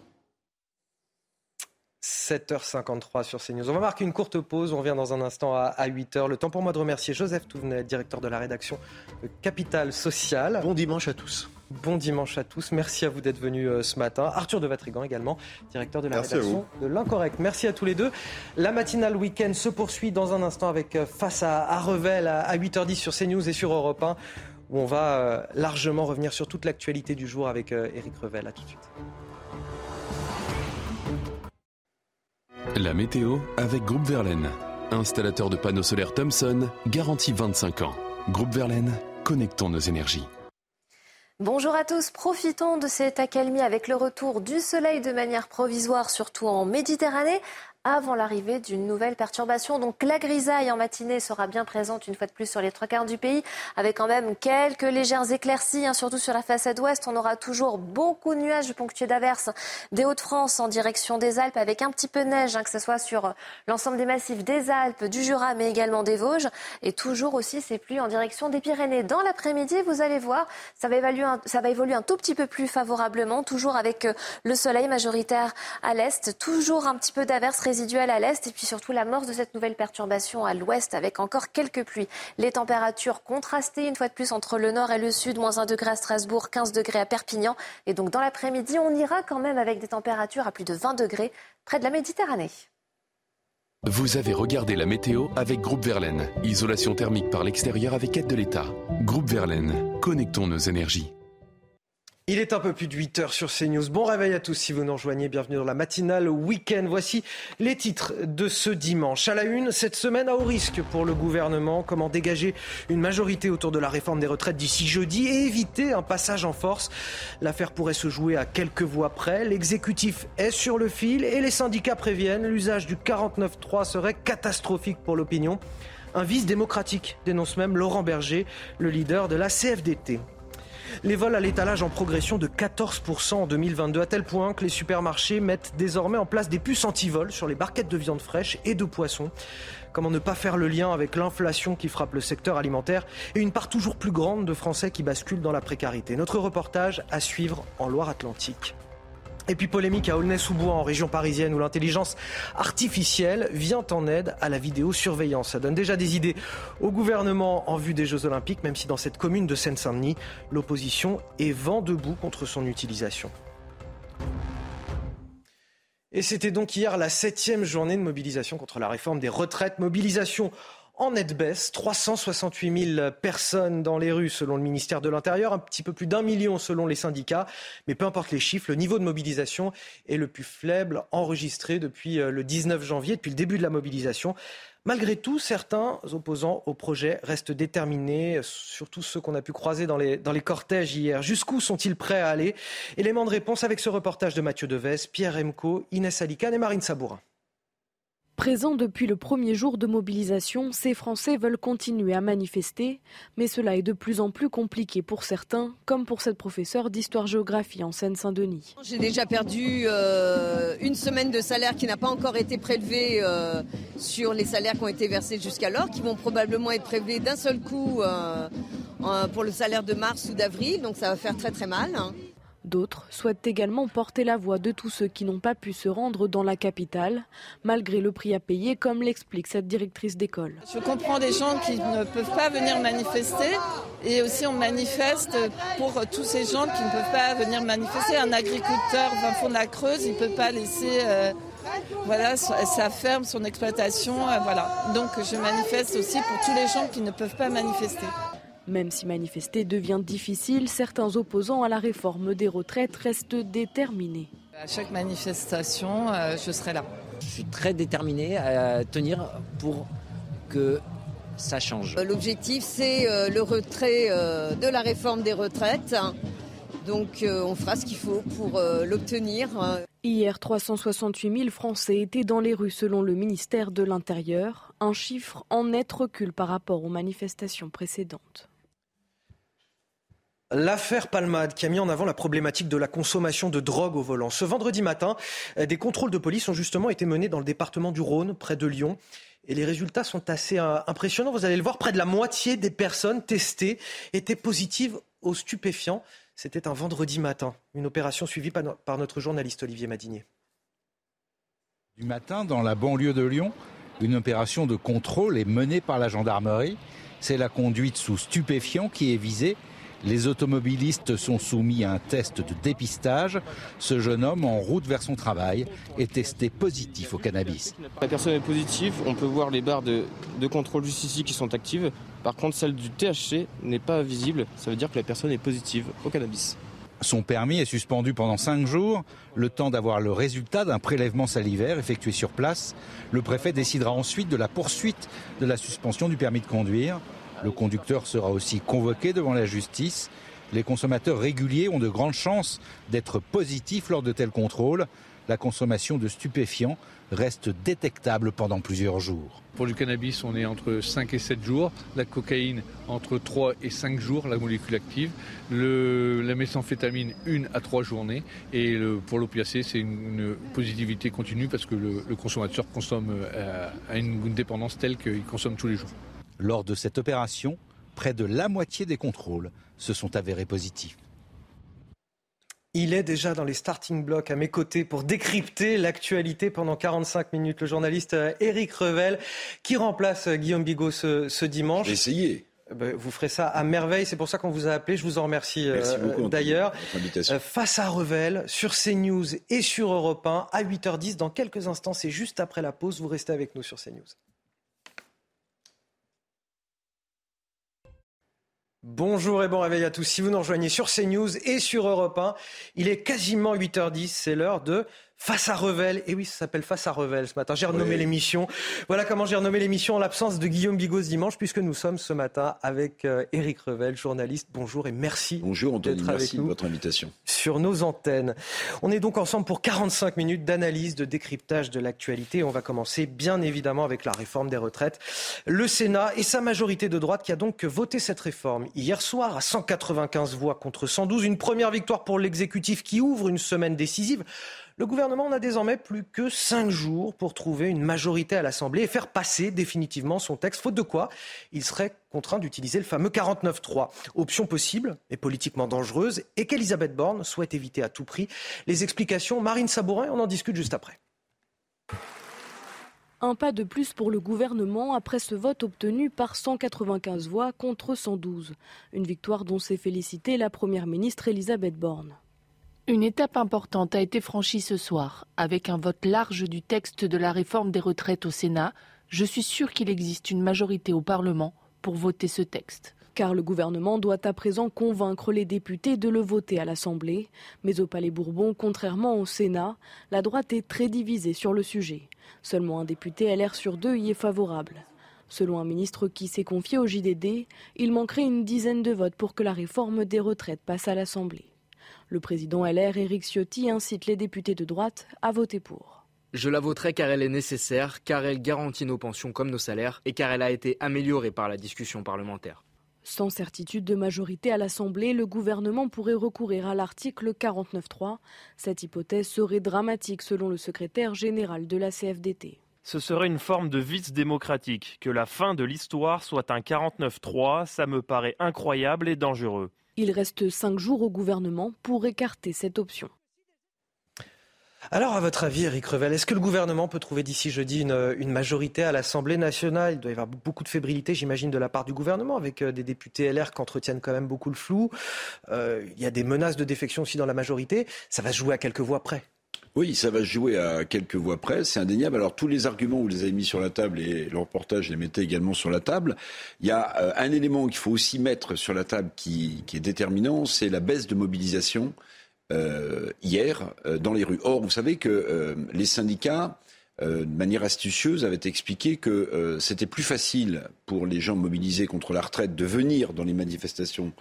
7h53 sur CNews. On va marquer une courte pause. On revient dans un instant à, 8h. Le temps pour moi de remercier Joseph Touvenet, directeur de la rédaction de Capital Social. Bon dimanche à tous. Bon dimanche à tous. Merci à vous d'être venus euh, ce matin. Arthur de Vatrigan également, directeur de la Merci rédaction de l'Incorrect. Merci à tous les deux. La matinale week-end se poursuit dans un instant avec euh, Face à, à Revel à 8h10 sur CNews et sur Europe 1 où on va euh, largement revenir sur toute l'actualité du jour avec Eric Revel. À tout de suite. La météo avec Groupe Verlaine. Installateur de panneaux solaires Thomson, garantie 25 ans. Groupe Verlaine, connectons nos énergies. Bonjour à tous, profitons de cette accalmie avec le retour du soleil de manière provisoire, surtout en Méditerranée avant l'arrivée d'une nouvelle perturbation. Donc la grisaille en matinée sera bien présente une fois de plus sur les trois quarts du pays, avec quand même quelques légères éclaircies, hein, surtout sur la façade ouest. On aura toujours beaucoup de nuages ponctués d'averses des Hauts-de-France en direction des Alpes, avec un petit peu de neige, hein, que ce soit sur l'ensemble des massifs des Alpes, du Jura, mais également des Vosges, et toujours aussi ces pluies en direction des Pyrénées. Dans l'après-midi, vous allez voir, ça va, ça va évoluer un tout petit peu plus favorablement, toujours avec le soleil majoritaire à l'est, toujours un petit peu d'averses résiduelle à l'est et puis surtout l'amorce de cette nouvelle perturbation à l'ouest avec encore quelques pluies. Les températures contrastées une fois de plus entre le nord et le sud, moins 1 degré à Strasbourg, 15 degrés à Perpignan. Et donc dans l'après-midi, on ira quand même avec des températures à plus de 20 degrés près de la Méditerranée. Vous avez regardé la météo avec Groupe Verlaine. Isolation thermique par l'extérieur avec aide de l'État. Groupe Verlaine, connectons nos énergies. Il est un peu plus de 8 heures sur CNews. Bon réveil à tous si vous nous rejoignez. Bienvenue dans la matinale week-end. Voici les titres de ce dimanche. À la une, cette semaine à haut risque pour le gouvernement. Comment dégager une majorité autour de la réforme des retraites d'ici jeudi et éviter un passage en force? L'affaire pourrait se jouer à quelques voix près. L'exécutif est sur le fil et les syndicats préviennent. L'usage du 49.3 serait catastrophique pour l'opinion. Un vice démocratique, dénonce même Laurent Berger, le leader de la CFDT. Les vols à l'étalage en progression de 14% en 2022, à tel point que les supermarchés mettent désormais en place des puces anti-vol sur les barquettes de viande fraîche et de poisson. Comment ne pas faire le lien avec l'inflation qui frappe le secteur alimentaire et une part toujours plus grande de Français qui basculent dans la précarité? Notre reportage à suivre en Loire-Atlantique. Et puis polémique à Aulnay-sous-Bois en région parisienne où l'intelligence artificielle vient en aide à la vidéosurveillance. Ça donne déjà des idées au gouvernement en vue des Jeux Olympiques, même si dans cette commune de Seine-Saint-Denis, l'opposition est vent debout contre son utilisation. Et c'était donc hier la septième journée de mobilisation contre la réforme des retraites. Mobilisation en nette baisse, 368 000 personnes dans les rues selon le ministère de l'Intérieur, un petit peu plus d'un million selon les syndicats. Mais peu importe les chiffres, le niveau de mobilisation est le plus faible enregistré depuis euh, le 19 janvier, depuis le début de la mobilisation. Malgré tout, certains opposants au projet restent déterminés, surtout ceux qu'on a pu croiser dans les, cortèges hier. Jusqu'où sont-ils prêts à aller? Élément de réponse avec ce reportage de Mathieu Deves, Pierre Emco, Inès Alicane et Marine Sabourin. Présents depuis le premier jour de mobilisation, ces Français veulent continuer à manifester, mais cela est de plus en plus compliqué pour certains, comme pour cette professeure d'histoire-géographie en Seine-Saint-Denis. J'ai déjà perdu euh, une semaine de salaire qui n'a pas encore été prélevé euh, sur les salaires qui ont été versés jusqu'alors, qui vont probablement être prélevés d'un seul coup euh, pour le salaire de mars ou d'avril, donc ça va faire très très mal. Hein. D'autres souhaitent également porter la voix de tous ceux qui n'ont pas pu se rendre dans la capitale, malgré le prix à payer, comme l'explique cette directrice d'école. Je comprends des gens qui ne peuvent pas venir manifester et aussi on manifeste pour tous ces gens qui ne peuvent pas venir manifester. Un agriculteur va fond de la Creuse, il ne peut pas laisser euh, voilà, sa ferme, son exploitation. Euh, voilà. Donc je manifeste aussi pour tous les gens qui ne peuvent pas manifester. Même si manifester devient difficile, certains opposants à la réforme des retraites restent déterminés. À chaque manifestation, euh, je serai là. Je suis très déterminé à tenir pour que ça change. Euh, l'objectif, c'est euh, le retrait de la réforme des retraites. Donc on fera ce qu'il faut pour l'obtenir. Hier, 368 000 Français étaient dans les rues selon le ministère de l'Intérieur, un chiffre en net recul par rapport aux manifestations précédentes. L'affaire Palmade qui a mis en avant la problématique de la consommation de drogue au volant. Ce vendredi matin, euh, des contrôles de police ont justement été menés dans le département du Rhône, près de Lyon. Et les résultats sont assez euh, impressionnants. Vous allez le voir, près de la moitié des personnes testées étaient positives aux stupéfiants. C'était un vendredi matin. Une opération suivie par notre journaliste Olivier Madinier. Du matin, dans la banlieue de Lyon, une opération de contrôle est menée par la gendarmerie. C'est la conduite sous stupéfiants qui est visée les automobilistes sont soumis à un test de dépistage. Ce jeune homme, en route vers son travail, est testé positif au cannabis. La personne est positive, on peut voir les barres de, contrôle juste ici qui sont actives. Par contre, celle du THC n'est pas visible. Ça veut dire que la personne est positive au cannabis. Son permis est suspendu pendant cinq jours, le temps d'avoir le résultat d'un prélèvement salivaire effectué sur place. Le préfet décidera ensuite de la poursuite de la suspension du permis de conduire. Le conducteur sera aussi convoqué devant la justice. Les consommateurs réguliers ont de grandes chances d'être positifs lors de tels contrôles. La consommation de stupéfiants reste détectable pendant plusieurs jours. Pour le cannabis, on est entre 5 et 7 jours. La cocaïne, entre 3 et 5 jours, la molécule active. la méthamphétamine, 1 à 3 journées. Et pour l'opiacé, c'est une, positivité continue parce que le, consommateur consomme euh, à une dépendance telle qu'il consomme tous les jours. Lors de cette opération, près de la moitié des contrôles se sont avérés positifs. Il est déjà dans les starting blocks à mes côtés pour décrypter l'actualité pendant 45 minutes. Le journaliste Eric euh, Revel qui remplace euh, Guillaume Bigot ce, dimanche. J'ai essayé. Eh ben, vous ferez ça à merveille, c'est pour ça qu'on vous a appelé. Je vous en remercie euh, d'ailleurs. face à Revel, sur CNews et sur Europe 1, à 8h10, dans quelques instants, c'est juste après la pause. Vous restez avec nous sur CNews. Bonjour et bon réveil à tous. Si vous nous rejoignez sur CNews et sur Europe 1, il est quasiment 8h10, c'est l'heure de Face à Revel. Et oui, ça s'appelle Face à Revel ce matin. J'ai renommé l'émission. Voilà comment j'ai renommé l'émission en l'absence de Guillaume Bigot dimanche, puisque nous sommes ce matin avec Eric euh, Revel, journaliste. Bonjour et merci. Bonjour Anthony, merci de votre invitation. Sur nos antennes. On est donc ensemble pour 45 minutes d'analyse, de décryptage de l'actualité. On va commencer bien évidemment avec la réforme des retraites. Le Sénat et sa majorité de droite qui a donc voté cette réforme hier soir à 195 voix contre 112. Une première victoire pour l'exécutif qui ouvre une semaine décisive. Le gouvernement n'a désormais plus que cinq jours pour trouver une majorité à l'Assemblée et faire passer définitivement son texte, faute de quoi il serait contraint d'utiliser le fameux 49-3. Option possible et politiquement dangereuse et qu'Elisabeth Borne souhaite éviter à tout prix. Les explications, Marine Sabourin, on en discute juste après. Un pas de plus pour le gouvernement après ce vote obtenu par 195 voix contre 112. Une victoire dont s'est félicitée la Première ministre Elisabeth Borne. Une étape importante a été franchie ce soir. Avec un vote large du texte de la réforme des retraites au Sénat, je suis sûr qu'il existe une majorité au Parlement pour voter ce texte. Car le gouvernement doit à présent convaincre les députés de le voter à l'Assemblée. Mais au Palais Bourbon, contrairement au Sénat, la droite est très divisée sur le sujet. Seulement un député LR sur deux y est favorable. Selon un ministre qui s'est confié au JDD, il manquerait une dizaine de votes pour que la réforme des retraites passe à l'Assemblée. Le président LR, Éric Ciotti, incite les députés de droite à voter pour. Je la voterai car elle est nécessaire, car elle garantit nos pensions comme nos salaires et car elle a été améliorée par la discussion parlementaire. Sans certitude de majorité à l'Assemblée, le gouvernement pourrait recourir à l'article 49.3. Cette hypothèse serait dramatique selon le secrétaire général de la CFDT. Ce serait une forme de vice démocratique. Que la fin de l'histoire soit un 49.3, ça me paraît incroyable et dangereux. Il reste cinq jours au gouvernement pour écarter cette option. Alors, à votre avis, Eric Revel, est-ce que le gouvernement peut trouver d'ici jeudi une, majorité à l'Assemblée nationale? Il doit y avoir beaucoup de fébrilité, j'imagine, de la part du gouvernement, avec euh, des députés LR qui entretiennent quand même beaucoup le flou. Euh, il y a des menaces de défection aussi dans la majorité. Ça va se jouer à quelques voix près. Oui, ça va jouer à quelques voix près, c'est indéniable. Alors tous les arguments, vous les avez mis sur la table et le reportage les mettait également sur la table. Il y a euh, un élément qu'il faut aussi mettre sur la table qui, est déterminant, c'est la baisse de mobilisation euh, hier euh, dans les rues. Or, vous savez que les syndicats, de manière astucieuse, avaient expliqué que c'était plus facile pour les gens mobilisés contre la retraite de venir dans les manifestations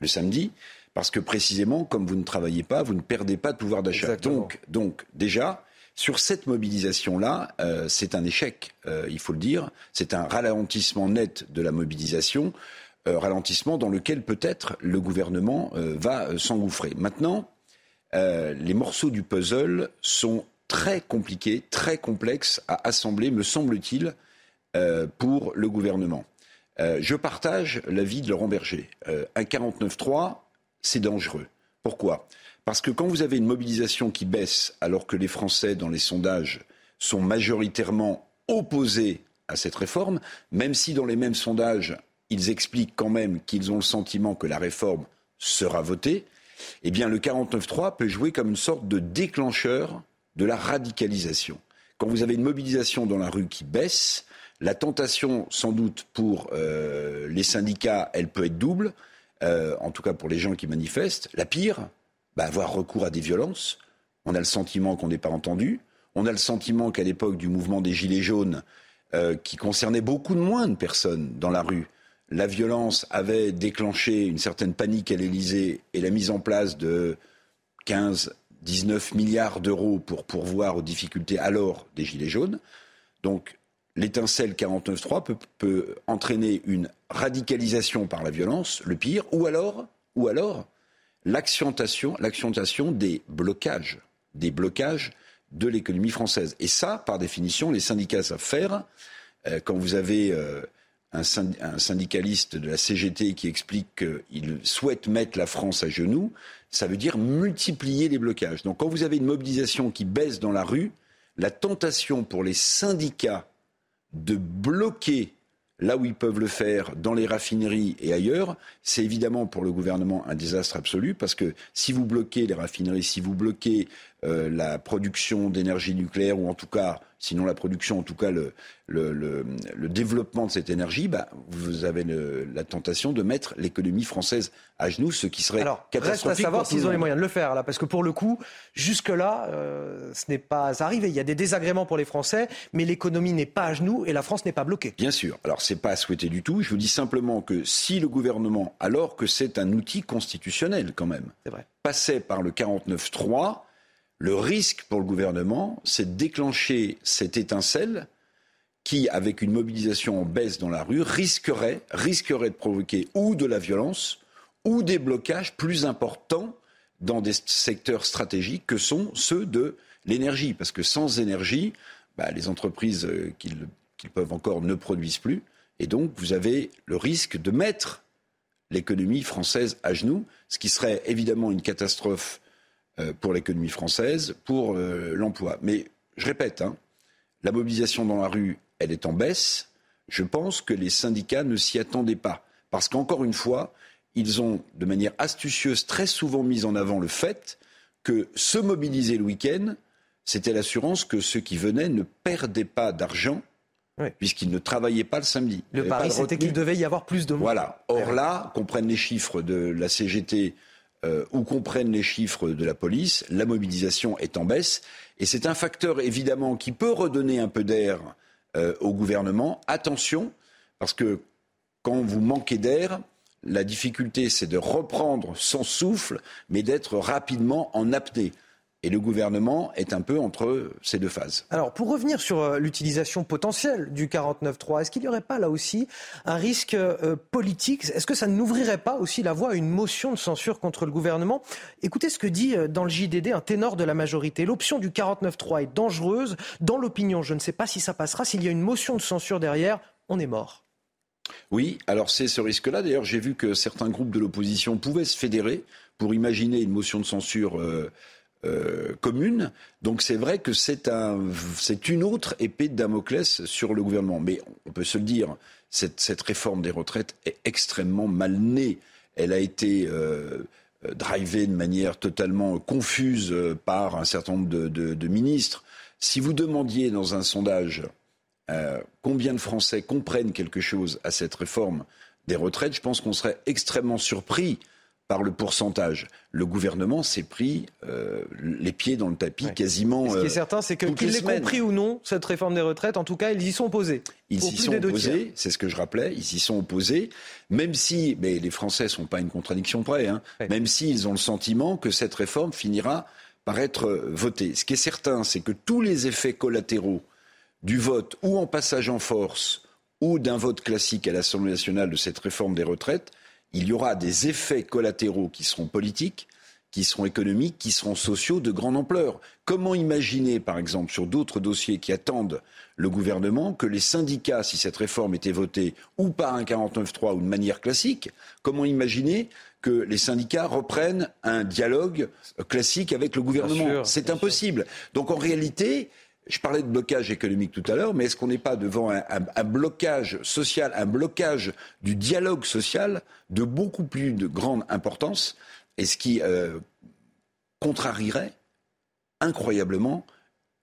le samedi parce que précisément, comme vous ne travaillez pas, vous ne perdez pas de pouvoir d'achat. Donc, donc, déjà, sur cette mobilisation-là, euh, c'est un échec, euh, il faut le dire. C'est un ralentissement net de la mobilisation, euh, ralentissement dans lequel peut-être le gouvernement va s'engouffrer. Maintenant, les morceaux du puzzle sont très compliqués, très complexes à assembler, me semble-t-il, pour le gouvernement. je partage l'avis de Laurent Berger. un 49-3, c'est dangereux. Pourquoi? Parce que quand vous avez une mobilisation qui baisse alors que les Français, dans les sondages, sont majoritairement opposés à cette réforme, même si dans les mêmes sondages, ils expliquent quand même qu'ils ont le sentiment que la réforme sera votée, eh bien le 49-3 peut jouer comme une sorte de déclencheur de la radicalisation. Quand vous avez une mobilisation dans la rue qui baisse, la tentation, sans doute, pour euh, les syndicats, elle peut être double. Euh, en tout cas pour les gens qui manifestent. La pire, bah, avoir recours à des violences. On a le sentiment qu'on n'est pas entendu. On a le sentiment qu'à l'époque du mouvement des Gilets jaunes, euh, qui concernait beaucoup de moins de personnes dans la rue, la violence avait déclenché une certaine panique à l'Élysée et la mise en place de 15, 19 milliards d'euros pour pourvoir aux difficultés alors des Gilets jaunes. Donc l'étincelle 49.3 peut, peut entraîner une radicalisation par la violence, le pire, ou alors, ou alors l'accentuation, des blocages, des blocages de l'économie française. Et ça, par définition, les syndicats savent faire. Euh, quand vous avez euh, un, syndicaliste de la CGT qui explique qu'il souhaite mettre la France à genoux, ça veut dire multiplier les blocages. Donc quand vous avez une mobilisation qui baisse dans la rue, la tentation pour les syndicats de bloquer là où ils peuvent le faire, dans les raffineries et ailleurs, c'est évidemment pour le gouvernement un désastre absolu, parce que si vous bloquez les raffineries, si vous bloquez euh, la production d'énergie nucléaire, ou en tout cas, sinon la production, en tout cas le, le, le, le développement de cette énergie, bah, vous avez la tentation de mettre l'économie française à genoux, ce qui serait Alors, catastrophique. Reste à savoir s'ils ont les moyens de le faire, là, parce que pour le coup, jusque-là, euh, ce n'est pas arrivé. Il y a des désagréments pour les Français, mais l'économie n'est pas à genoux et la France n'est pas bloquée. Bien sûr. Alors, c'est pas à souhaiter du tout. Je vous dis simplement que si le gouvernement, alors que c'est un outil constitutionnel quand même, passait par le 49.3, le risque pour le gouvernement, c'est de déclencher cette étincelle qui, avec une mobilisation en baisse dans la rue, risquerait, de provoquer ou de la violence ou des blocages plus importants dans des secteurs stratégiques que sont ceux de l'énergie. Parce que sans énergie, bah, les entreprises euh, qu'ils peuvent encore ne produisent plus. Et donc, vous avez le risque de mettre l'économie française à genoux, ce qui serait évidemment une catastrophe pour l'économie française, pour euh, l'emploi. Mais je répète, hein, la mobilisation dans la rue, elle est en baisse. Je pense que les syndicats ne s'y attendaient pas. Parce qu'encore une fois, ils ont, de manière astucieuse, très souvent mis en avant le fait que se mobiliser le week-end, c'était l'assurance que ceux qui venaient ne perdaient pas d'argent puisqu'ils ne travaillaient pas le samedi. Le pari, c'était qu'il devait y avoir plus de monde. Voilà. Or là, qu'on prenne les chiffres de la CGT euh, ou qu'on prenne les chiffres de la police, la mobilisation est en baisse. Et c'est un facteur, évidemment, qui peut redonner un peu d'air euh, au gouvernement. Attention, parce que quand vous manquez d'air, la difficulté, c'est de reprendre son souffle, mais d'être rapidement en apnée. Et le gouvernement est un peu entre ces deux phases. Alors, pour revenir sur euh, l'utilisation potentielle du 49.3, est-ce qu'il n'y aurait pas là aussi un risque euh, politique? Est-ce que ça n'ouvrirait pas aussi la voie à une motion de censure contre le gouvernement? Écoutez ce que dit euh, dans le JDD un ténor de la majorité. L'option du 49.3 est dangereuse. Dans l'opinion, je ne sais pas si ça passera. S'il y a une motion de censure derrière, on est mort. Oui, alors c'est ce risque-là. D'ailleurs, j'ai vu que certains groupes de l'opposition pouvaient se fédérer pour imaginer une motion de censure. Euh, commune. Donc c'est vrai que c'est un, une autre épée de Damoclès sur le gouvernement. Mais on peut se le dire, cette, réforme des retraites est extrêmement mal née. Elle a été euh, drivée de manière totalement confuse par un certain nombre de, ministres. Si vous demandiez dans un sondage euh, combien de Français comprennent quelque chose à cette réforme des retraites, je pense qu'on serait extrêmement surpris par le pourcentage. Le gouvernement s'est pris euh, les pieds dans le tapis quasiment. ce qui est euh, certain, c'est que qu'ils l'aient compris ou non, cette réforme des retraites, en tout cas, ils y sont opposés. Ils y sont opposés, c'est ce que je rappelais, ils y sont opposés, même si, mais les Français ne sont pas une contradiction près, hein, même s'ils ont le sentiment que cette réforme finira par être euh, votée. Ce qui est certain, c'est que tous les effets collatéraux du vote ou en passage en force ou d'un vote classique à l'Assemblée nationale de cette réforme des retraites il y aura des effets collatéraux qui seront politiques, qui seront économiques, qui seront sociaux de grande ampleur. Comment imaginer, par exemple, sur d'autres dossiers qui attendent le gouvernement, que les syndicats, si cette réforme était votée ou par un 49-3 ou de manière classique, comment imaginer que les syndicats reprennent un dialogue classique avec le gouvernement? C'est impossible. Donc en réalité, je parlais de blocage économique tout à l'heure, mais est-ce qu'on n'est pas devant un, blocage social, un blocage du dialogue social de beaucoup plus de grande importance et ce qui euh, contrarierait incroyablement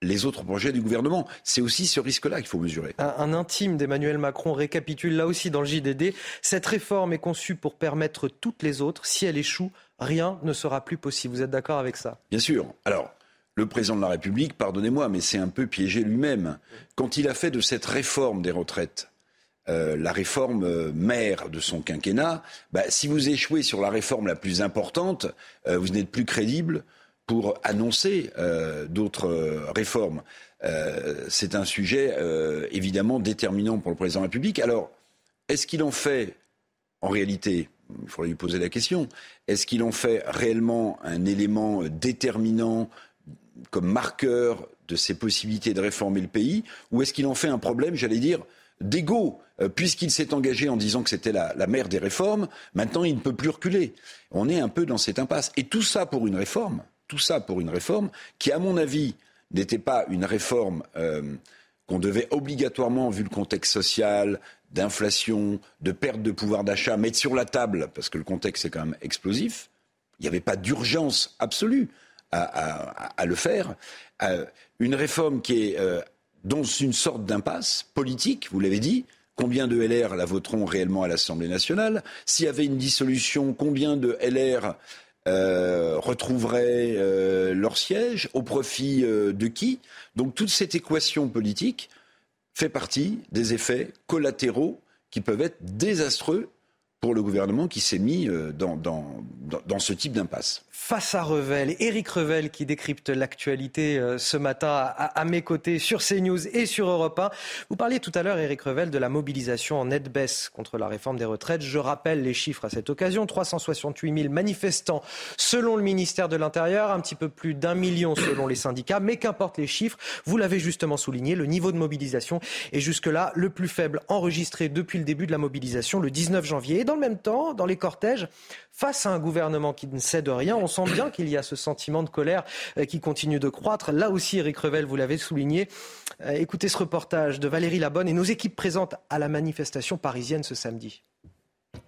les autres projets du gouvernement? C'est aussi ce risque-là qu'il faut mesurer. Un, un intime d'Emmanuel Macron récapitule là aussi dans le JDD. Cette réforme est conçue pour permettre toutes les autres. Si elle échoue, rien ne sera plus possible. Vous êtes d'accord avec ça? Bien sûr. Alors, le président de la République, pardonnez-moi, mais c'est un peu piégé lui-même. Quand il a fait de cette réforme des retraites euh, la réforme euh, mère de son quinquennat, bah, si vous échouez sur la réforme la plus importante, euh, vous n'êtes plus crédible pour annoncer d'autres réformes. c'est un sujet évidemment déterminant pour le président de la République. Alors, est-ce qu'il en fait, en réalité, il faudrait lui poser la question, est-ce qu'il en fait réellement un élément déterminant comme marqueur de ses possibilités de réformer le pays Ou est-ce qu'il en fait un problème, j'allais dire, d'ego euh, Puisqu'il s'est engagé en disant que c'était la, mère des réformes, maintenant il ne peut plus reculer. On est un peu dans cette impasse. Et tout ça pour une réforme, tout ça pour une réforme qui, à mon avis, n'était pas une réforme euh, qu'on devait obligatoirement, vu le contexte social, d'inflation, de perte de pouvoir d'achat, mettre sur la table, parce que le contexte est quand même explosif. Il n'y avait pas d'urgence absolue à, le faire. Euh, une réforme qui est euh, dans une sorte d'impasse politique, vous l'avez dit. Combien de LR la voteront réellement à l'Assemblée nationale? S'il y avait une dissolution, combien de LR euh, retrouveraient leur siège Au profit de qui? Donc toute cette équation politique fait partie des effets collatéraux qui peuvent être désastreux pour le gouvernement qui s'est mis dans, ce type d'impasse face à Revel. Éric Revel qui décrypte l'actualité euh, ce matin à, mes côtés sur CNews et sur Europe 1. Vous parliez tout à l'heure, Éric Revel, de la mobilisation en nette baisse contre la réforme des retraites. Je rappelle les chiffres à cette occasion. 368 000 manifestants selon le ministère de l'Intérieur, un petit peu plus d'un million selon les syndicats. Mais qu'importe les chiffres, vous l'avez justement souligné, le niveau de mobilisation est jusque-là le plus faible enregistré depuis le début de la mobilisation le 19 janvier. Et dans le même temps, dans les cortèges, face à un gouvernement qui ne cède rien, sent bien qu'il y a ce sentiment de colère euh, qui continue de croître. Là aussi, Eric Revel, vous l'avez souligné. Euh, écoutez ce reportage de Valérie Labonne et nos équipes présentes à la manifestation parisienne ce samedi.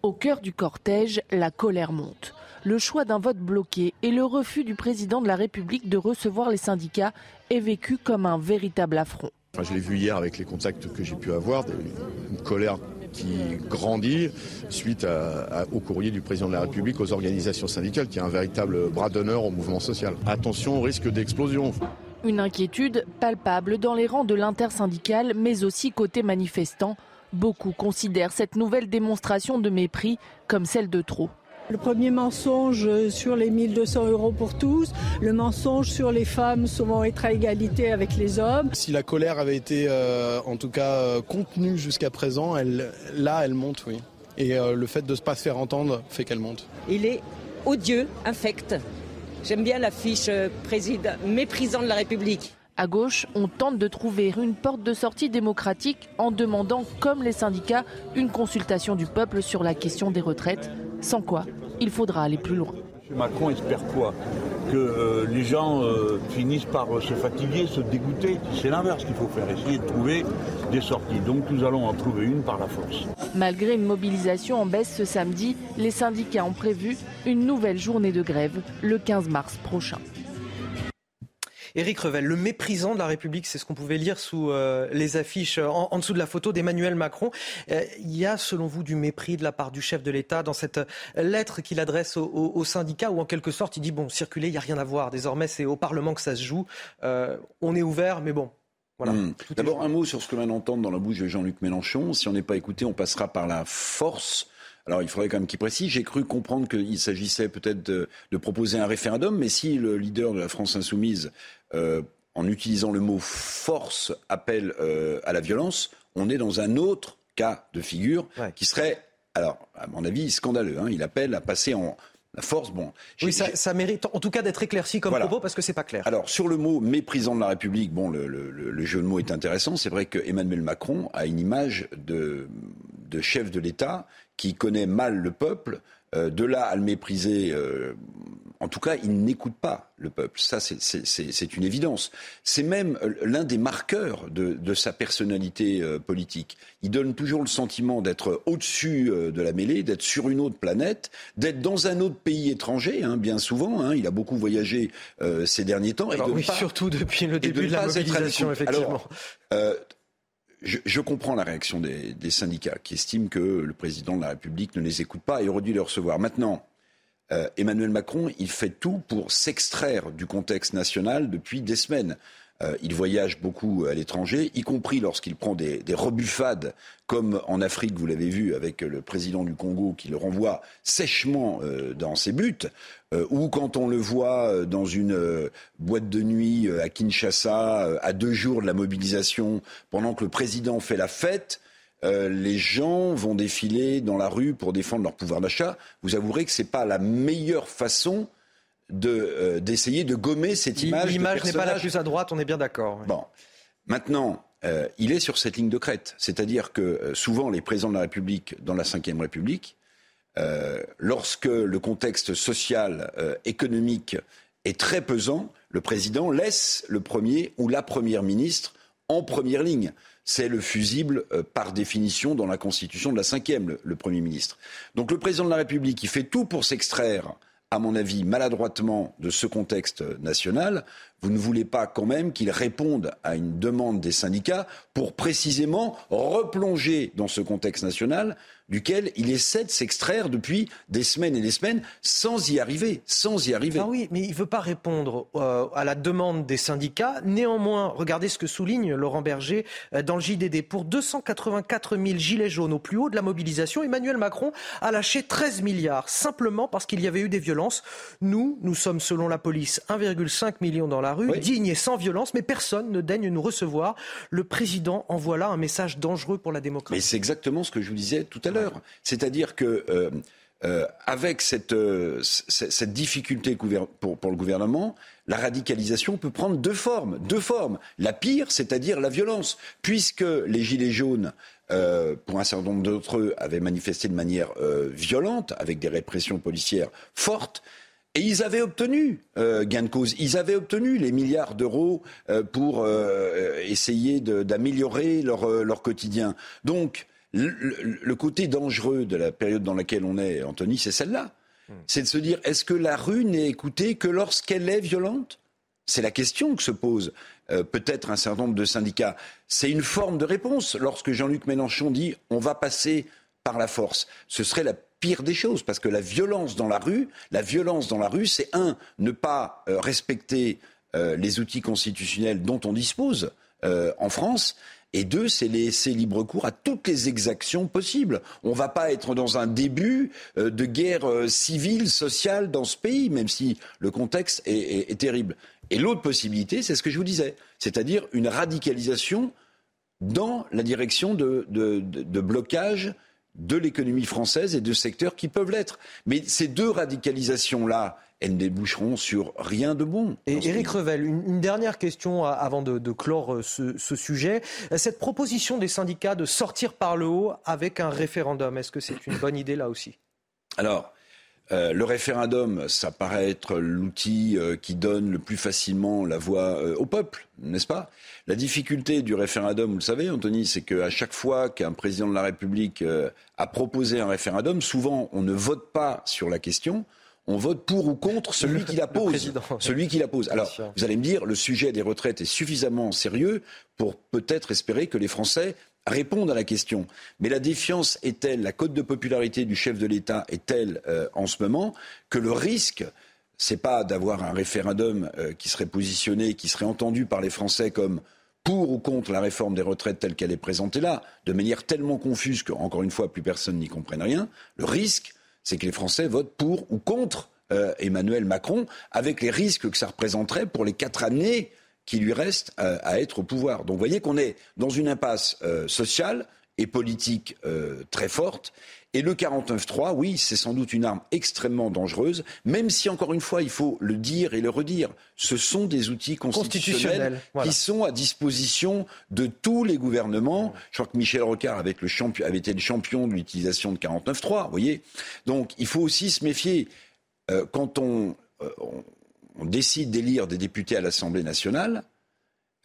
Au cœur du cortège, la colère monte. le choix d'un vote bloqué et le refus du président de la République de recevoir les syndicats est vécu comme un véritable affront. je l'ai vu hier avec les contacts que j'ai pu avoir, une colère qui grandit suite au courrier du président de la République aux organisations syndicales, qui est un véritable bras d'honneur au mouvement social. Attention au risque d'explosion. Une inquiétude palpable dans les rangs de l'intersyndicale, mais aussi côté manifestants. Beaucoup considèrent cette nouvelle démonstration de mépris comme celle de trop. Le premier mensonge sur les 1200 euros pour tous, le mensonge sur les femmes souvent être à égalité avec les hommes. Si la colère avait été euh, en tout cas euh, contenue jusqu'à présent, elle, là elle monte, oui. Et euh, le fait de ne pas se faire entendre fait qu'elle monte. Il est odieux, infect. J'aime bien l'affiche président méprisant de la République. À gauche, on tente de trouver une porte de sortie démocratique en demandant, comme les syndicats, une consultation du peuple sur la question des retraites, sans quoi il faudra aller plus loin. Macron espère quoi? Que euh, les gens euh, finissent par euh, se fatiguer, se dégoûter. C'est l'inverse qu'il faut faire, essayer de trouver des sorties. Donc nous allons en trouver une par la force. Malgré une mobilisation en baisse ce samedi, les syndicats ont prévu une nouvelle journée de grève le 15 mars prochain. Éric Revel, le méprisant de la République, c'est ce qu'on pouvait lire sous euh, les affiches en, dessous de la photo d'Emmanuel Macron. Euh, il y a, selon vous, du mépris de la part du chef de l'État dans cette lettre qu'il adresse aux syndicats où, en quelque sorte, il dit bon, circuler, il n'y a rien à voir. Désormais, c'est au Parlement que ça se joue. Euh, on est ouvert, mais bon, voilà. Hmm. D'abord, un mot sur ce que l'on entend dans la bouche de Jean-Luc Mélenchon. Si on n'est pas écouté, on passera par la force. Alors il faudrait quand même qu'il précise. J'ai cru comprendre qu'il s'agissait peut-être de, proposer un référendum, mais si le leader de la France insoumise euh, en utilisant le mot force, appelle euh, à la violence, on est dans un autre cas de figure qui serait, alors, à mon avis, scandaleux. Hein. Il appelle à passer en, la force, bon. Oui, ça, mérite en tout cas d'être éclairci comme propos parce que c'est pas clair. Alors sur le mot méprisant de la République, bon, le, jeu de mots est intéressant. C'est vrai que Emmanuel Macron a une image de, de chef de l'État qui connaît mal le peuple. Euh, de là à le mépriser, en tout cas, il n'écoute pas le peuple. Ça, c'est une évidence. C'est même euh, l'un des marqueurs de, sa personnalité euh, politique. Il donne toujours le sentiment d'être au-dessus euh, de la mêlée, d'être sur une autre planète, d'être dans un autre pays étranger, hein, bien souvent. Hein. Il a beaucoup voyagé ces derniers temps. et oui, surtout depuis le début de, la mobilisation, effectivement. je, comprends la réaction des, des, syndicats qui estiment que le président de la République ne les écoute pas et aurait dû les recevoir. Maintenant, euh, Emmanuel Macron, il fait tout pour s'extraire du contexte national depuis des semaines. Euh, il voyage beaucoup à l'étranger, y compris lorsqu'il prend des, rebuffades, comme en Afrique, vous l'avez vu avec le président du Congo qui le renvoie sèchement euh, dans ses buts, ou quand on le voit dans une boîte de nuit à Kinshasa, à deux jours de la mobilisation, pendant que le président fait la fête, euh, les gens vont défiler dans la rue pour défendre leur pouvoir d'achat, vous avouerez que ce n'est pas la meilleure façon euh, d'essayer de, gommer cette image. L'image n'est pas la plus à droite, on est bien d'accord. Bon, maintenant, euh, il est sur cette ligne de crête, c'est-à-dire que souvent les présidents de la République, dans la Ve République, lorsque le contexte social, économique est très pesant, le président laisse le premier ou la première ministre en première ligne c'est le fusible euh, par définition dans la Constitution de la cinquième, le, Premier ministre. Donc le président de la République, il fait tout pour s'extraire, à mon avis, maladroitement de ce contexte national. Vous ne voulez pas quand même qu'il réponde à une demande des syndicats pour précisément replonger dans ce contexte national duquel il essaie de s'extraire depuis des semaines et des semaines sans y arriver, sans y arriver. Ah oui, mais il ne veut pas répondre euh, à la demande des syndicats. Néanmoins, regardez ce que souligne Laurent Berger euh, dans le JDD. Pour 284 000 gilets jaunes au plus haut de la mobilisation, Emmanuel Macron a lâché 13 milliards simplement parce qu'il y avait eu des violences. Nous, nous sommes selon la police 1,5 million dans la rue, dignes et sans violence, mais personne ne daigne nous recevoir. Le président envoie là un message dangereux pour la démocratie. Mais c'est exactement ce que je vous disais tout à l'heure. C'est-à-dire que euh, euh, avec cette, euh, cette, difficulté pour, pour, le gouvernement, la radicalisation peut prendre deux formes. Deux formes. La pire, c'est-à-dire la violence, puisque les Gilets jaunes, pour un certain nombre d'entre eux, avaient manifesté de manière violente, avec des répressions policières fortes. Et ils avaient obtenu gain de cause. Ils avaient obtenu les milliards d'euros pour essayer d'améliorer leur, leur quotidien. Donc, le, côté dangereux de la période dans laquelle on est, Anthony, c'est celle-là. C'est de se dire, est-ce que la rue n'est écoutée que lorsqu'elle est violente? C'est la question que se pose euh, peut-être un certain nombre de syndicats. C'est une forme de réponse lorsque Jean-Luc Mélenchon dit on va passer par la force. Ce serait la pire des choses, parce que la violence dans la rue, la violence dans la rue, c'est un, ne pas euh, respecter euh, les outils constitutionnels dont on dispose en France, et deux, c'est laisser libre cours à toutes les exactions possibles. On ne va pas être dans un début de guerre civile, sociale dans ce pays, même si le contexte est terrible. Et l'autre possibilité, c'est ce que je vous disais, c'est-à-dire une radicalisation dans la direction de, blocage de l'économie française et de secteurs qui peuvent l'être. Mais ces deux radicalisations-là, elles ne déboucheront sur rien de bon. Et Éric Revel, une, dernière question avant de, clore euh, ce, ce, sujet. Cette proposition des syndicats de sortir par le haut avec un référendum, est-ce que c'est une bonne idée là aussi? Alors, euh, le référendum, ça paraît être l'outil euh, qui donne le plus facilement la voix euh, au peuple, n'est-ce pas? La difficulté du référendum, vous le savez, Anthony, c'est qu'à chaque fois qu'un président de la République a proposé un référendum, souvent on ne vote pas sur la question, on vote pour ou contre celui qui la pose. Celui qui la pose. Alors, vous allez me dire, le sujet des retraites est suffisamment sérieux pour peut-être espérer que les Français répondre à la question. Mais la défiance est telle, la cote de popularité du chef de l'État est telle euh, en ce moment que le risque, c'est pas d'avoir un référendum euh, qui serait positionné, qui serait entendu par les Français comme pour ou contre la réforme des retraites telle qu'elle est présentée là, de manière tellement confuse que, encore une fois, plus personne n'y comprenne rien. Le risque, c'est que les Français votent pour ou contre euh, Emmanuel Macron, avec les risques que ça représenterait pour les quatre années qui lui reste à, être au pouvoir. Donc vous voyez qu'on est dans une impasse euh, sociale et politique euh, très forte. Et le 49-3, oui, c'est sans doute une arme extrêmement dangereuse, même si, encore une fois, il faut le dire et le redire, ce sont des outils constitutionnels, qui sont à disposition de tous les gouvernements. Je crois que Michel Rocard avait, le champion, avait été le champion de l'utilisation de 49-3, vous voyez. Donc il faut aussi se méfier. Euh, quand on, on on décide d'élire des députés à l'Assemblée nationale,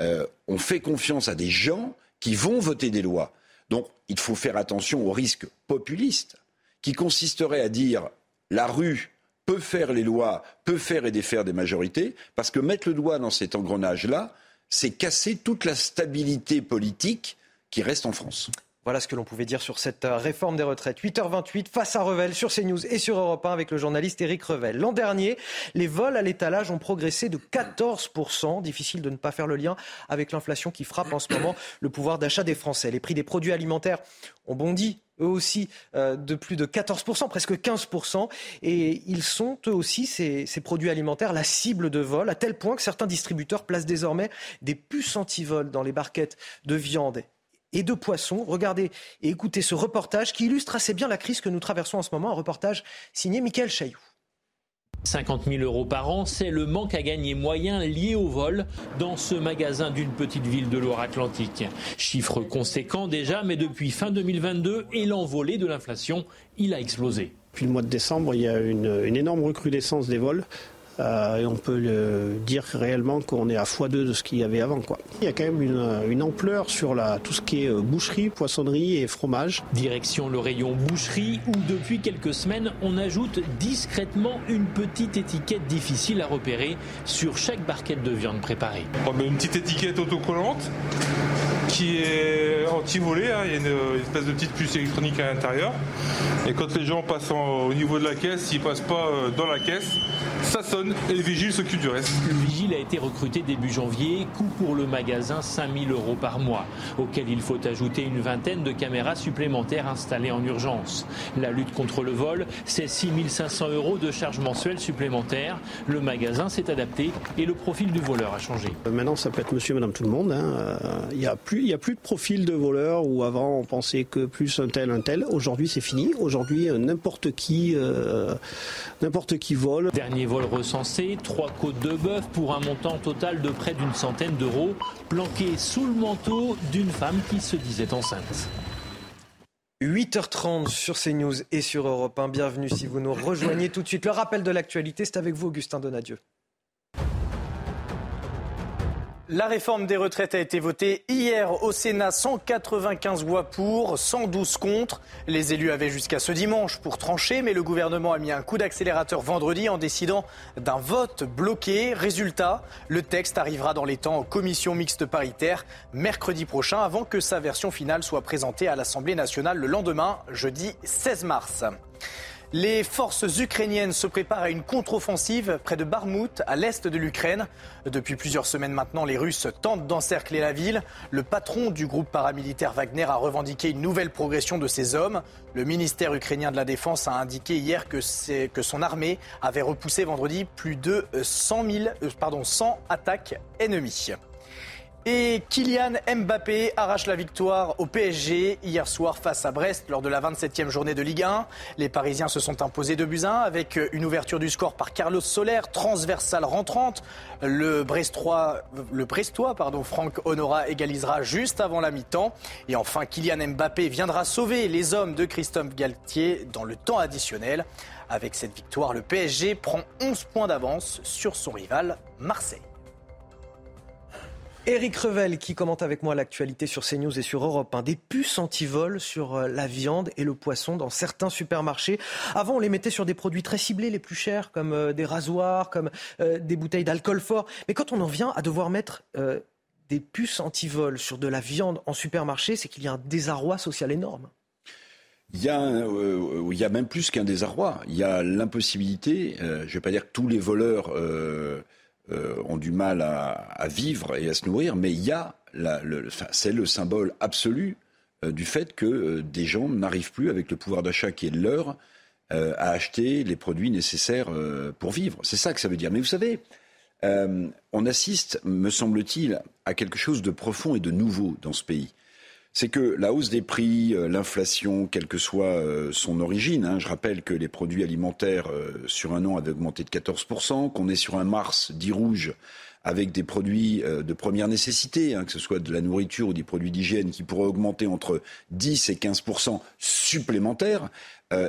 euh, on fait confiance à des gens qui vont voter des lois. Donc il faut faire attention au risque populiste qui consisterait à dire la rue peut faire les lois, peut faire et défaire des majorités, parce que mettre le doigt dans cet engrenage-là, c'est casser toute la stabilité politique qui reste en France. Voilà ce que l'on pouvait dire sur cette euh, réforme des retraites. 8h28 face à Revel sur CNews et sur Europe 1 avec le journaliste Éric Revel. L'an dernier, les vols à l'étalage ont progressé de 14%. Difficile de ne pas faire le lien avec l'inflation qui frappe en ce moment le pouvoir d'achat des Français. Les prix des produits alimentaires ont bondi eux aussi euh, de plus de 14%, presque 15%. Et ils sont eux aussi, ces, produits alimentaires, la cible de vol, à tel point que certains distributeurs placent désormais des puces anti-vol dans les barquettes de viande et de poissons. Regardez et écoutez ce reportage qui illustre assez bien la crise que nous traversons en ce moment. Un reportage signé Michael Chailloux. 50 000 euros par an, c'est le manque à gagner moyen lié au vol dans ce magasin d'une petite ville de Loire-Atlantique. Chiffre conséquent déjà, mais depuis fin 2022 et l'envolée de l'inflation, il a explosé. Depuis le mois de décembre, il y a une, une énorme recrudescence des vols. Euh, et on peut le dire réellement qu'on est à x2 de ce qu'il y avait avant. Quoi. Il y a quand même une, ampleur sur la, tout ce qui est euh, boucherie, poissonnerie et fromage. Direction le rayon boucherie où depuis quelques semaines on ajoute discrètement une petite étiquette difficile à repérer sur chaque barquette de viande préparée. une petite étiquette autocollante qui est anti-volée. Hein. Il y a une, espèce de petite puce électronique à l'intérieur. Et quand les gens passent au niveau de la caisse, s'ils passent pas euh, dans la caisse, ça sonne et le vigile s'occupe du reste. Le vigile a été recruté début janvier, coût pour le magasin 5000 euros par mois, auquel il faut ajouter une vingtaine de caméras supplémentaires installées en urgence. La lutte contre le vol, c'est 6500 euros de charges mensuelles supplémentaires. Le magasin s'est adapté et le profil du voleur a changé. Euh, maintenant, ça peut être monsieur, madame, tout le monde. Hein. Euh, il n'y a, plus, a plus de profil de voleur où avant on pensait que plus un tel, un tel. Aujourd'hui, c'est fini. Aujourd'hui, euh, n'importe qui, n'importe qui vole. Dernier vol recensé, trois côtes de bœuf pour un montant total de près d'une centaine d'euros, planqués sous le manteau d'une femme qui se disait enceinte. 8h30 sur CNews et sur Europe 1. Bienvenue si vous nous rejoignez tout de suite. Le rappel de l'actualité, c'est avec vous, Augustin Donadieu. La réforme des retraites a été votée hier au Sénat, 195 voix pour, 112 contre. Les élus avaient jusqu'à ce dimanche pour trancher, mais le gouvernement a mis un coup d'accélérateur vendredi en décidant d'un vote bloqué. Résultat, le texte arrivera dans les temps en commission mixte paritaire mercredi prochain avant que sa version finale soit présentée à l'Assemblée nationale le lendemain, jeudi 16 mars. Les forces ukrainiennes se préparent à une contre-offensive près de Barmout, à l'est de l'Ukraine. Depuis plusieurs semaines maintenant, les Russes tentent d'encercler la ville. Le patron du groupe paramilitaire Wagner a revendiqué une nouvelle progression de ses hommes. Le ministère ukrainien de la Défense a indiqué hier que, son armée avait repoussé vendredi plus de 100, 000, euh, pardon, 100 attaques ennemies. Et Kylian Mbappé arrache la victoire au PSG hier soir face à Brest lors de la 27e journée de Ligue 1. Les Parisiens se sont imposés de buts 1 avec une ouverture du score par Carlos Soler, transversale rentrante. Le Brestois, le Brestois pardon, Franck Honora égalisera juste avant la mi-temps. Et enfin, Kylian Mbappé viendra sauver les hommes de Christophe Galtier dans le temps additionnel. Avec cette victoire, le PSG prend 11 points d'avance sur son rival Marseille. Éric Revel qui commente avec moi l'actualité sur CNews et sur Europe 1. Des puces anti-vol sur euh, la viande et le poisson dans certains supermarchés. Avant, on les mettait sur des produits très ciblés, les plus chers, comme euh, des rasoirs, comme euh, des bouteilles d'alcool fort. Mais quand on en vient à devoir mettre des puces anti-vol sur de la viande en supermarché, c'est qu'il y a un désarroi social énorme. Il y, a, même plus qu'un désarroi. Il y a l'impossibilité, je ne vais pas dire que tous les voleurs ont du mal à, vivre et à se nourrir, mais il y a, c'est le symbole absolu euh, du fait que euh, des gens n'arrivent plus avec le pouvoir d'achat qui est leur à acheter les produits nécessaires pour vivre. C'est ça que ça veut dire. Mais vous savez, on assiste, me semble-t-il, à quelque chose de profond et de nouveau dans ce pays c'est que la hausse des prix, euh, l'inflation, quelle que soit euh, son origine, hein, je rappelle que les produits alimentaires euh, sur un an avaient augmenté de 14%, qu'on est sur un mars dit rouge avec des produits de première nécessité, hein, que ce soit de la nourriture ou des produits d'hygiène qui pourraient augmenter entre 10 et 15% supplémentaires,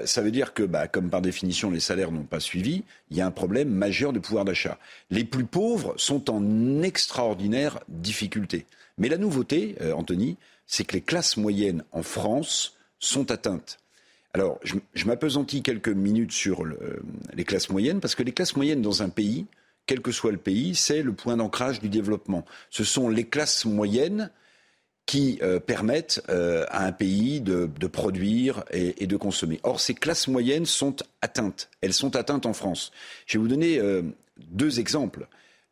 ça veut dire que, bah, comme par définition les salaires n'ont pas suivi, il y a un problème majeur de pouvoir d'achat. Les plus pauvres sont en extraordinaire difficulté. Mais la nouveauté, Anthony, c'est que les classes moyennes en France sont atteintes. Alors, je, je m'apesantis quelques minutes sur les classes moyennes, parce que les classes moyennes dans un pays, quel que soit le pays, c'est le point d'ancrage du développement. Ce sont les classes moyennes qui euh, permettent euh, à un pays de, produire et, de consommer. Or, ces classes moyennes sont atteintes. Elles sont atteintes en France. Je vais vous donner euh, deux exemples.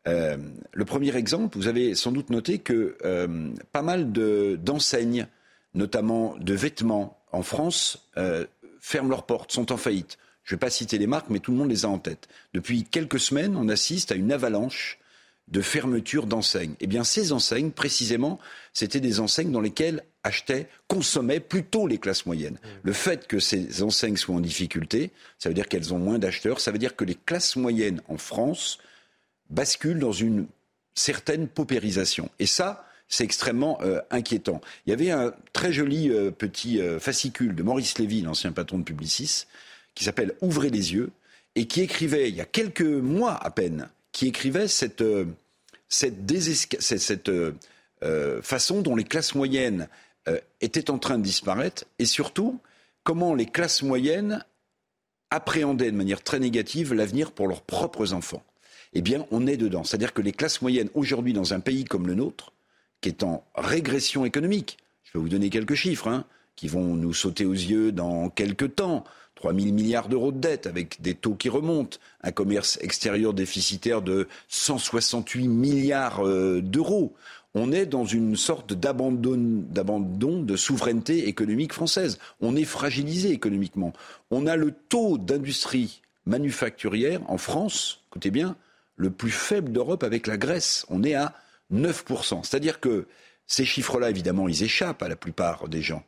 Euh, le premier exemple, vous avez sans doute noté que euh, pas mal d'enseignes, notamment de vêtements en France, euh, ferment leurs portes, sont en faillite. Je ne vais pas citer les marques, mais tout le monde les a en tête. Depuis quelques semaines, on assiste à une avalanche de fermetures d'enseignes. Eh bien, ces enseignes, précisément, c'était des enseignes dans lesquelles achetaient, consommaient plutôt les classes moyennes. Mmh. Le fait que ces enseignes soient en difficulté, ça veut dire qu'elles ont moins d'acheteurs, ça veut dire que les classes moyennes en France bascule dans une certaine paupérisation. Et ça, c'est extrêmement euh, inquiétant. Il y avait un très joli euh, petit euh, fascicule de Maurice Lévy, l'ancien patron de Publicis, qui s'appelle Ouvrez les yeux, et qui écrivait, il y a quelques mois à peine, qui écrivait cette, cette, cette façon dont les classes moyennes étaient en train de disparaître, et surtout comment les classes moyennes appréhendaient de manière très négative l'avenir pour leurs propres enfants eh bien, on est dedans. C'est-à-dire que les classes moyennes, aujourd'hui, dans un pays comme le nôtre, qui est en régression économique, je vais vous donner quelques chiffres, hein, qui vont nous sauter aux yeux dans quelques temps. 3 000 milliards d'euros de dette avec des taux qui remontent, un commerce extérieur déficitaire de 168 milliards euh, d'euros. On est dans une sorte d'abandon de souveraineté économique française. On est fragilisé économiquement. On a le taux d'industrie manufacturière en France, écoutez bien, le plus faible d'Europe avec la Grèce. On est à 9%. C'est-à-dire que ces chiffres-là, évidemment, ils échappent à la plupart des gens.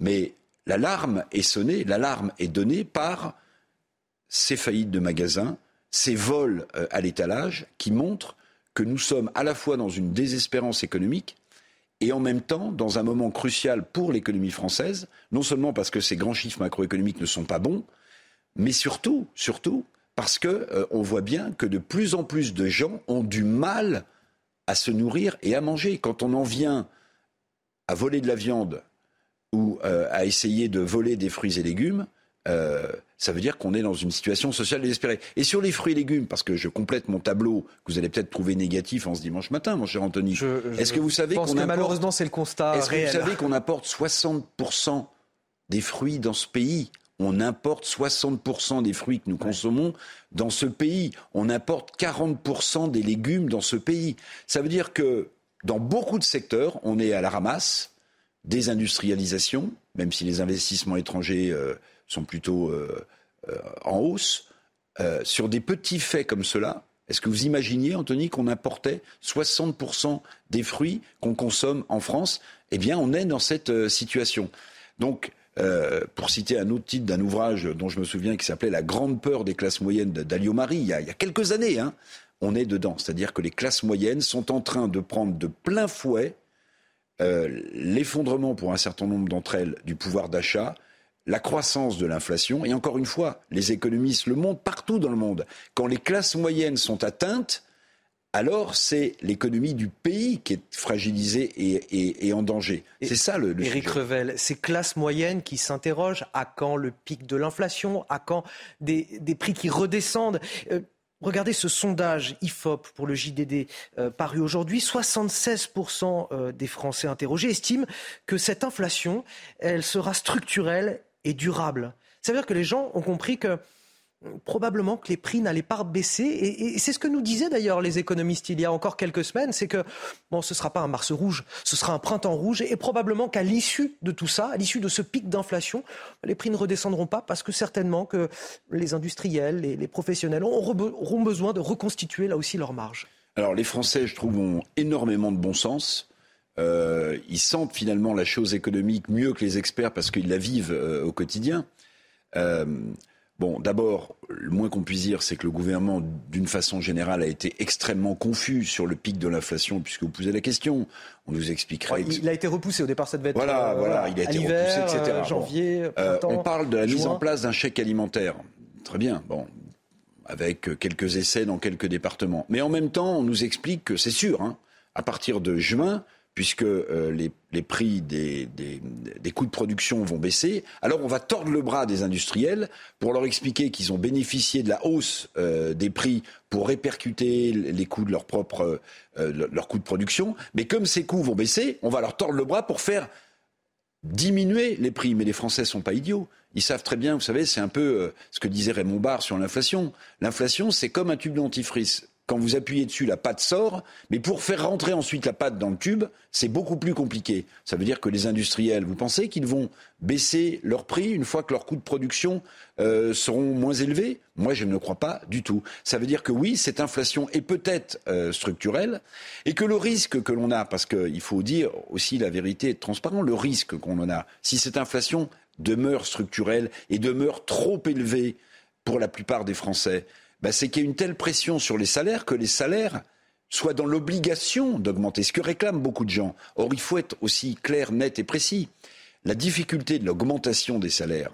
Mais l'alarme est sonnée, l'alarme est donnée par ces faillites de magasins, ces vols euh, à l'étalage qui montrent que nous sommes à la fois dans une désespérance économique et en même temps dans un moment crucial pour l'économie française, non seulement parce que ces grands chiffres macroéconomiques ne sont pas bons, mais surtout, surtout parce qu'on euh, voit bien que de plus en plus de gens ont du mal à se nourrir et à manger. Quand on en vient à voler de la viande ou euh, à essayer de voler des fruits et légumes, euh, ça veut dire qu'on est dans une situation sociale désespérée. Et sur les fruits et légumes, parce que je complète mon tableau, que vous allez peut-être trouver négatif en ce dimanche matin, mon cher Anthony. Est-ce que vous savez qu'on apporte... malheureusement c'est le constat Est-ce que vous savez qu'on apporte 60% des fruits dans ce pays? On importe 60% des fruits que nous consommons dans ce pays. On importe 40% des légumes dans ce pays. Ça veut dire que dans beaucoup de secteurs, on est à la ramasse, désindustrialisation, même si les investissements étrangers euh, sont plutôt euh, euh, en hausse. sur des petits faits comme cela, est-ce que vous imaginiez, Anthony, qu'on importait 60% des fruits qu'on consomme en France? Eh bien, on est dans cette situation. Donc, euh, pour citer un autre titre d'un ouvrage dont je me souviens qui s'appelait La grande peur des classes moyennes d'Alio Marie, il y, a, quelques années, hein, on est dedans. C'est-à-dire que les classes moyennes sont en train de prendre de plein fouet euh, l'effondrement pour un certain nombre d'entre elles du pouvoir d'achat, la croissance de l'inflation. Et encore une fois, les économistes le montrent partout dans le monde. Quand les classes moyennes sont atteintes, alors c'est l'économie du pays qui est fragilisée et, en danger. C'est ça le, le Éric Revel, ces classes moyennes qui s'interrogent à quand le pic de l'inflation, à quand des, prix qui redescendent? Euh, regardez ce sondage IFOP pour le JDD euh, paru aujourd'hui. 76% euh, des Français interrogés estiment que cette inflation, elle sera structurelle et durable. Ça veut dire que les gens ont compris que probablement que les prix n'allaient pas baisser. Et, c'est ce que nous disaient d'ailleurs les économistes il y a encore quelques semaines, c'est que bon, ce ne sera pas un mars rouge, ce sera un printemps rouge, et, probablement qu'à l'issue de tout ça, à l'issue de ce pic d'inflation, les prix ne redescendront pas parce que certainement que les industriels, les, les professionnels auront besoin de reconstituer là aussi leurs marges. Alors les Français, je trouve, ont énormément de bon sens. Euh, ils sentent finalement la chose économique mieux que les experts parce qu'ils la vivent euh, au quotidien. Euh, Bon, d'abord, le moins qu'on puisse dire, c'est que le gouvernement, d'une façon générale, a été extrêmement confus sur le pic de l'inflation, puisque vous posez la question. On nous expliquera. il a été repoussé au départ, ça devait être. Voilà, euh, voilà, il a été repoussé, etc. Euh, janvier, euh, on parle de la mise en place d'un chèque alimentaire. Très bien, bon, avec quelques essais dans quelques départements. Mais en même temps, on nous explique que c'est sûr, hein, à partir de juin, puisque euh, les, prix des, coûts de production vont baisser. Alors on va tordre le bras des industriels pour leur expliquer qu'ils ont bénéficié de la hausse euh, des prix pour répercuter les coûts de leur propre euh, leur de production. Mais comme ces coûts vont baisser, on va leur tordre le bras pour faire diminuer les prix. Mais les Français sont pas idiots. Ils savent très bien, vous savez, c'est un peu ce que disait Raymond Barre sur l'inflation. L'inflation, c'est comme un tube dentifrice quand vous appuyez dessus, la pâte sort, mais pour faire rentrer ensuite la pâte dans le tube, c'est beaucoup plus compliqué. Ça veut dire que les industriels, vous pensez qu'ils vont baisser leur prix une fois que leurs coûts de production euh, seront moins élevés? Moi, je ne le crois pas du tout. Ça veut dire que oui, cette inflation est peut-être euh, structurelle et que le risque que l'on a, parce qu'il faut dire aussi la vérité et transparent, le risque qu'on en a, si cette inflation demeure structurelle et demeure trop élevée pour la plupart des Français, bah, c'est qu'il y a une telle pression sur les salaires que les salaires soient dans l'obligation d'augmenter, ce que réclament beaucoup de gens. Or, il faut être aussi clair, net et précis. La difficulté de l'augmentation des salaires,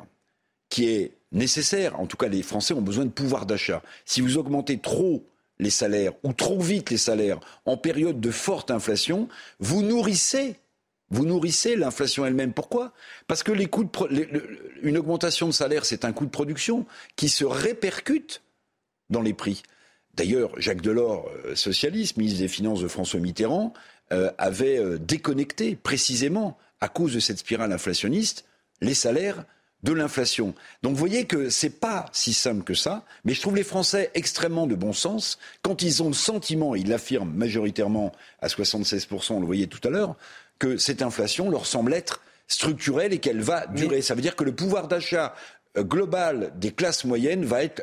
qui est nécessaire, en tout cas les Français ont besoin de pouvoir d'achat. Si vous augmentez trop les salaires ou trop vite les salaires en période de forte inflation, vous nourrissez vous nourrissez l'inflation elle-même. Pourquoi? Parce que les coûts une augmentation de salaire, c'est un coût de production qui se répercute dans les prix. D'ailleurs, Jacques Delors, euh, socialiste, ministre des Finances de François Mitterrand, euh, avait euh, déconnecté précisément, à cause de cette spirale inflationniste, les salaires de l'inflation. Donc vous voyez que ce n'est pas si simple que ça, mais je trouve les Français extrêmement de bon sens quand ils ont le sentiment, ils l'affirment majoritairement à 76%, on le voyait tout à l'heure, que cette inflation leur semble être structurelle et qu'elle va durer. Ça veut dire que le pouvoir d'achat global des classes moyennes va être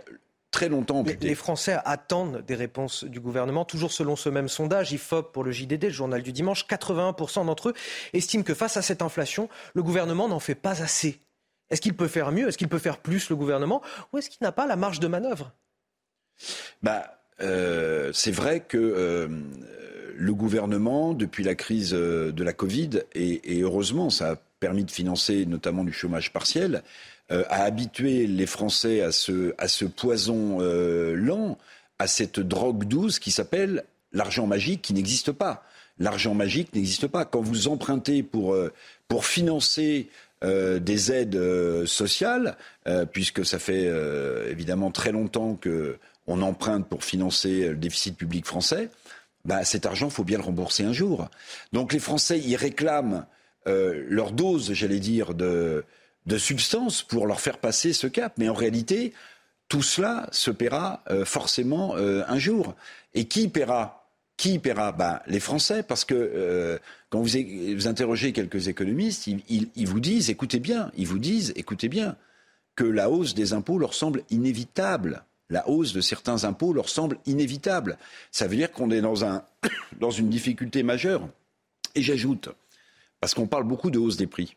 très longtemps Les Français attendent des réponses du gouvernement. Toujours selon ce même sondage, IFOP pour le JDD, le journal du dimanche, 81% d'entre eux estiment que face à cette inflation, le gouvernement n'en fait pas assez. Est-ce qu'il peut faire mieux? Est-ce qu'il peut faire plus, le gouvernement? Ou est-ce qu'il n'a pas la marge de manœuvre? Bah, euh, C'est vrai que euh, le gouvernement, depuis la crise euh, de la Covid, et, et heureusement, ça a permis de financer notamment du chômage partiel, euh, à habituer les Français à ce, poison euh, lent, à cette drogue douce qui s'appelle l'argent magique qui n'existe pas. L'argent magique n'existe pas. Quand vous empruntez pour, euh, financer des aides sociales, puisque ça fait évidemment très longtemps qu'on emprunte pour financer le déficit public français, bah, cet argent, faut bien le rembourser un jour. Donc les Français, ils réclament leur dose, j'allais dire, de, de substance pour leur faire passer ce cap. Mais en réalité, tout cela se paiera forcément un jour. Et qui paiera qui paiera? Ben, Les Français, parce que euh, quand vous, vous, interrogez quelques économistes, ils, vous disent, écoutez bien, ils vous disent, écoutez bien, que la hausse des impôts leur semble inévitable. La hausse de certains impôts leur semble inévitable. Ça veut dire qu'on est dans, un, dans une difficulté majeure. Et j'ajoute, parce qu'on parle beaucoup de hausse des prix,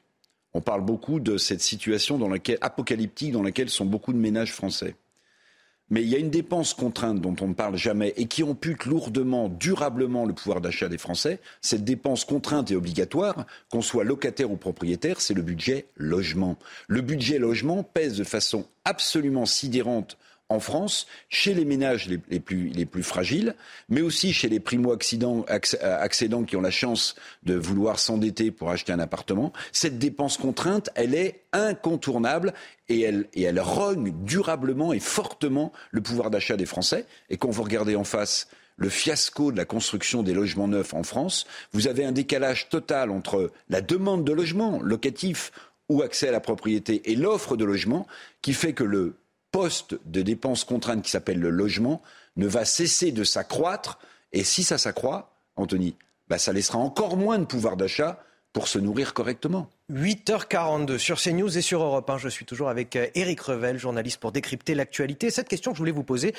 on parle beaucoup de cette situation apocalyptique dans laquelle sont beaucoup de ménages français. Mais il y a une dépense contrainte dont on ne parle jamais et qui ampute lourdement, durablement le pouvoir d'achat des Français. Cette dépense contrainte et obligatoire, qu'on soit locataire ou propriétaire, c'est le budget logement. Le budget logement pèse de façon absolument sidérante en France, chez les ménages les, plus, les plus, fragiles, mais aussi chez les primo-accédants qui ont la chance de vouloir s'endetter pour acheter un appartement. Cette dépense contrainte, elle est incontournable et elle, et elle rogne durablement et fortement le pouvoir d'achat des Français. Et quand vous regardez en face le fiasco de la construction des logements neufs en France, vous avez un décalage total entre la demande de logement locatif ou accès à la propriété et l'offre de logement qui fait que le poste de dépenses contraintes qui s'appelle le logement ne va cesser de s'accroître. Et si ça s'accroît, Anthony, bah ça laissera encore moins de pouvoir d'achat pour se nourrir correctement. 8h42 sur CNews et sur Europe 1. Je suis toujours avec Eric euh, Revel, journaliste pour décrypter l'actualité. Cette question que je voulais vous poser,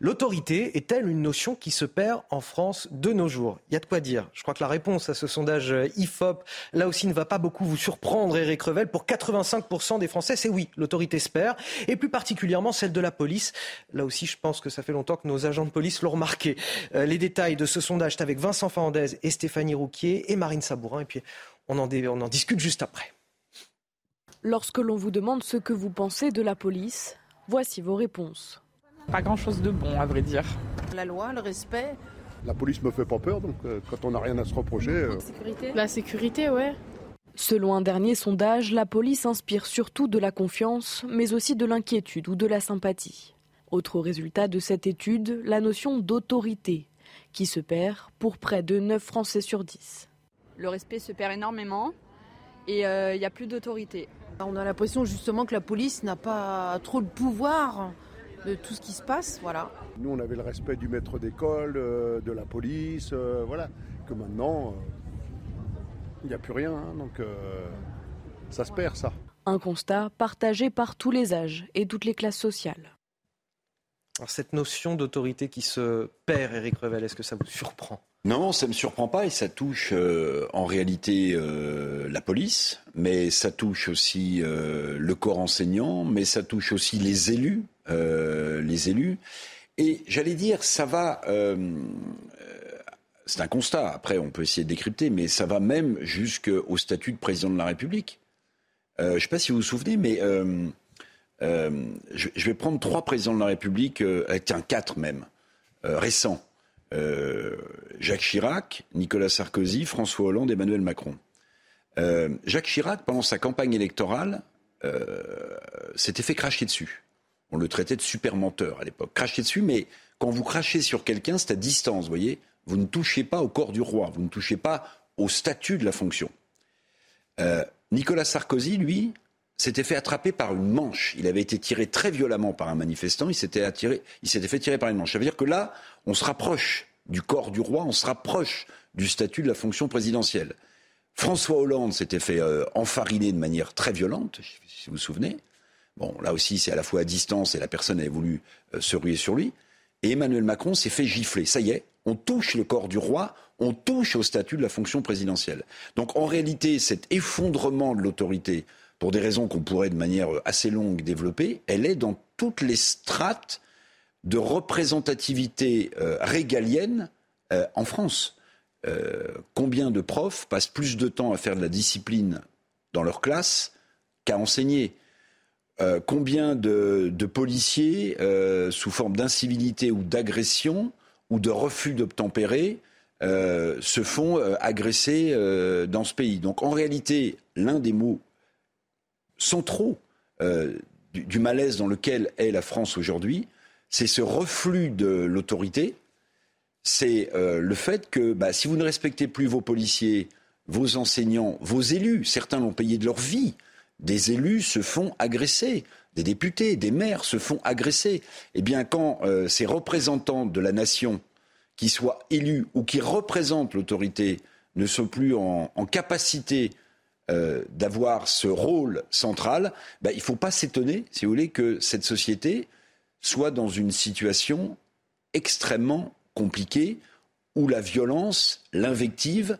l'autorité est-elle une notion qui se perd en France de nos jours? Il y a de quoi dire. Je crois que la réponse à ce sondage euh, IFOP, là aussi, ne va pas beaucoup vous surprendre, Eric Revel. Pour 85% des Français, c'est oui, l'autorité se perd, et plus particulièrement celle de la police. Là aussi, je pense que ça fait longtemps que nos agents de police l'ont remarqué. Euh, les détails de ce sondage, c'est avec Vincent Fernandez et Stéphanie Rouquier et Marine Sabourin. On en, on en discute juste après. Lorsque l'on vous demande ce que vous pensez de la police, voici vos réponses. Pas grand-chose de bon, à vrai dire. La loi, le respect. La police me fait pas peur, donc euh, quand on n'a rien à se reprocher. Euh, la sécurité La sécurité, ouais. Selon un dernier sondage, la police inspire surtout de la confiance, mais aussi de l'inquiétude ou de la sympathie. Autre résultat de cette étude, la notion d'autorité, qui se perd pour près de 9 Français sur 10 le respect se perd énormément et euh, il n'y a plus d'autorité. On a l'impression justement que la police n'a pas trop de pouvoir de tout ce qui se passe, voilà. Nous, on avait le respect du maître d'école, euh, de la police, euh, voilà. Que maintenant, il n'y a plus rien, hein, donc ça se perd, ça. Un constat partagé par tous les âges et toutes les classes sociales. Alors cette notion d'autorité qui se perd, Éric Revel, est-ce que ça vous surprend? Non, ça ne me surprend pas et ça touche euh, en réalité euh, la police, mais ça touche aussi euh, le corps enseignant, mais ça touche aussi les élus, les élus. Et j'allais dire, ça va. c'est un constat. Après, on peut essayer de décrypter, mais ça va même jusqu'au statut de président de la République. je ne sais pas si vous vous souvenez, mais je, vais prendre trois présidents de la République, tiens quatre même, récents. Euh, Jacques Chirac, Nicolas Sarkozy, François Hollande, Emmanuel Macron. Euh, Jacques Chirac, pendant sa campagne électorale, euh, s'était fait cracher dessus. On le traitait de super menteur à l'époque. Cracher dessus, mais quand vous crachez sur quelqu'un, c'est à distance, vous voyez. Vous ne touchez pas au corps du roi, vous ne touchez pas au statut de la fonction. Nicolas Sarkozy, lui, s'était fait attraper par une manche. Il avait été tiré très violemment par un manifestant. Il s'était il s'était fait tirer par une manche. Ça veut dire que là, on se rapproche du corps du roi, on se rapproche du statut de la fonction présidentielle. François Hollande s'était fait euh, enfariner de manière très violente, si vous vous souvenez. Bon, là aussi, c'est à la fois à distance et la personne avait voulu euh, se ruer sur lui. Et Emmanuel Macron s'est fait gifler. Ça y est, on touche le corps du roi, on touche au statut de la fonction présidentielle. Donc en réalité, cet effondrement de l'autorité pour des raisons qu'on pourrait de manière assez longue développer, elle est dans toutes les strates de représentativité euh, régalienne euh, en France. Euh, combien de profs passent plus de temps à faire de la discipline dans leur classe qu'à enseigner? Combien de, policiers, sous forme d'incivilité ou d'agression, ou de refus d'obtempérer se font agresser dans ce pays? Donc en réalité, l'un des mots centraux du, du, malaise dans lequel est la France aujourd'hui, c'est ce reflux de l'autorité, c'est le fait que bah, si vous ne respectez plus vos policiers, vos enseignants, vos élus, certains l'ont payé de leur vie, des élus se font agresser des députés, des maires se font agresser. Eh bien, quand euh, ces représentants de la nation, qui soient élus ou qui représentent l'autorité, ne sont plus en capacité euh, d'avoir ce rôle central, ben, il ne faut pas s'étonner, si vous voulez, que cette société soit dans une situation extrêmement compliquée où la violence, l'invective,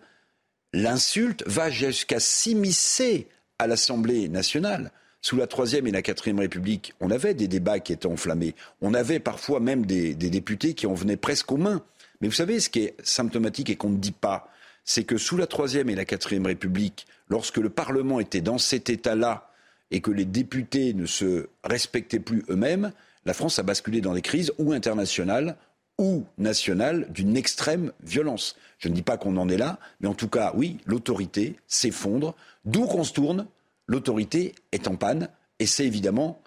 l'insulte va jusqu'à s'immiscer à l'Assemblée nationale. Sous la Troisième et la Quatrième République, on avait des débats qui étaient enflammés. On avait parfois même des, des députés qui en venaient presque aux mains. Mais vous savez, ce qui est symptomatique et qu'on ne dit pas, c'est que sous la Troisième et la Quatrième République, lorsque le Parlement était dans cet état-là et que les députés ne se respectaient plus eux-mêmes, la France a basculé dans des crises ou internationales ou nationales d'une extrême violence. Je ne dis pas qu'on en est là, mais en tout cas, oui, l'autorité s'effondre. D'où qu'on se tourne, l'autorité est en panne et c'est évidemment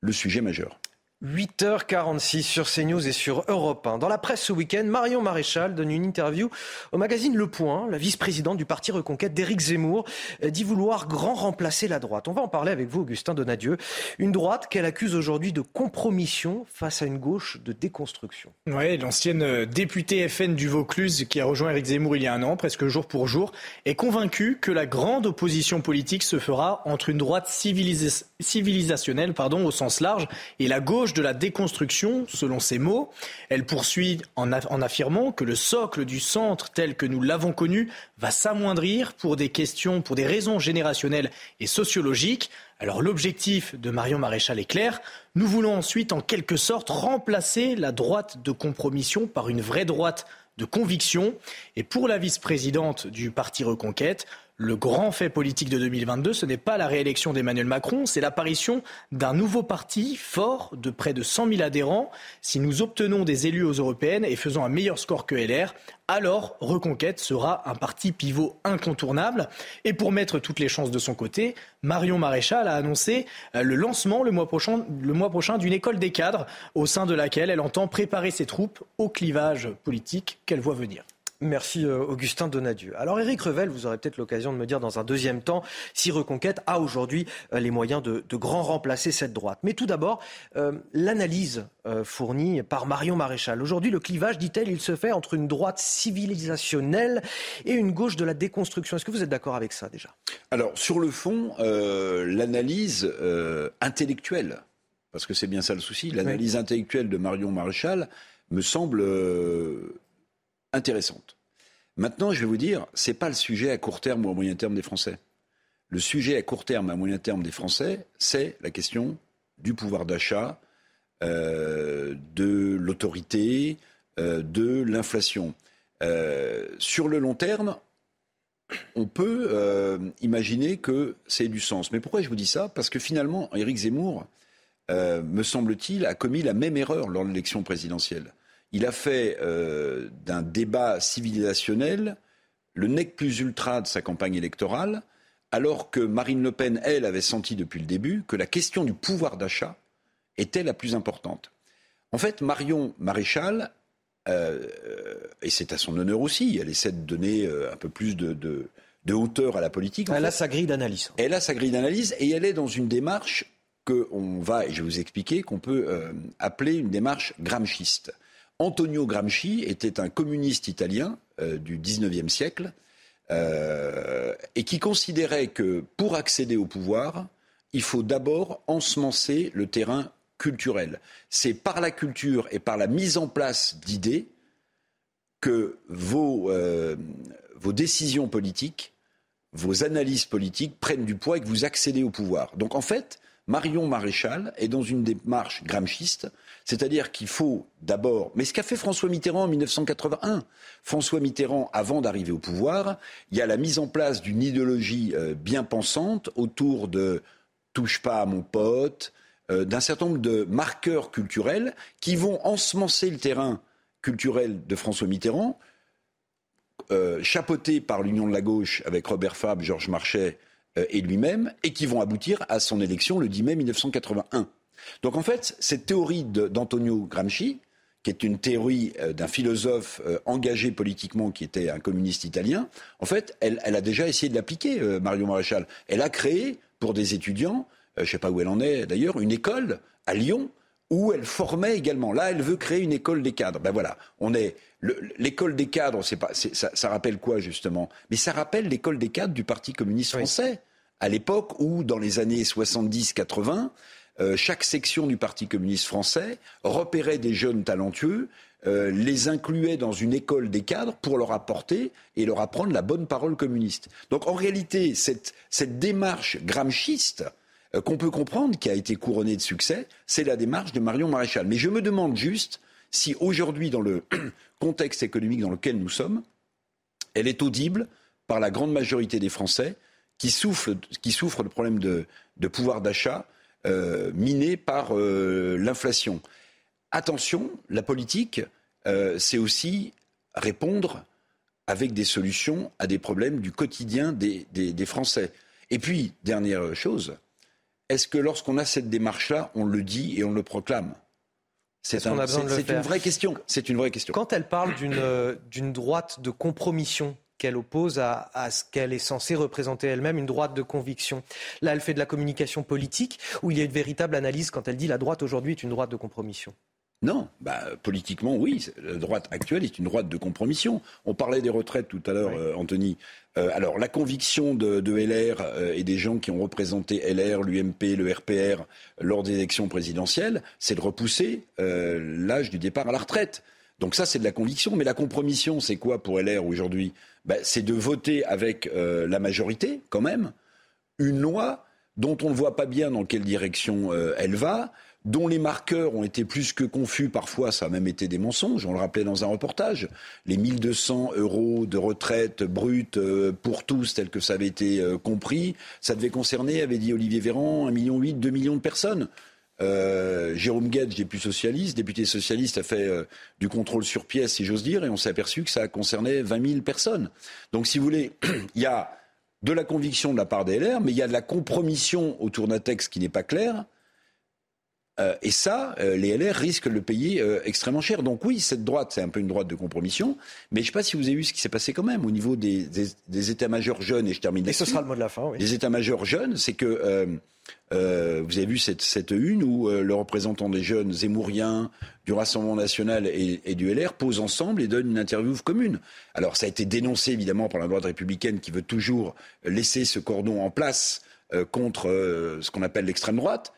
le sujet majeur. 8h46 sur CNews et sur Europe 1. Dans la presse ce week-end, Marion Maréchal donne une interview au magazine Le Point. La vice-présidente du parti Reconquête d'Éric Zemmour dit vouloir grand remplacer la droite. On va en parler avec vous, Augustin Donadieu. Une droite qu'elle accuse aujourd'hui de compromission face à une gauche de déconstruction. Oui, l'ancienne députée FN du Vaucluse qui a rejoint Éric Zemmour il y a un an, presque jour pour jour, est convaincue que la grande opposition politique se fera entre une droite civilisationnelle pardon, au sens large et la gauche de la déconstruction, selon ses mots. Elle poursuit en, en affirmant que le socle du centre tel que nous l'avons connu va s'amoindrir pour des questions, pour des raisons générationnelles et sociologiques. Alors l'objectif de Marion Maréchal est clair. Nous voulons ensuite en quelque sorte remplacer la droite de compromission par une vraie droite de conviction. Et pour la vice-présidente du Parti Reconquête, le grand fait politique de 2022, ce n'est pas la réélection d'Emmanuel Macron, c'est l'apparition d'un nouveau parti fort de près de 100 000 adhérents. Si nous obtenons des élus aux européennes et faisons un meilleur score que LR, alors Reconquête sera un parti pivot incontournable. Et pour mettre toutes les chances de son côté, Marion Maréchal a annoncé euh, le lancement le mois prochain, le mois prochain d'une école des cadres au sein de laquelle elle entend préparer ses troupes au clivage politique qu'elle voit venir. Merci euh, Augustin Donadieu. Alors Éric Revel, vous aurez peut-être l'occasion de me dire dans un deuxième temps si Reconquête a aujourd'hui euh, les moyens de, de, grand remplacer cette droite. Mais tout d'abord, euh, l'analyse euh, fournie par Marion Maréchal. Aujourd'hui, le clivage, dit-elle, il se fait entre une droite civilisationnelle et une gauche de la déconstruction. Est-ce que vous êtes d'accord avec ça déjà? Alors sur le fond, l'analyse intellectuelle, parce que c'est bien ça le souci, l'analyse oui. intellectuelle de Marion Maréchal me semble intéressante. Maintenant, je vais vous dire, ce n'est pas le sujet à court terme ou à moyen terme des Français. Le sujet à court terme à moyen terme des Français, c'est la question du pouvoir d'achat, euh, de l'autorité, euh, de l'inflation. Euh, sur le long terme, on peut imaginer que c'est du sens. Mais pourquoi je vous dis ça? Parce que finalement, Éric Zemmour, me semble-t-il, a commis la même erreur lors de l'élection présidentielle il a fait euh, d'un débat civilisationnel le nec plus ultra de sa campagne électorale, alors que Marine Le Pen, elle, avait senti depuis le début que la question du pouvoir d'achat était la plus importante. En fait, Marion Maréchal, euh, et c'est à son honneur aussi, elle essaie de donner euh, un peu plus de, de, de hauteur à la politique. Elle fait. a sa grille d'analyse. Elle a sa grille d'analyse et elle est dans une démarche qu'on va, et je vais vous expliquer, qu'on peut euh, appeler une démarche gramschiste. Antonio Gramsci était un communiste italien euh, du XIXe siècle euh, et qui considérait que pour accéder au pouvoir, il faut d'abord ensemencer le terrain culturel. C'est par la culture et par la mise en place d'idées que vos, euh, vos décisions politiques, vos analyses politiques prennent du poids et que vous accédez au pouvoir. Donc en fait, Marion Maréchal est dans une démarche gramschiste, c'est-à-dire qu'il faut d'abord, mais ce qu'a fait François Mitterrand en 1981, François Mitterrand, avant d'arriver au pouvoir, il y a la mise en place d'une idéologie euh, bien pensante autour de touche pas à mon pote, euh, d'un certain nombre de marqueurs culturels qui vont ensemencer le terrain culturelle de François Mitterrand, euh, chapeauté par l'Union de la gauche avec Robert Fabre, Georges Marchais et lui-même, et qui vont aboutir à son élection le 10 mai 1981. Donc en fait, cette théorie d'Antonio Gramsci, qui est une théorie euh, d'un philosophe engagé politiquement qui était un communiste italien, en fait, elle, a déjà essayé de l'appliquer, Mario Maréchal. Elle a créé, pour des étudiants, je ne sais pas où elle en est d'ailleurs, une école à Lyon où elle formait également. Là, elle veut créer une école des cadres. Ben voilà, on est l'école des cadres. C'est pas, ça, ça, rappelle quoi justement? Mais ça rappelle l'école des cadres du Parti communiste français à l'époque où, dans les années 70-80, euh, chaque section du Parti communiste français repérait des jeunes talentueux, euh, les incluait dans une école des cadres pour leur apporter et leur apprendre la bonne parole communiste. Donc en réalité, cette, cette démarche gramschiste, qu'on peut comprendre, qui a été couronnée de succès, c'est la démarche de Marion Maréchal. Mais je me demande juste si aujourd'hui, dans le contexte économique dans lequel nous sommes, elle est audible par la grande majorité des Français qui souffrent, qui souffrent de problèmes de, pouvoir d'achat euh, minés par euh, l'inflation. Attention, la politique, c'est aussi répondre avec des solutions à des problèmes du quotidien des Français. Et puis, dernière chose, est-ce que lorsqu'on a cette démarche-là, on le dit et on le proclame? C'est un, une vraie question. C'est une vraie question. Quand elle parle d'une euh, droite de compromission qu'elle oppose à, à ce qu'elle est censée représenter elle-même, une droite de conviction. Là, elle fait de la communication politique, où il y a une véritable analyse quand elle dit la droite aujourd'hui est une droite de compromission? Non, bah, politiquement, oui. La droite actuelle est une droite de compromission. On parlait des retraites tout à l'heure, euh, Anthony. Euh, alors, la conviction de, LR euh, et des gens qui ont représenté LR, l'UMP, le RPR lors des élections présidentielles, c'est de repousser l'âge du départ à la retraite. Donc ça, c'est de la conviction. Mais la compromission, c'est quoi pour LR aujourd'hui? Bah, C'est de voter avec la majorité, quand même, une loi dont on ne voit pas bien dans quelle direction elle va, dont les marqueurs ont été plus que confus, parfois ça a même été des mensonges, on le rappelait dans un reportage, les 1200 euros de retraite brute euh, pour tous, tel que ça avait été euh, compris, ça devait concerner, avait dit Olivier Véran, 1,8 million, 2 millions de personnes. Euh, Jérôme Guedj, député socialiste, député socialiste, a fait du contrôle sur pièce, si j'ose dire, et on s'est aperçu que ça concernait 20 000 personnes. Donc, si vous voulez, il y a de la conviction de la part des LR, mais il y a de la compromission autour d'un texte qui n'est pas clair, euh, et ça, euh, les LR risquent de le payer euh, extrêmement cher. Donc oui, cette droite, c'est un peu une droite de compromission. Mais je ne sais pas si vous avez vu ce qui s'est passé quand même au niveau des, états-majors jeunes. Et je termine Et ce sera le mot de la fin. Oui. Les états-majors jeunes, c'est que vous avez vu cette, une où le représentant des jeunes zémouriens du Rassemblement national et, et, du LR posent ensemble et donnent une interview commune. Alors ça a été dénoncé évidemment par la droite républicaine qui veut toujours laisser ce cordon en place contre ce qu'on appelle l'extrême droite.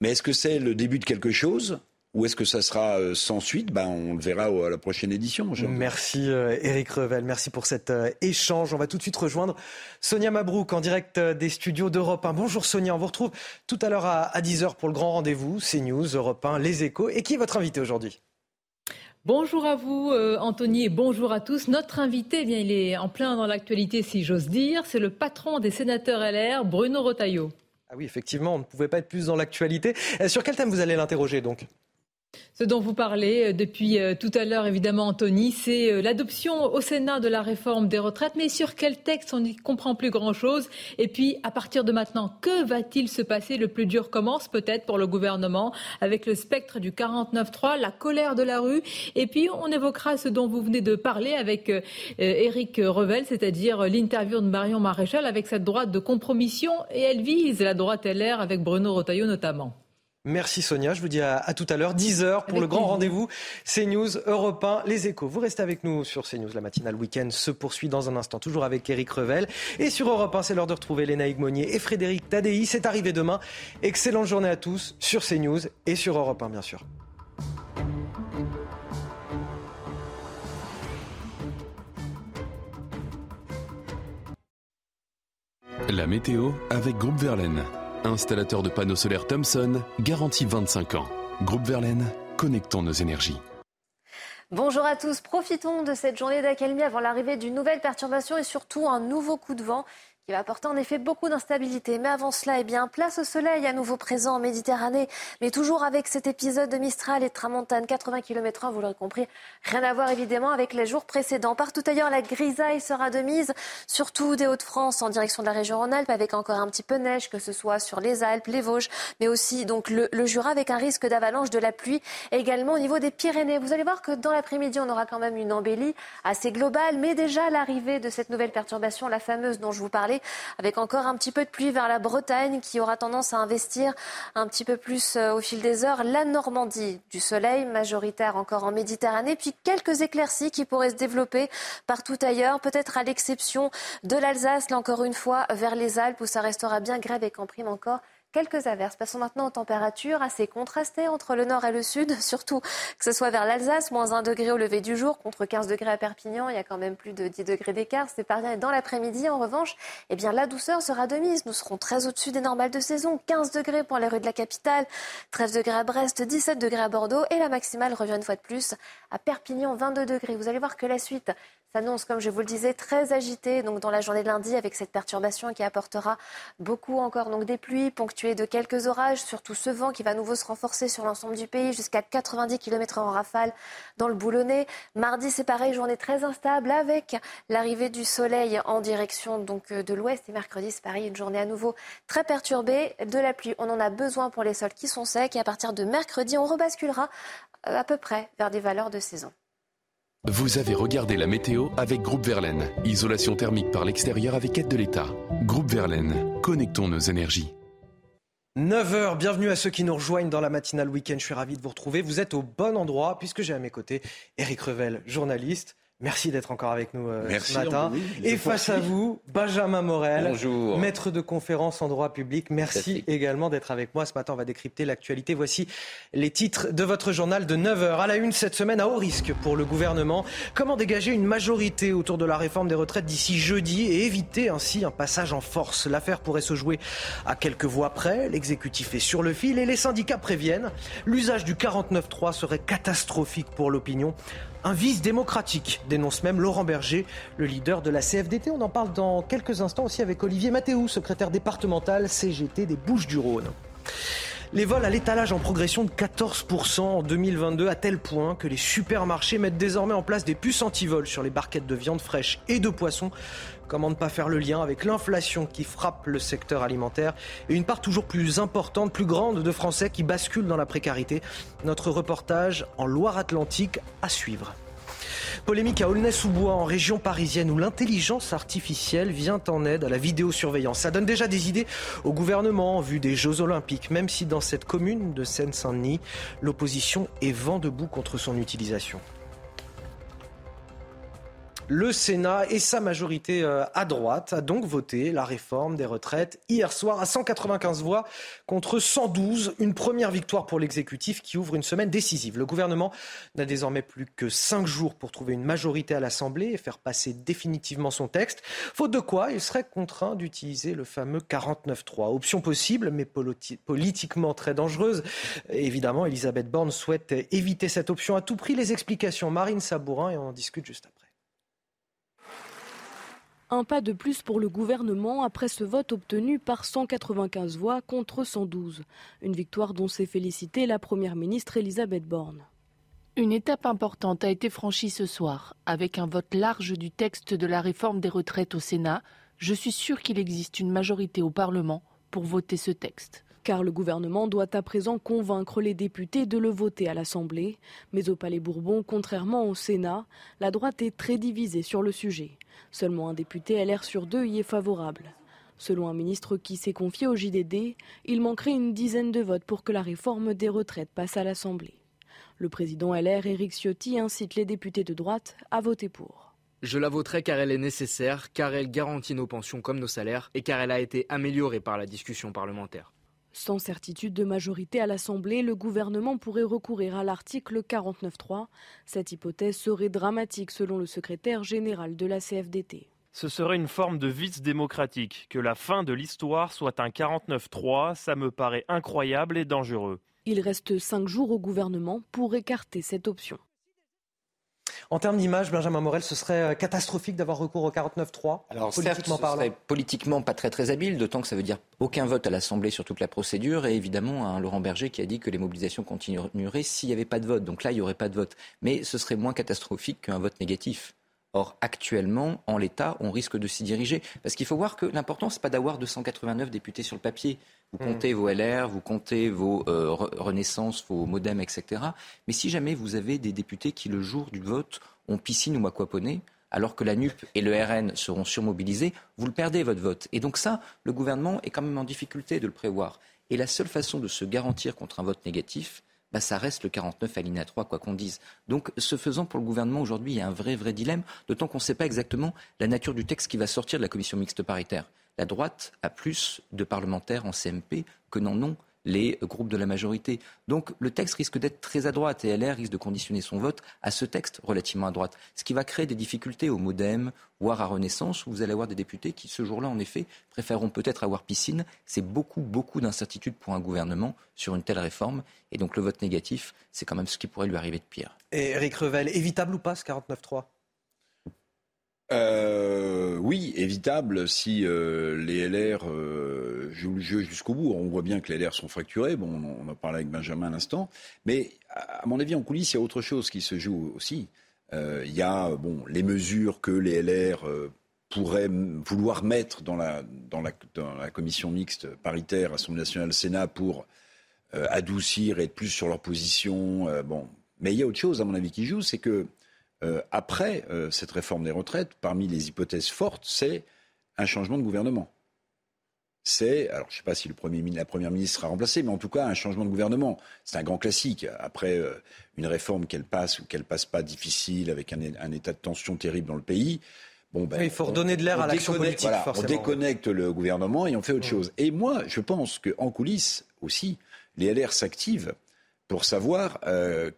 Mais est-ce que c'est le début de quelque chose ou est-ce que ça sera euh, sans suite? Ben, On le verra à la prochaine édition. Merci Eric euh, Revel, merci pour cet euh, échange. On va tout de suite rejoindre Sonia Mabrouk en direct des studios d'Europe 1. Bonjour Sonia, on vous retrouve tout à l'heure à 10h pour le grand rendez-vous, CNews, Europe 1, Les Échos. Et qui est votre invité aujourd'hui? Bonjour à vous, Anthony, et bonjour à tous. Notre invité, eh bien, il est en plein dans l'actualité, si j'ose dire. C'est le patron des sénateurs LR, Bruno Rotaillot. Ah oui, effectivement, on ne pouvait pas être plus dans l'actualité. Euh, sur quel thème vous allez l'interroger donc? Ce dont vous parlez euh, depuis euh, tout à l'heure, évidemment, Anthony, c'est euh, l'adoption au Sénat de la réforme des retraites. Mais sur quel texte On n'y comprend plus grand-chose? Et puis, à partir de maintenant, que va-t-il se passer? Le plus dur commence peut-être pour le gouvernement avec le spectre du 49-3, la colère de la rue. Et puis, on évoquera ce dont vous venez de parler avec Éric Revel, c'est-à-dire l'interview de Marion Maréchal avec cette droite de compromission. Et elle vise la droite LR avec Bruno Rotaillot notamment. Merci Sonia, je vous dis à, tout à l'heure, 10h pour le grand rendez-vous CNews, Europe 1, Les Échos. Vous restez avec nous sur CNews, la matinale week-end se poursuit dans un instant, toujours avec Eric Revel. Et sur Europe 1, c'est l'heure de retrouver Léna Monnier et Frédéric Tadei. C'est arrivé demain. Excellente journée à tous sur CNews et sur Europe 1, bien sûr. La météo avec Groupe Verlaine. Installateur de panneaux solaires Thomson, garantie 25 ans. Groupe Verlaine, connectons nos énergies. Bonjour à tous, profitons de cette journée d'accalmie avant l'arrivée d'une nouvelle perturbation et surtout un nouveau coup de vent qui va apporter en effet beaucoup d'instabilité. Mais avant cela, eh bien, place au soleil à nouveau présent en Méditerranée, mais toujours avec cet épisode de Mistral et de Tramontane, 80 km/h, vous l'aurez compris, rien à voir évidemment avec les jours précédents. Partout ailleurs, la grisaille sera de mise, surtout des Hauts-de-France en direction de la région Rhône-Alpes, avec encore un petit peu de neige, que ce soit sur les Alpes, les Vosges, mais aussi donc le, le Jura, avec un risque d'avalanche de la pluie, également au niveau des Pyrénées. Vous allez voir que dans l'après-midi, on aura quand même une embellie assez globale, mais déjà l'arrivée de cette nouvelle perturbation, la fameuse dont je vous parlais, avec encore un petit peu de pluie vers la Bretagne qui aura tendance à investir un petit peu plus euh, au fil des heures la Normandie. Du soleil majoritaire encore en Méditerranée, puis quelques éclaircies qui pourraient se développer partout ailleurs, peut-être à l'exception de l'Alsace, là encore une fois, vers les Alpes où ça restera bien grève et qu'en prime encore quelques averses. Passons maintenant aux températures assez contrastées entre le nord et le sud, surtout que ce soit vers l'Alsace, moins 1 degré au lever du jour, contre 15 degrés à Perpignan, il y a quand même plus de 10 degrés d'écart, c'est pas rien. Et dans l'après-midi, en revanche, eh bien, la douceur sera de mise. Nous serons très au-dessus des normales de saison, 15 degrés pour les rues de la capitale, 13 degrés à Brest, 17 degrés à Bordeaux, et la maximale revient une fois de plus à Perpignan, 22 degrés. Vous allez voir que la suite s'annonce, comme je vous le disais, très agitée donc dans la journée de lundi avec cette perturbation qui apportera beaucoup encore donc des pluies ponctuées de quelques orages, surtout ce vent qui va à nouveau se renforcer sur l'ensemble du pays jusqu'à 90 km en rafale dans le Boulonnais. Mardi, c'est pareil, journée très instable avec l'arrivée du soleil en direction donc de l'ouest et mercredi, c'est pareil, une journée à nouveau très perturbée, de la pluie. On en a besoin pour les sols qui sont secs et à partir de mercredi, on rebasculera à peu près vers des valeurs de saison. Vous avez regardé la météo avec Groupe Verlaine. Isolation thermique par l'extérieur avec aide de l'État. Groupe Verlaine, connectons nos énergies. 9h, bienvenue à ceux qui nous rejoignent dans la matinale week-end. Je suis ravi de vous retrouver. Vous êtes au bon endroit puisque j'ai à mes côtés Eric Revel, journaliste. Merci d'être encore avec nous euh, Merci, ce matin. Et face à vous, Benjamin Morel, Bonjour. maître de conférence en droit public. Merci également d'être avec moi. Ce matin, on va décrypter l'actualité. Voici les titres de votre journal de 9h. À la une cette semaine, à haut risque pour le gouvernement. Comment dégager une majorité autour de la réforme des retraites d'ici jeudi et éviter ainsi un passage en force? L'affaire pourrait se jouer à quelques voix près. L'exécutif est sur le fil et les syndicats préviennent. L'usage du 49.3 serait catastrophique pour l'opinion. Un vice démocratique, dénonce même Laurent Berger, le leader de la CFDT. On en parle dans quelques instants aussi avec Olivier Mathéou, secrétaire départemental CGT des Bouches-du-Rhône. Les vols à l'étalage en progression de 14% en 2022 à tel point que les supermarchés mettent désormais en place des puces anti-vol sur les barquettes de viande fraîche et de poisson. Comment ne pas faire le lien avec l'inflation qui frappe le secteur alimentaire et une part toujours plus importante, plus grande de Français qui basculent dans la précarité. Notre reportage en Loire-Atlantique à suivre. Polémique à Aulnay-sous-Bois, en région parisienne, où l'intelligence artificielle vient en aide à la vidéosurveillance. Ça donne déjà des idées au gouvernement en vue des Jeux Olympiques, même si dans cette commune de Seine-Saint-Denis, l'opposition est vent debout contre son utilisation le Sénat et sa majorité euh, à droite a donc voté la réforme des retraites hier soir à 195 voix contre 112. Une première victoire pour l'exécutif qui ouvre une semaine décisive. Le gouvernement n'a désormais plus que cinq jours pour trouver une majorité à l'Assemblée et faire passer définitivement son texte. Faute de quoi, il serait contraint d'utiliser le fameux 49.3. Option possible, mais politi politiquement très dangereuse. Évidemment, Elisabeth Borne souhaite éviter cette option à tout prix. Les explications, Marine Sabourin, et on en discute juste après. Un pas de plus pour le gouvernement après ce vote obtenu par 195 voix contre 112. Une victoire dont s'est félicitée la Première ministre Elisabeth Borne. Une étape importante a été franchie ce soir. Avec un vote large du texte de la réforme des retraites au Sénat, je suis sûr qu'il existe une majorité au Parlement pour voter ce texte. Car le gouvernement doit à présent convaincre les députés de le voter à l'Assemblée. Mais au Palais Bourbon, contrairement au Sénat, la droite est très divisée sur le sujet. Seulement un député LR sur deux y est favorable. Selon un ministre qui s'est confié au JDD, il manquerait une dizaine de votes pour que la réforme des retraites passe à l'Assemblée. Le président LR, Éric Ciotti, incite les députés de droite à voter pour. Je la voterai car elle est nécessaire, car elle garantit nos pensions comme nos salaires et car elle a été améliorée par la discussion parlementaire. Sans certitude de majorité à l'Assemblée, le gouvernement pourrait recourir à l'article 49.3. Cette hypothèse serait dramatique selon le secrétaire général de la CFDT. Ce serait une forme de vice démocratique. Que la fin de l'histoire soit un 49.3, ça me paraît incroyable et dangereux. Il reste cinq jours au gouvernement pour écarter cette option. En termes d'image, Benjamin Morel, ce serait catastrophique d'avoir recours au 49-3 Alors politiquement certes, ce serait politiquement pas très très habile, d'autant que ça veut dire aucun vote à l'Assemblée sur toute la procédure, et évidemment un Laurent Berger qui a dit que les mobilisations continueraient s'il n'y avait pas de vote. Donc là, il n'y aurait pas de vote. Mais ce serait moins catastrophique qu'un vote négatif. Or, actuellement, en l'état, on risque de s'y diriger. Parce qu'il faut voir que l'important, ce n'est pas d'avoir 289 députés sur le papier. Vous hmm. comptez vos LR, vous comptez vos euh, Renaissance, vos Modem, etc. Mais si jamais vous avez des députés qui, le jour du vote, ont piscine ou aquaponé, alors que la NUP et le RN seront surmobilisés, vous le perdez, votre vote. Et donc ça, le gouvernement est quand même en difficulté de le prévoir. Et la seule façon de se garantir contre un vote négatif, bah, ça reste le 49 alinéa 3, quoi qu'on dise. Donc, ce faisant, pour le gouvernement, aujourd'hui, il y a un vrai, vrai dilemme, d'autant qu'on ne sait pas exactement la nature du texte qui va sortir de la commission mixte paritaire. La droite a plus de parlementaires en CMP que n'en ont les groupes de la majorité. Donc le texte risque d'être très à droite et LR risque de conditionner son vote à ce texte relativement à droite. Ce qui va créer des difficultés au Modem, voire à Renaissance, où vous allez avoir des députés qui, ce jour-là, en effet, préféreront peut-être avoir piscine. C'est beaucoup, beaucoup d'incertitudes pour un gouvernement sur une telle réforme. Et donc le vote négatif, c'est quand même ce qui pourrait lui arriver de pire. Et Eric Revel, évitable ou pas ce 49-3 euh, oui, évitable si euh, les LR euh, jouent le jeu jusqu'au bout. On voit bien que les LR sont fracturés. Bon, on, a parlé avec Benjamin à l'instant. Mais à, mon avis, en coulisses, il y a autre chose qui se joue aussi. Il y a bon, les mesures que les LR pourraient vouloir mettre dans la, dans la, commission mixte paritaire Assemblée nationale Sénat pour adoucir et être plus sur leur position. bon. Mais il y a autre chose, à mon avis, qui joue, c'est que euh, après euh, cette réforme des retraites, parmi les hypothèses fortes, c'est un changement de gouvernement. C'est, alors je ne sais pas si le premier, la Première ministre sera remplacée, mais en tout cas un changement de gouvernement. C'est un grand classique. Après euh, une réforme qu'elle passe ou qu'elle passe pas difficile, avec un, état de tension terrible dans le pays, Bon, ben, il faut redonner de l'air à l'action politique. on déconnecte le gouvernement et on fait autre mmh. chose. Et moi, je pense qu'en coulisses aussi, les LR s'activent pour savoir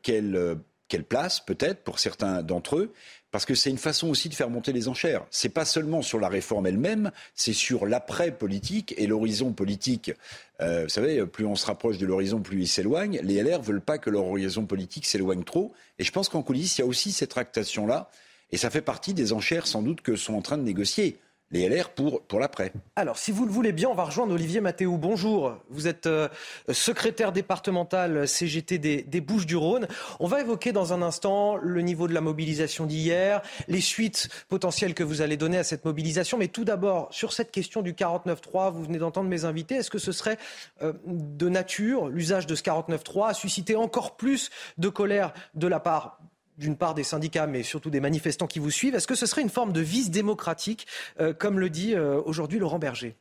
quelle quelle place peut-être pour certains d'entre eux parce que c'est une façon aussi de faire monter les enchères. C'est pas seulement sur la réforme elle-même, c'est sur l'après politique et l'horizon politique. Euh, vous savez, plus on se rapproche de l'horizon, plus il s'éloigne. Les LR veulent pas que leur horizon politique s'éloigne trop. Et je pense qu'en coulisses, il y a aussi cette tractation-là. Et ça fait partie des enchères, sans doute, que sont en train de négocier les LR pour, pour l'après. Alors, si vous le voulez bien, on va rejoindre Olivier Mathéou. Bonjour, vous êtes euh, secrétaire départemental CGT des, Bouches-du-Rhône. On va évoquer dans un instant le niveau de la mobilisation d'hier, les suites potentielles que vous allez donner à cette mobilisation. Mais tout d'abord, sur cette question du 49.3, vous venez d'entendre mes invités, est-ce que ce serait euh, de nature, l'usage de ce 49.3, à susciter encore plus de colère de la part d'une part des syndicats, mais surtout des manifestants qui vous suivent. Est-ce que ce serait une forme de vice démocratique, euh, comme le dit euh, aujourd'hui Laurent Berger?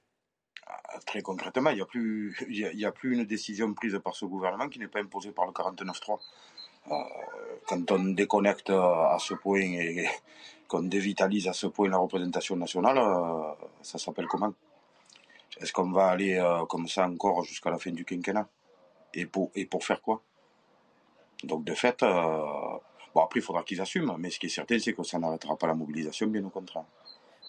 Ah, Très concrètement, il n'y a, plus, une décision prise par ce gouvernement qui n'est pas imposée par le 49-3. Euh, quand on déconnecte à ce point et qu'on dévitalise à ce point la représentation nationale, ça s'appelle comment? Est-ce qu'on va aller comme ça encore jusqu'à la fin du quinquennat? Et pour faire quoi? Donc de fait, Bon, après, il faudra qu'ils assument, mais ce qui est certain, c'est que ça n'arrêtera pas la mobilisation, bien au contraire.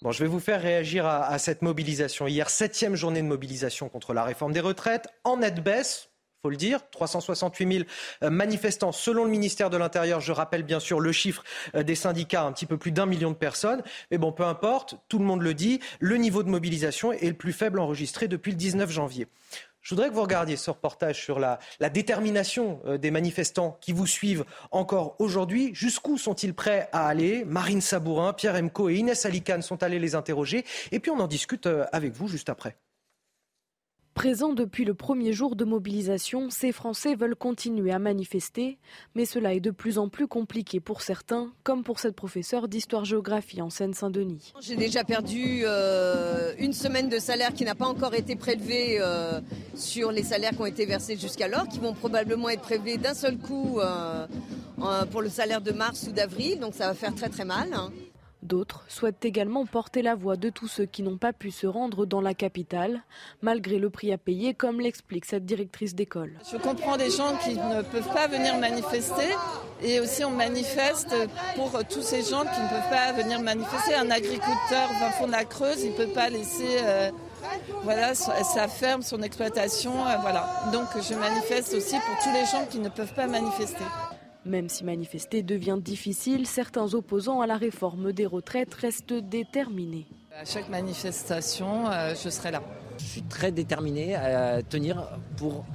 Bon, je vais vous faire réagir à, cette mobilisation. Hier, septième journée de mobilisation contre la réforme des retraites, en nette baisse, faut le dire, 368 000 euh, manifestants selon le ministère de l'Intérieur. Je rappelle bien sûr le chiffre euh, des syndicats, un petit peu plus d'un million de personnes. Mais bon, peu importe, tout le monde le dit, le niveau de mobilisation est le plus faible enregistré depuis le 19 janvier. Je voudrais que vous regardiez ce reportage sur la, détermination euh, des manifestants qui vous suivent encore aujourd'hui. Jusqu'où sont-ils prêts à aller? Marine Sabourin, Pierre Emco et Inès Alicane sont allés les interroger. Et puis on en discute euh, avec vous juste après. Présents depuis le premier jour de mobilisation, ces Français veulent continuer à manifester, mais cela est de plus en plus compliqué pour certains, comme pour cette professeure d'histoire-géographie en Seine-Saint-Denis. J'ai déjà perdu euh, une semaine de salaire qui n'a pas encore été prélevé euh, sur les salaires qui ont été versés jusqu'alors, qui vont probablement être prélevés d'un seul coup euh, pour le salaire de mars ou d'avril, donc ça va faire très très mal. Hein. D'autres souhaitent également porter la voix de tous ceux qui n'ont pas pu se rendre dans la capitale, malgré le prix à payer, comme l'explique cette directrice d'école. Je comprends des gens qui ne peuvent pas venir manifester et aussi on manifeste pour tous ces gens qui ne peuvent pas venir manifester. Un agriculteur va fond de la Creuse, il ne peut pas laisser euh, voilà, sa ferme, son exploitation. Euh, voilà. Donc je manifeste aussi pour tous les gens qui ne peuvent pas manifester. Même si manifester devient difficile, certains opposants à la réforme des retraites restent déterminés. À chaque manifestation, euh, je serai là. Je suis très déterminé à tenir pour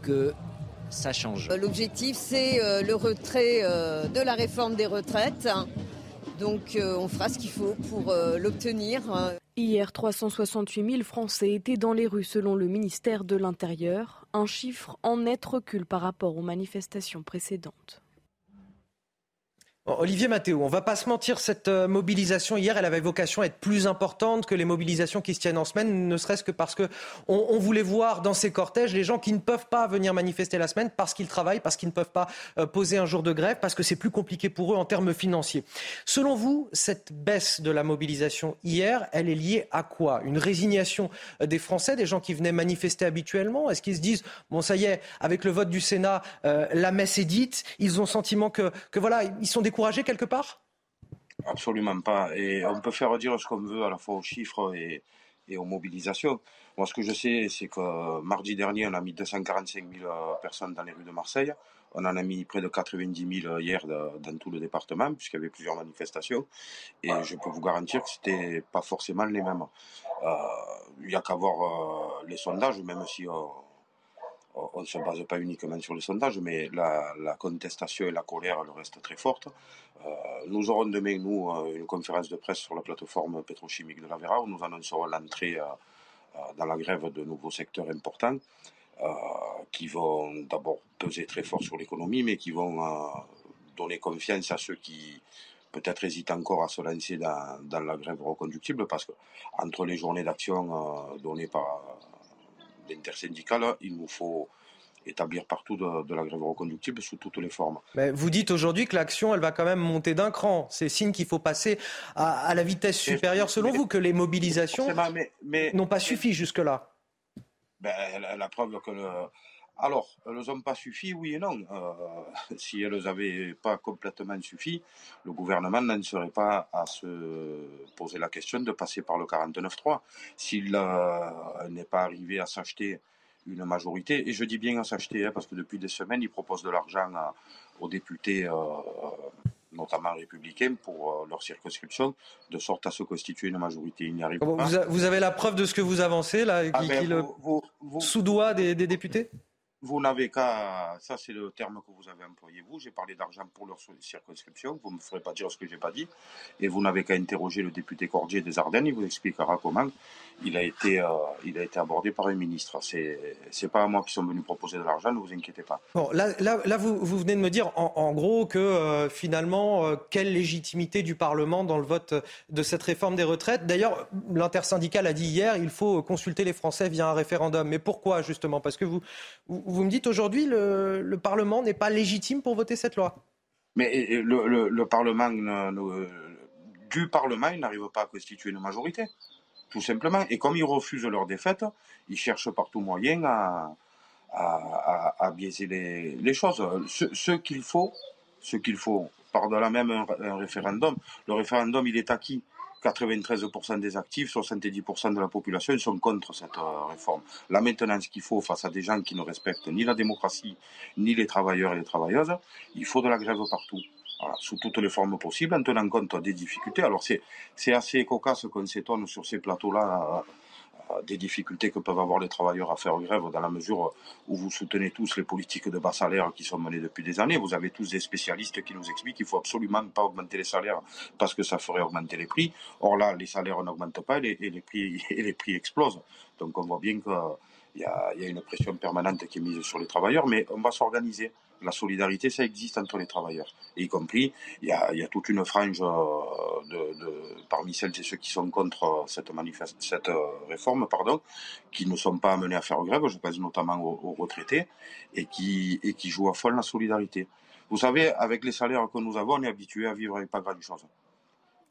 que ça change. Euh, l'objectif, c'est euh, le retrait de la réforme des retraites. Donc on fera ce qu'il faut pour l'obtenir. Hier, 368 000 Français étaient dans les rues selon le ministère de l'Intérieur, un chiffre en net recul par rapport aux manifestations précédentes. Olivier Mathéo, on va pas se mentir, cette euh, mobilisation hier, elle avait vocation à être plus importante que les mobilisations qui se tiennent en semaine, ne serait-ce que parce que on, voulait voir dans ces cortèges les gens qui ne peuvent pas venir manifester la semaine parce qu'ils travaillent, parce qu'ils ne peuvent pas euh, poser un jour de grève, parce que c'est plus compliqué pour eux en termes financiers. Selon vous, cette baisse de la mobilisation hier, elle est liée à quoi? Une résignation euh, des Français, des gens qui venaient manifester habituellement? Est-ce qu'ils se disent bon ça y est, avec le vote du Sénat, la messe est dite, ils ont sentiment que, que voilà, ils sont des quelque part? Absolument pas. Et on peut faire dire ce qu'on veut à la fois aux chiffres et, aux mobilisations. Moi, ce que je sais, c'est que mardi dernier, on a mis 245 000 personnes dans les rues de Marseille. On en a mis près de 90 000 hier dans tout le département, puisqu'il y avait plusieurs manifestations. Et je peux vous garantir que c'était pas forcément les mêmes. Euh, il n'y a qu'à voir euh, les sondages, même si on ne se base pas uniquement sur les sondages, mais la, contestation et la colère le restent très fortes. Euh, nous aurons demain, nous, euh, une conférence de presse sur la plateforme pétrochimique de la Vera, où nous annoncerons l'entrée euh, dans la grève de nouveaux secteurs importants, qui vont d'abord peser très fort sur l'économie, mais qui vont donner confiance à ceux qui peut-être hésitent encore à se lancer dans, dans la grève reconductible, parce que entre les journées d'action données par l'intersyndicale, il nous faut établir partout de, la grève reconductible sous toutes les formes. Mais vous dites aujourd'hui que l'action, elle va quand même monter d'un cran. C'est signe qu'il faut passer à, la vitesse supérieure, selon vous, que les mobilisations n'ont pas suffi jusque-là. Ben, la, preuve que le, alors, elles n'ont pas suffi, oui et non. Euh, si elles n'avaient pas complètement suffi, le gouvernement n'en serait pas à se poser la question de passer par le 49-3. S'il euh, n'est pas arrivé à s'acheter une majorité, et je dis bien à s'acheter, hein, parce que depuis des semaines, il propose de l'argent aux députés, euh, notamment républicains, pour leur circonscription, de sorte à se constituer une majorité. Il n'y arrive pas. Vous, avez la preuve de ce que vous avancez, là, qui, ah ben, le sous-doigt des députés? Vous n'avez qu'à, ça c'est le terme que vous avez employé vous, j'ai parlé d'argent pour leur circonscription, vous ne me ferez pas dire ce que j'ai pas dit, et vous n'avez qu'à interroger le député Cordier des Ardennes, il vous expliquera comment il a été, euh, il a été abordé par un ministre. C'est, c'est pas à moi qui sont venus proposer de l'argent, ne vous inquiétez pas. Bon, là, là, là vous, vous, venez de me dire en, gros que euh, finalement, euh, quelle légitimité du Parlement dans le vote de cette réforme des retraites D'ailleurs, l'intersyndicale a dit hier, il faut consulter les Français via un référendum. Mais pourquoi justement? Parce que vous, vous, me dites aujourd'hui, le, le Parlement n'est pas légitime pour voter cette loi. Mais le, le, Parlement, du Parlement, il n'arrive pas à constituer une majorité tout simplement. Et comme ils refusent leur défaite, ils cherchent par tout moyen à, à, biaiser les, choses. Ce, qu'il faut, ce qu'il faut, par-delà même un, référendum, le référendum, il est acquis. 93% des actifs, 70% de la population sont contre cette euh, réforme. Là maintenant, ce qu'il faut face à des gens qui ne respectent ni la démocratie, ni les travailleurs et les travailleuses, il faut de la grève partout sous toutes les formes possibles, en tenant compte des difficultés. Alors c'est assez cocasse qu'on s'étonne sur ces plateaux-là euh, des difficultés que peuvent avoir les travailleurs à faire grève dans la mesure où vous soutenez tous les politiques de bas salaire qui sont menées depuis des années. Vous avez tous des spécialistes qui nous expliquent qu'il faut absolument pas augmenter les salaires parce que ça ferait augmenter les prix. Or là, les salaires n'augmentent pas et les, prix, et les prix explosent. Donc on voit bien qu'il y, a une pression permanente qui est mise sur les travailleurs, mais on va s'organiser la solidarité, ça existe entre les travailleurs. y compris, il y a, toute une frange euh, de, parmi celles et ceux qui sont contre euh, cette, euh, réforme, pardon, qui ne sont pas amenés à faire grève, je pense notamment aux, retraités, et qui, et qui jouent à fond la solidarité. Vous savez, avec les salaires que nous avons, on est habitué à vivre avec pas grand-chose.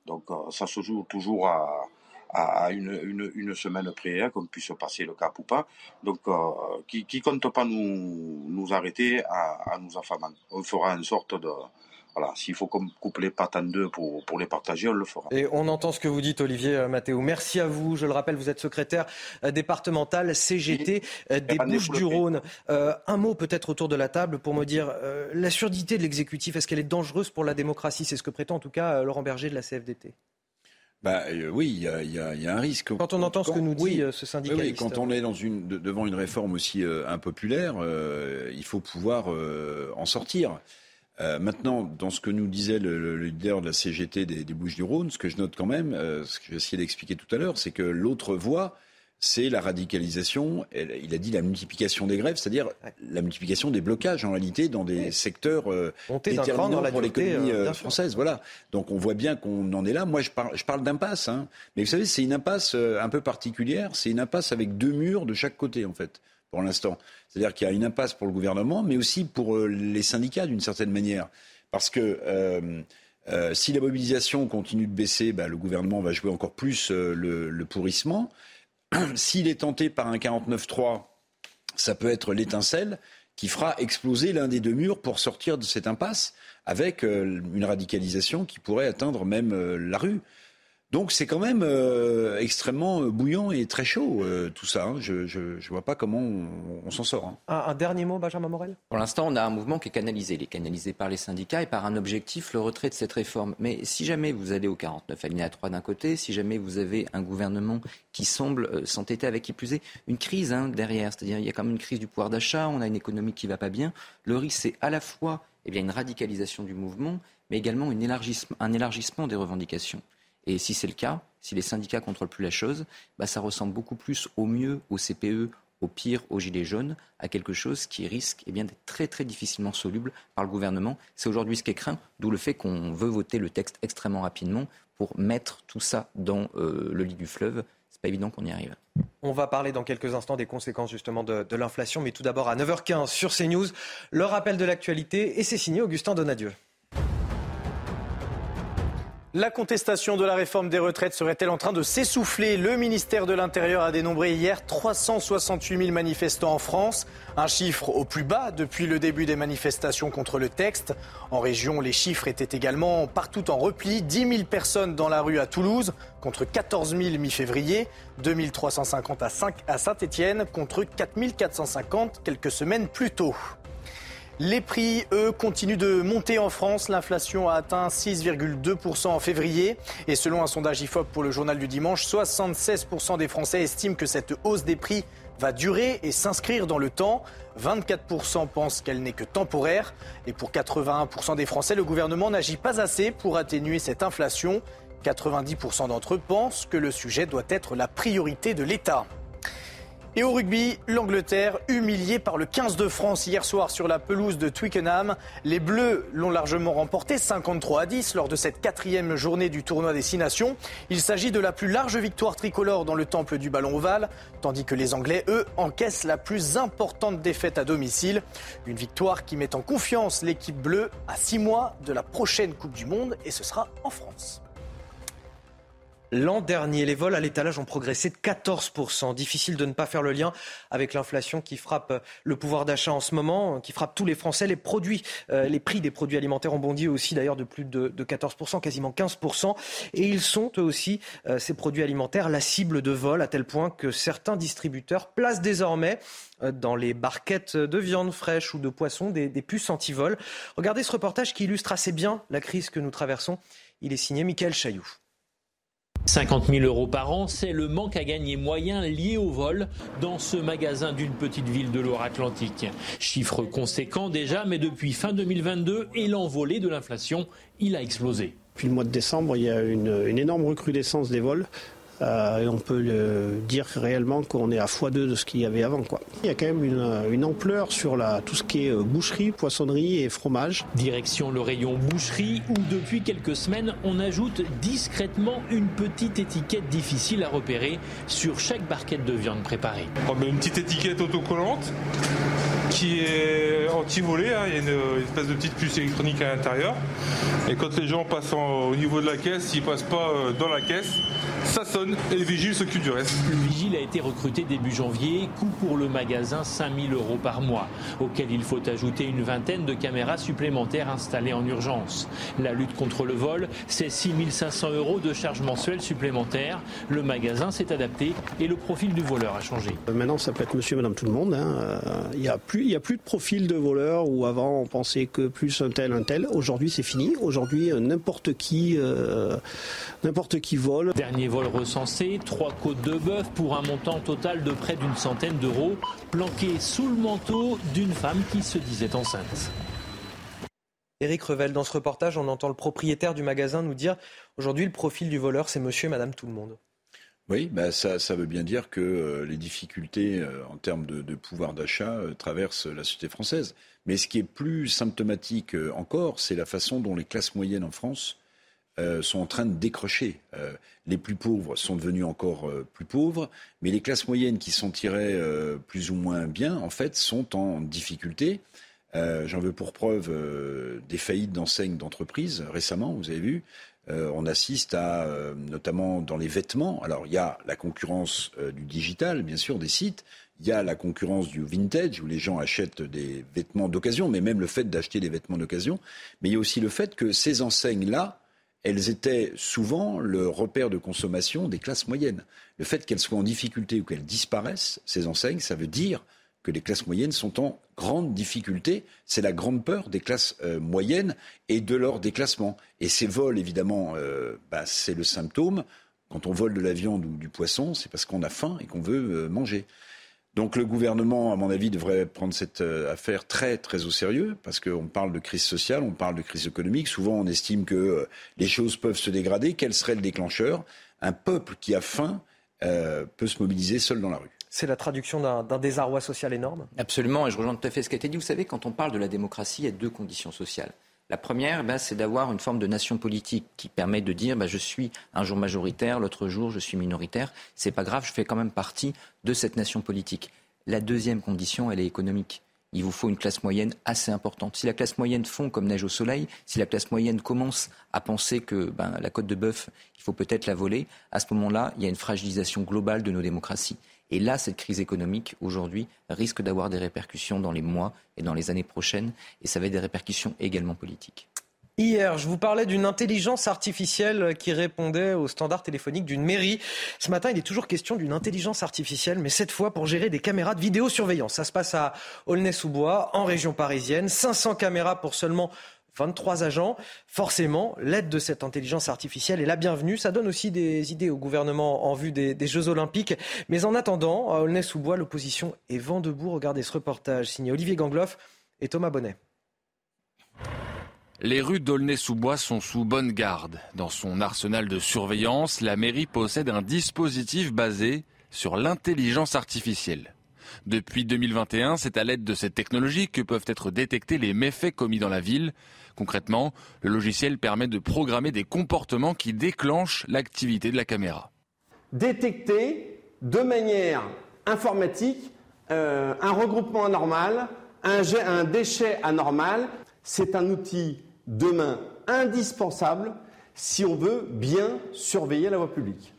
Donc ça se joue toujours à, à une, une, semaine près, hein, qu'on puisse passer le cap ou pas. Donc, euh, qui, qui compte pas nous, nous arrêter à, à nous affamer. On fera une sorte de, voilà, s'il faut couper les pattes en deux pour, pour les partager, on le fera. Et on entend ce que vous dites, Olivier euh, Mathéo. Merci à vous. Je le rappelle, vous êtes secrétaire euh, départemental CGT euh, des Bouches-du-Rhône. un mot peut-être autour de la table pour me dire la surdité de l'exécutif, est-ce qu'elle est dangereuse pour la démocratie? C'est ce que prétend en tout cas Laurent Berger de la CFDT. Bah, oui, il y, a, un risque. Quand on entend ce que nous dit ce syndicat. Oui, quand on est dans une, devant une réforme aussi impopulaire, il faut pouvoir en sortir. Euh, maintenant, dans ce que nous disait le, leader de la CGT des, Bouches-du-Rhône, ce que je note quand même, euh, ce que j'ai essayé d'expliquer tout à l'heure, c'est que l'autre voie, c'est la radicalisation. il a dit la multiplication des grèves, c'est-à-dire la multiplication des blocages en réalité dans des secteurs euh, déterminants pour l'économie euh, française. Voilà. Donc on voit bien qu'on en est là. Moi, je parle, je parle d'impasse, hein. mais vous savez, c'est une impasse un peu particulière. C'est une impasse avec deux murs de chaque côté, en fait pour l'instant. C'est-à-dire qu'il y a une impasse pour le gouvernement, mais aussi pour euh, les syndicats d'une certaine manière. Parce que euh, euh, si la mobilisation continue de baisser, bah, le gouvernement va jouer encore plus le, pourrissement. S'il est tenté par un 49-3, ça peut être l'étincelle qui fera exploser l'un des deux murs pour sortir de cette impasse avec une radicalisation qui pourrait atteindre même la rue. Donc c'est quand même euh, extrêmement euh, bouillant et très chaud euh, tout ça. Hein. Je ne vois pas comment on, s'en sort. Hein. Un, dernier mot, Benjamin Morel? Pour l'instant, on a un mouvement qui est canalisé. Il est canalisé par les syndicats et par un objectif, le retrait de cette réforme. Mais si jamais vous allez au 49 alinéa 3 d'un côté, si jamais vous avez un gouvernement qui semble s'entêter avec qui plus est une crise hein, derrière, c'est-à-dire il y a quand même une crise du pouvoir d'achat, on a une économie qui ne va pas bien, le risque c'est à la fois eh bien, une radicalisation du mouvement, mais également un élargissement des revendications. Et si c'est le cas, si les syndicats contrôlent plus la chose, bah, ça ressemble beaucoup plus au mieux au CPE, au pire au gilet jaune, à quelque chose qui risque eh bien, d'être très très difficilement soluble par le gouvernement. C'est aujourd'hui ce qui est craint, d'où le fait qu'on veut voter le texte extrêmement rapidement pour mettre tout ça dans euh, le lit du fleuve. C'est pas évident qu'on y arrive. On va parler dans quelques instants des conséquences justement de, de l'inflation, mais tout d'abord à 9h15 sur CNews, le rappel de l'actualité et c'est signé Augustin Donadieu. La contestation de la réforme des retraites serait-elle en train de s'essouffler? Le ministère de l'Intérieur a dénombré hier 368 000 manifestants en France, un chiffre au plus bas depuis le début des manifestations contre le texte. En région, les chiffres étaient également partout en repli. 10 000 personnes dans la rue à Toulouse contre 14 000 mi-février, 2 350 à Saint-Étienne contre 4 450 quelques semaines plus tôt. Les prix, eux, continuent de monter en France. L'inflation a atteint 6,2% en février. Et selon un sondage IFOP pour le journal du dimanche, 76% des Français estiment que cette hausse des prix va durer et s'inscrire dans le temps. 24% pensent qu'elle n'est que temporaire. Et pour 81% des Français, le gouvernement n'agit pas assez pour atténuer cette inflation. 90% d'entre eux pensent que le sujet doit être la priorité de l'État. Et au rugby, l'Angleterre humiliée par le 15 de France hier soir sur la pelouse de Twickenham. Les Bleus l'ont largement remporté 53 à 10 lors de cette quatrième journée du tournoi des Six Nations. Il s'agit de la plus large victoire tricolore dans le temple du ballon ovale, tandis que les Anglais, eux, encaissent la plus importante défaite à domicile. Une victoire qui met en confiance l'équipe bleue à six mois de la prochaine Coupe du Monde et ce sera en France. L'an dernier, les vols à l'étalage ont progressé de 14%. Difficile de ne pas faire le lien avec l'inflation qui frappe le pouvoir d'achat en ce moment, qui frappe tous les Français. Les produits, euh, les prix des produits alimentaires ont bondi aussi d'ailleurs de plus de, 14%, quasiment 15%. Et ils sont eux aussi, euh, ces produits alimentaires, la cible de vols à tel point que certains distributeurs placent désormais euh, dans les barquettes de viande fraîche ou de poisson des, des puces anti-vol. Regardez ce reportage qui illustre assez bien la crise que nous traversons. Il est signé Michael Chailloux. 50 000 euros par an, c'est le manque à gagner moyen lié au vol dans ce magasin d'une petite ville de Loire-Atlantique. Chiffre conséquent déjà, mais depuis fin 2022 et l'envolée de l'inflation, il a explosé. Depuis le mois de décembre, il y a une, une énorme recrudescence des vols. Euh, et on peut le dire réellement qu'on est à x2 de ce qu'il y avait avant. Quoi. Il y a quand même une, ampleur sur la, tout ce qui est euh, boucherie, poissonnerie et fromage. Direction le rayon boucherie où depuis quelques semaines on ajoute discrètement une petite étiquette difficile à repérer sur chaque barquette de viande préparée. Oh, une petite étiquette autocollante? Qui est anti-volée. Hein. Il y a une, espèce de petite puce électronique à l'intérieur. Et quand les gens passent au niveau de la caisse, s'ils passent pas euh, dans la caisse, ça sonne et le vigile s'occupe du reste. Le vigile a été recruté début janvier, coût pour le magasin 5000 euros par mois, auquel il faut ajouter une vingtaine de caméras supplémentaires installées en urgence. La lutte contre le vol, c'est 6500 euros de charges mensuelles supplémentaires. Le magasin s'est adapté et le profil du voleur a changé. Euh, maintenant, ça peut être monsieur, madame, tout le monde. Hein. Euh, il n'y a, plus, a plus de profil de voleur où avant on pensait que plus un tel, un tel. Aujourd'hui, c'est fini. Aujourd'hui, euh, n'importe qui, n'importe qui vole. Dernier vol recensé, trois côtes de bœuf pour un montant total de près d'une centaine d'euros, planqués sous le manteau d'une femme qui se disait enceinte. Éric Revel, dans ce reportage, on entend le propriétaire du magasin nous dire aujourd'hui le profil du voleur, c'est monsieur et madame tout le monde. Oui, bah ça, ça, veut bien dire que euh, les difficultés euh, en termes de, pouvoir d'achat euh, traversent la société française. Mais ce qui est plus symptomatique encore, c'est la façon dont les classes moyennes en France sont en train de décrocher. les plus pauvres sont devenus encore plus pauvres, mais les classes moyennes qui s'en tiraient plus ou moins bien, en fait, sont en difficulté. J'en veux pour preuve des faillites d'enseignes d'entreprises récemment, vous avez vu. Euh, on assiste à, euh, notamment dans les vêtements, alors il y a la concurrence euh, du digital, bien sûr, des sites, il y a la concurrence du vintage, où les gens achètent des vêtements d'occasion, mais même le fait d'acheter des vêtements d'occasion, mais il y a aussi le fait que ces enseignes-là, elles étaient souvent le repère de consommation des classes moyennes. Le fait qu'elles soient en difficulté ou qu'elles disparaissent, ces enseignes, ça veut dire que les classes moyennes sont en grande difficulté. C'est la grande peur des classes euh, moyennes et de leur déclassement. Et ces vols, évidemment, euh, bah, c'est le symptôme. Quand on vole de la viande ou du poisson, c'est parce qu'on a faim et qu'on veut euh, manger. Donc le gouvernement, à mon avis, devrait prendre cette affaire très très au sérieux, parce qu'on parle de crise sociale, on parle de crise économique. Souvent, on estime que les choses peuvent se dégrader. Quel serait le déclencheur? Un peuple qui a faim peut se mobiliser seul dans la rue c'est la traduction d'un désarroi social énorme Absolument, et je rejoins tout à fait ce qui a été dit. Vous savez, quand on parle de la démocratie, il y a deux conditions sociales. La première, ben, c'est d'avoir une forme de nation politique qui permet de dire ben, je suis un jour majoritaire, l'autre jour je suis minoritaire. C'est pas grave, je fais quand même partie de cette nation politique. La deuxième condition, elle est économique. Il vous faut une classe moyenne assez importante. Si la classe moyenne fond comme neige au soleil, si la classe moyenne commence à penser que ben, la côte de bœuf, il faut peut-être la voler, à ce moment-là, il y a une fragilisation globale de nos démocraties. Et là, cette crise économique, aujourd'hui, risque d'avoir des répercussions dans les mois et dans les années prochaines, et ça va être des répercussions également politiques. Hier, je vous parlais d'une intelligence artificielle qui répondait aux standards téléphoniques d'une mairie. Ce matin, il est toujours question d'une intelligence artificielle, mais cette fois pour gérer des caméras de vidéosurveillance. Ça se passe à Aulnay-sous-Bois, en région parisienne. 500 caméras pour seulement 23 agents. Forcément, l'aide de cette intelligence artificielle est la bienvenue. Ça donne aussi des idées au gouvernement en vue des, Jeux Olympiques. Mais en attendant, à Aulnay-sous-Bois, l'opposition est vent debout. Regardez ce reportage signé Olivier Gangloff et Thomas Bonnet. Les rues d'Aulnay-sous-Bois sont sous bonne garde. Dans son arsenal de surveillance, la mairie possède un dispositif basé sur l'intelligence artificielle. Depuis 2021, c'est à l'aide de cette technologie que peuvent être détectés les méfaits commis dans la ville. Concrètement, le logiciel permet de programmer des comportements qui déclenchent l'activité de la caméra. Détecter de manière informatique euh, un regroupement anormal, un, un déchet anormal, c'est un outil demain indispensable si on veut bien surveiller la voie publique.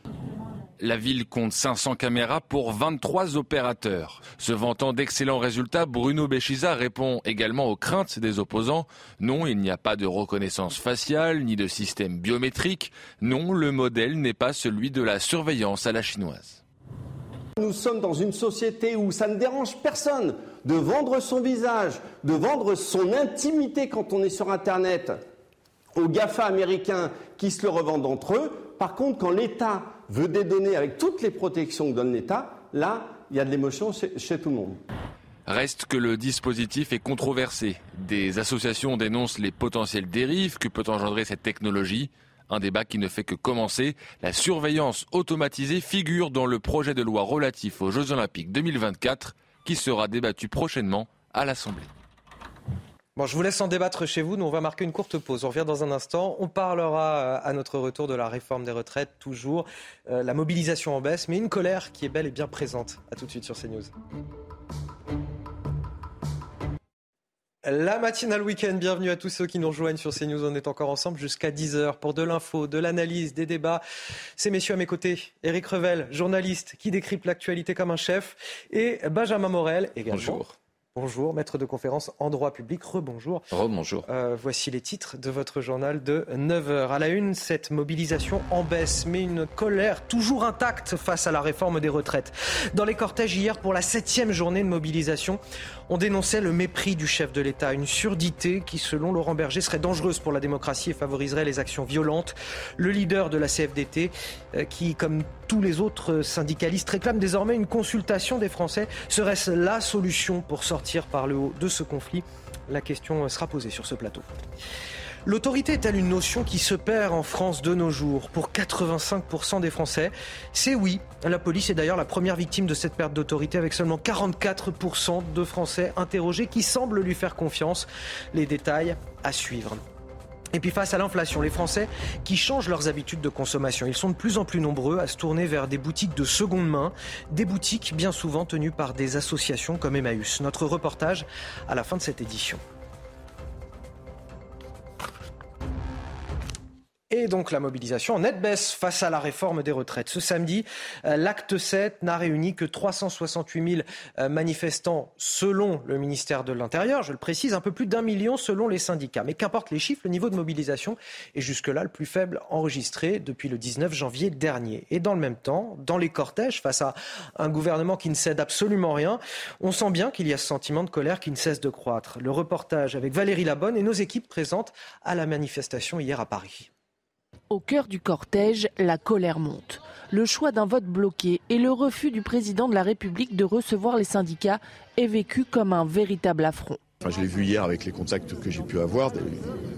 La ville compte 500 caméras pour 23 opérateurs. Se vantant d'excellents résultats, Bruno Béchiza répond également aux craintes des opposants. Non, il n'y a pas de reconnaissance faciale ni de système biométrique. Non, le modèle n'est pas celui de la surveillance à la chinoise. Nous sommes dans une société où ça ne dérange personne de vendre son visage, de vendre son intimité quand on est sur Internet aux GAFA américains qui se le revendent entre eux. Par contre, quand l'État veut des données avec toutes les protections que donne l'État, là, il y a de l'émotion chez, tout le monde. Reste que le dispositif est controversé. Des associations dénoncent les potentielles dérives que peut engendrer cette technologie. Un débat qui ne fait que commencer. La surveillance automatisée figure dans le projet de loi relatif aux Jeux Olympiques 2024 qui sera débattu prochainement à l'Assemblée. Bon, je vous laisse en débattre chez vous. Nous, on va marquer une courte pause. On revient dans un instant. On parlera euh, à notre retour de la réforme des retraites, toujours. Euh, la mobilisation en baisse, mais une colère qui est belle et bien présente. A tout de suite sur CNews. La matinale week-end, bienvenue à tous ceux qui nous rejoignent sur CNews. On est encore ensemble jusqu'à 10h pour de l'info, de l'analyse, des débats. Ces messieurs à mes côtés, Éric Revel, journaliste qui décrypte l'actualité comme un chef, et Benjamin Morel également. Bonjour. Bonjour, maître de conférence en droit public. Rebonjour. Rebonjour. Euh, voici les titres de votre journal de 9h. À la une, cette mobilisation en baisse, mais une colère toujours intacte face à la réforme des retraites. Dans les cortèges hier, pour la septième journée de mobilisation, on dénonçait le mépris du chef de l'État, une surdité qui, selon Laurent Berger, serait dangereuse pour la démocratie et favoriserait les actions violentes. Le leader de la CFDT, euh, qui, comme tous les autres syndicalistes, réclame désormais une consultation des Français. Serait-ce la solution pour sortir par le haut de ce conflit? La question sera posée sur ce plateau. L'autorité est-elle une notion qui se perd en France de nos jours? Pour 85% des Français, c'est oui. La police est d'ailleurs la première victime de cette perte d'autorité avec seulement 44% de Français interrogés qui semblent lui faire confiance. Les détails à suivre. Et puis face à l'inflation, les Français qui changent leurs habitudes de consommation, ils sont de plus en plus nombreux à se tourner vers des boutiques de seconde main, des boutiques bien souvent tenues par des associations comme Emmaüs. Notre reportage à la fin de cette édition. Et donc la mobilisation en nette baisse face à la réforme des retraites. Ce samedi, euh, l'acte 7 n'a réuni que 368 000 euh, manifestants selon le ministère de l'Intérieur. Je le précise, un peu plus d'un million selon les syndicats. Mais qu'importe les chiffres, le niveau de mobilisation est jusque-là le plus faible enregistré depuis le 19 janvier dernier. Et dans le même temps, dans les cortèges, face à un gouvernement qui ne cède absolument rien, on sent bien qu'il y a ce sentiment de colère qui ne cesse de croître. Le reportage avec Valérie Labonne et nos équipes présentes à la manifestation hier à Paris. Au cœur du cortège, la colère monte. Le choix d'un vote bloqué et le refus du président de la République de recevoir les syndicats est vécu comme un véritable affront. je l'ai vu hier avec les contacts que j'ai pu avoir,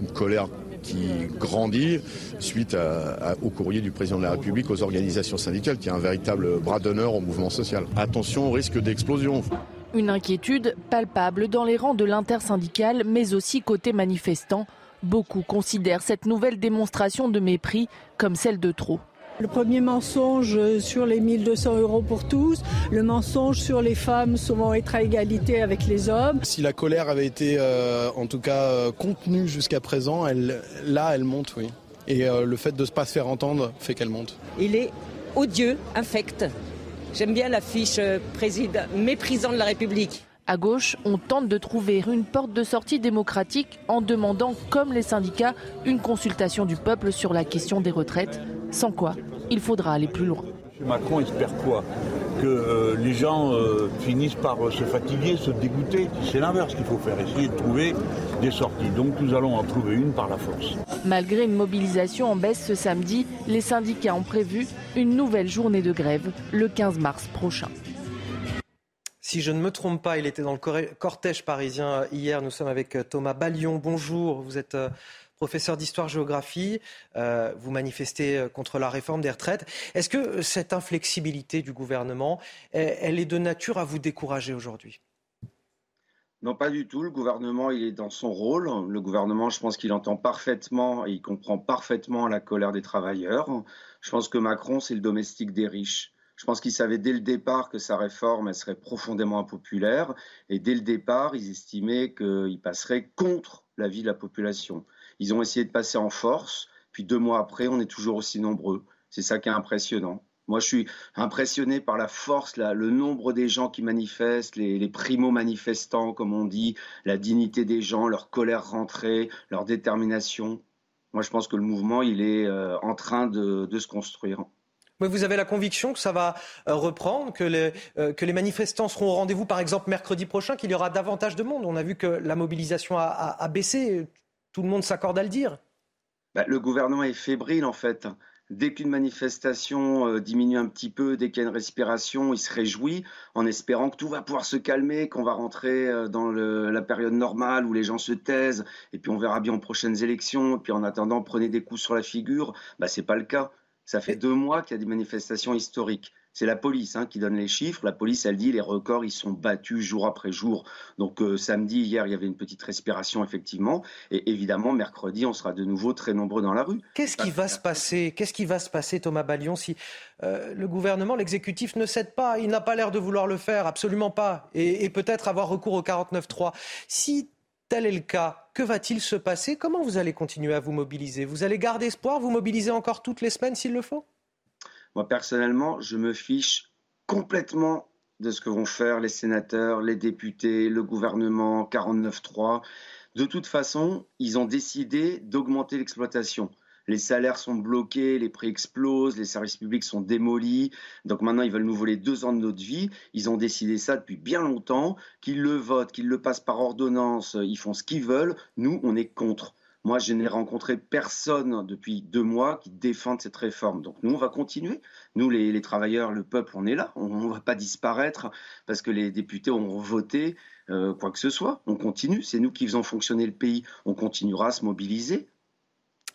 une colère qui grandit suite au courrier du président de la République aux organisations syndicales, qui est un véritable bras d'honneur au mouvement social. Attention au risque d'explosion. Une inquiétude palpable dans les rangs de l'intersyndicale, mais aussi côté manifestants. Beaucoup considèrent cette nouvelle démonstration de mépris comme celle de trop. Le premier mensonge sur les 1200 euros pour tous, le mensonge sur les femmes souvent être à égalité avec les hommes. Si la colère avait été euh, en tout cas euh, contenue jusqu'à présent, elle, là elle monte, oui. Et euh, le fait de ne pas se faire entendre fait qu'elle monte. Il est odieux, infect. J'aime bien l'affiche président méprisant de la République. À gauche, on tente de trouver une porte de sortie démocratique en demandant, comme les syndicats, une consultation du peuple sur la question des retraites, sans quoi il faudra aller plus loin. Macron espère quoi? Que euh, les gens euh, finissent par euh, se fatiguer, se dégoûter. C'est l'inverse qu'il faut faire, essayer de trouver des sorties. Donc nous allons en trouver une par la force. Malgré une mobilisation en baisse ce samedi, les syndicats ont prévu une nouvelle journée de grève le 15 mars prochain. Si je ne me trompe pas, il était dans le cortège parisien hier. Nous sommes avec euh, Thomas Ballion. Bonjour, vous êtes euh, professeur d'histoire-géographie. Euh, vous manifestez contre la réforme des retraites. Est-ce que cette inflexibilité du gouvernement, elle est de nature à vous décourager aujourd'hui? Non, pas du tout. Le gouvernement, il est dans son rôle. Le gouvernement, je pense qu'il entend parfaitement et il comprend parfaitement la colère des travailleurs. Je pense que Macron, c'est le domestique des riches. Je pense qu'ils savaient dès le départ que sa réforme serait profondément impopulaire et dès le départ, ils estimaient qu'il passerait contre la vie de la population. Ils ont essayé de passer en force, puis deux mois après, on est toujours aussi nombreux. C'est ça qui est impressionnant. Moi, je suis impressionné par la force, le nombre des gens qui manifestent, les, primo-manifestants, comme on dit, la dignité des gens, leur colère rentrée, leur détermination. Moi, je pense que le mouvement, il est euh, en train de se construire. Mais vous avez la conviction que ça va euh, reprendre, que les, euh, que les manifestants seront au rendez-vous, par exemple, mercredi prochain, qu'il y aura davantage de monde On a vu que la mobilisation a, baissé. Tout le monde s'accorde à le dire. Bah, le gouvernement est fébrile, en fait. Dès qu'une manifestation euh, diminue un petit peu, dès qu'il y a une respiration, il se réjouit en espérant que tout va pouvoir se calmer, qu'on va rentrer dans la période normale où les gens se taisent, et puis on verra bien aux prochaines élections, et puis en attendant, prenez des coups sur la figure. Bah, Ce n'est pas le cas. Ça fait deux mois qu'il y a des manifestations historiques. C'est la police hein, qui donne les chiffres. La police, elle dit les records, ils sont battus jour après jour. Donc euh, samedi, hier, il y avait une petite respiration, effectivement. Et évidemment, mercredi, on sera de nouveau très nombreux dans la rue. Qu'est-ce qui va se passer? Qu'est-ce qui va se passer, Thomas Ballion, si euh, le gouvernement, l'exécutif ne cède pas? Il n'a pas l'air de vouloir le faire, absolument pas. Et, et peut-être avoir recours au 49-3. Si tel est le cas, que va-t-il se passer? Comment vous allez continuer à vous mobiliser? Vous allez garder espoir, vous mobiliser encore toutes les semaines s'il le faut? Moi, personnellement, je me fiche complètement de ce que vont faire les sénateurs, les députés, le gouvernement, 49.3. De toute façon, ils ont décidé d'augmenter l'exploitation les salaires sont bloqués, les prix explosent, les services publics sont démolis. Donc maintenant, ils veulent nous voler deux ans de notre vie. Ils ont décidé ça depuis bien longtemps, qu'ils le votent, qu'ils le passent par ordonnance, ils font ce qu'ils veulent. Nous, on est contre. Moi, je n'ai rencontré personne depuis deux mois qui défende cette réforme. Donc nous, on va continuer. Nous, les, travailleurs, le peuple, on est là. On ne va pas disparaître parce que les députés ont voté euh, quoi que ce soit. On continue. C'est nous qui faisons fonctionner le pays. On continuera à se mobiliser.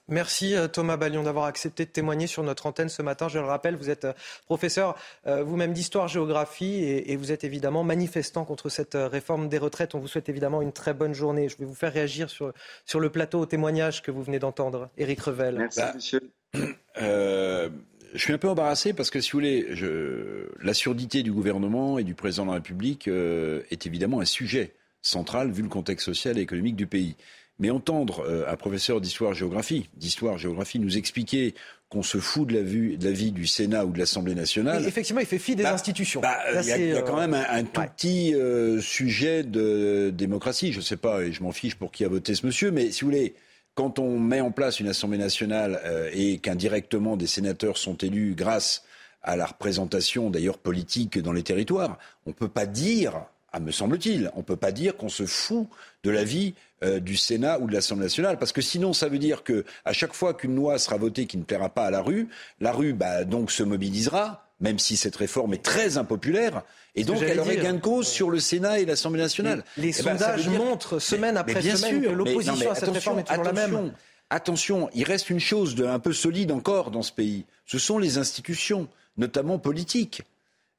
Merci euh, Thomas Ballion d'avoir accepté de témoigner sur notre antenne ce matin. Je le rappelle, vous êtes euh, professeur euh, vous-même d'histoire-géographie et, vous êtes évidemment manifestant contre cette réforme des retraites. On vous souhaite évidemment une très bonne journée. Je vais vous faire réagir sur, sur le plateau au témoignage que vous venez d'entendre. Éric Revel. Merci bah, monsieur. je suis un peu embarrassé parce que, si vous voulez, je... la surdité du gouvernement et du président de la République est évidemment un sujet central vu le contexte social et économique du pays. Mais entendre euh, un professeur d'histoire-géographie, d'histoire-géographie, nous expliquer qu'on se fout de la, vue, de la vie du Sénat ou de l'Assemblée nationale. effectivement, il fait fi des bah, institutions. Bah, il y, a quand même un, tout petit euh, sujet de démocratie. Je ne sais pas, et je m'en fiche pour qui a voté ce monsieur, mais si vous voulez, quand on met en place une Assemblée nationale euh, et qu'indirectement des sénateurs sont élus grâce à la représentation d'ailleurs politique dans les territoires, on ne peut pas dire ah, me semble-t-il. On ne peut pas dire qu'on se fout de la vie euh, du Sénat ou de l'Assemblée nationale, parce que sinon, ça veut dire que à chaque fois qu'une loi sera votée qui ne plaira pas à la rue, la rue bah, donc se mobilisera, même si cette réforme est très impopulaire, et donc elle aurait gain de cause sur le Sénat et l'Assemblée nationale. Les, eh ben, sondages montrent semaine après semaine que l'opposition à cette réforme est toujours la même. Attention, il reste une chose de un peu solide encore dans ce pays. Ce sont les institutions, notamment politiques.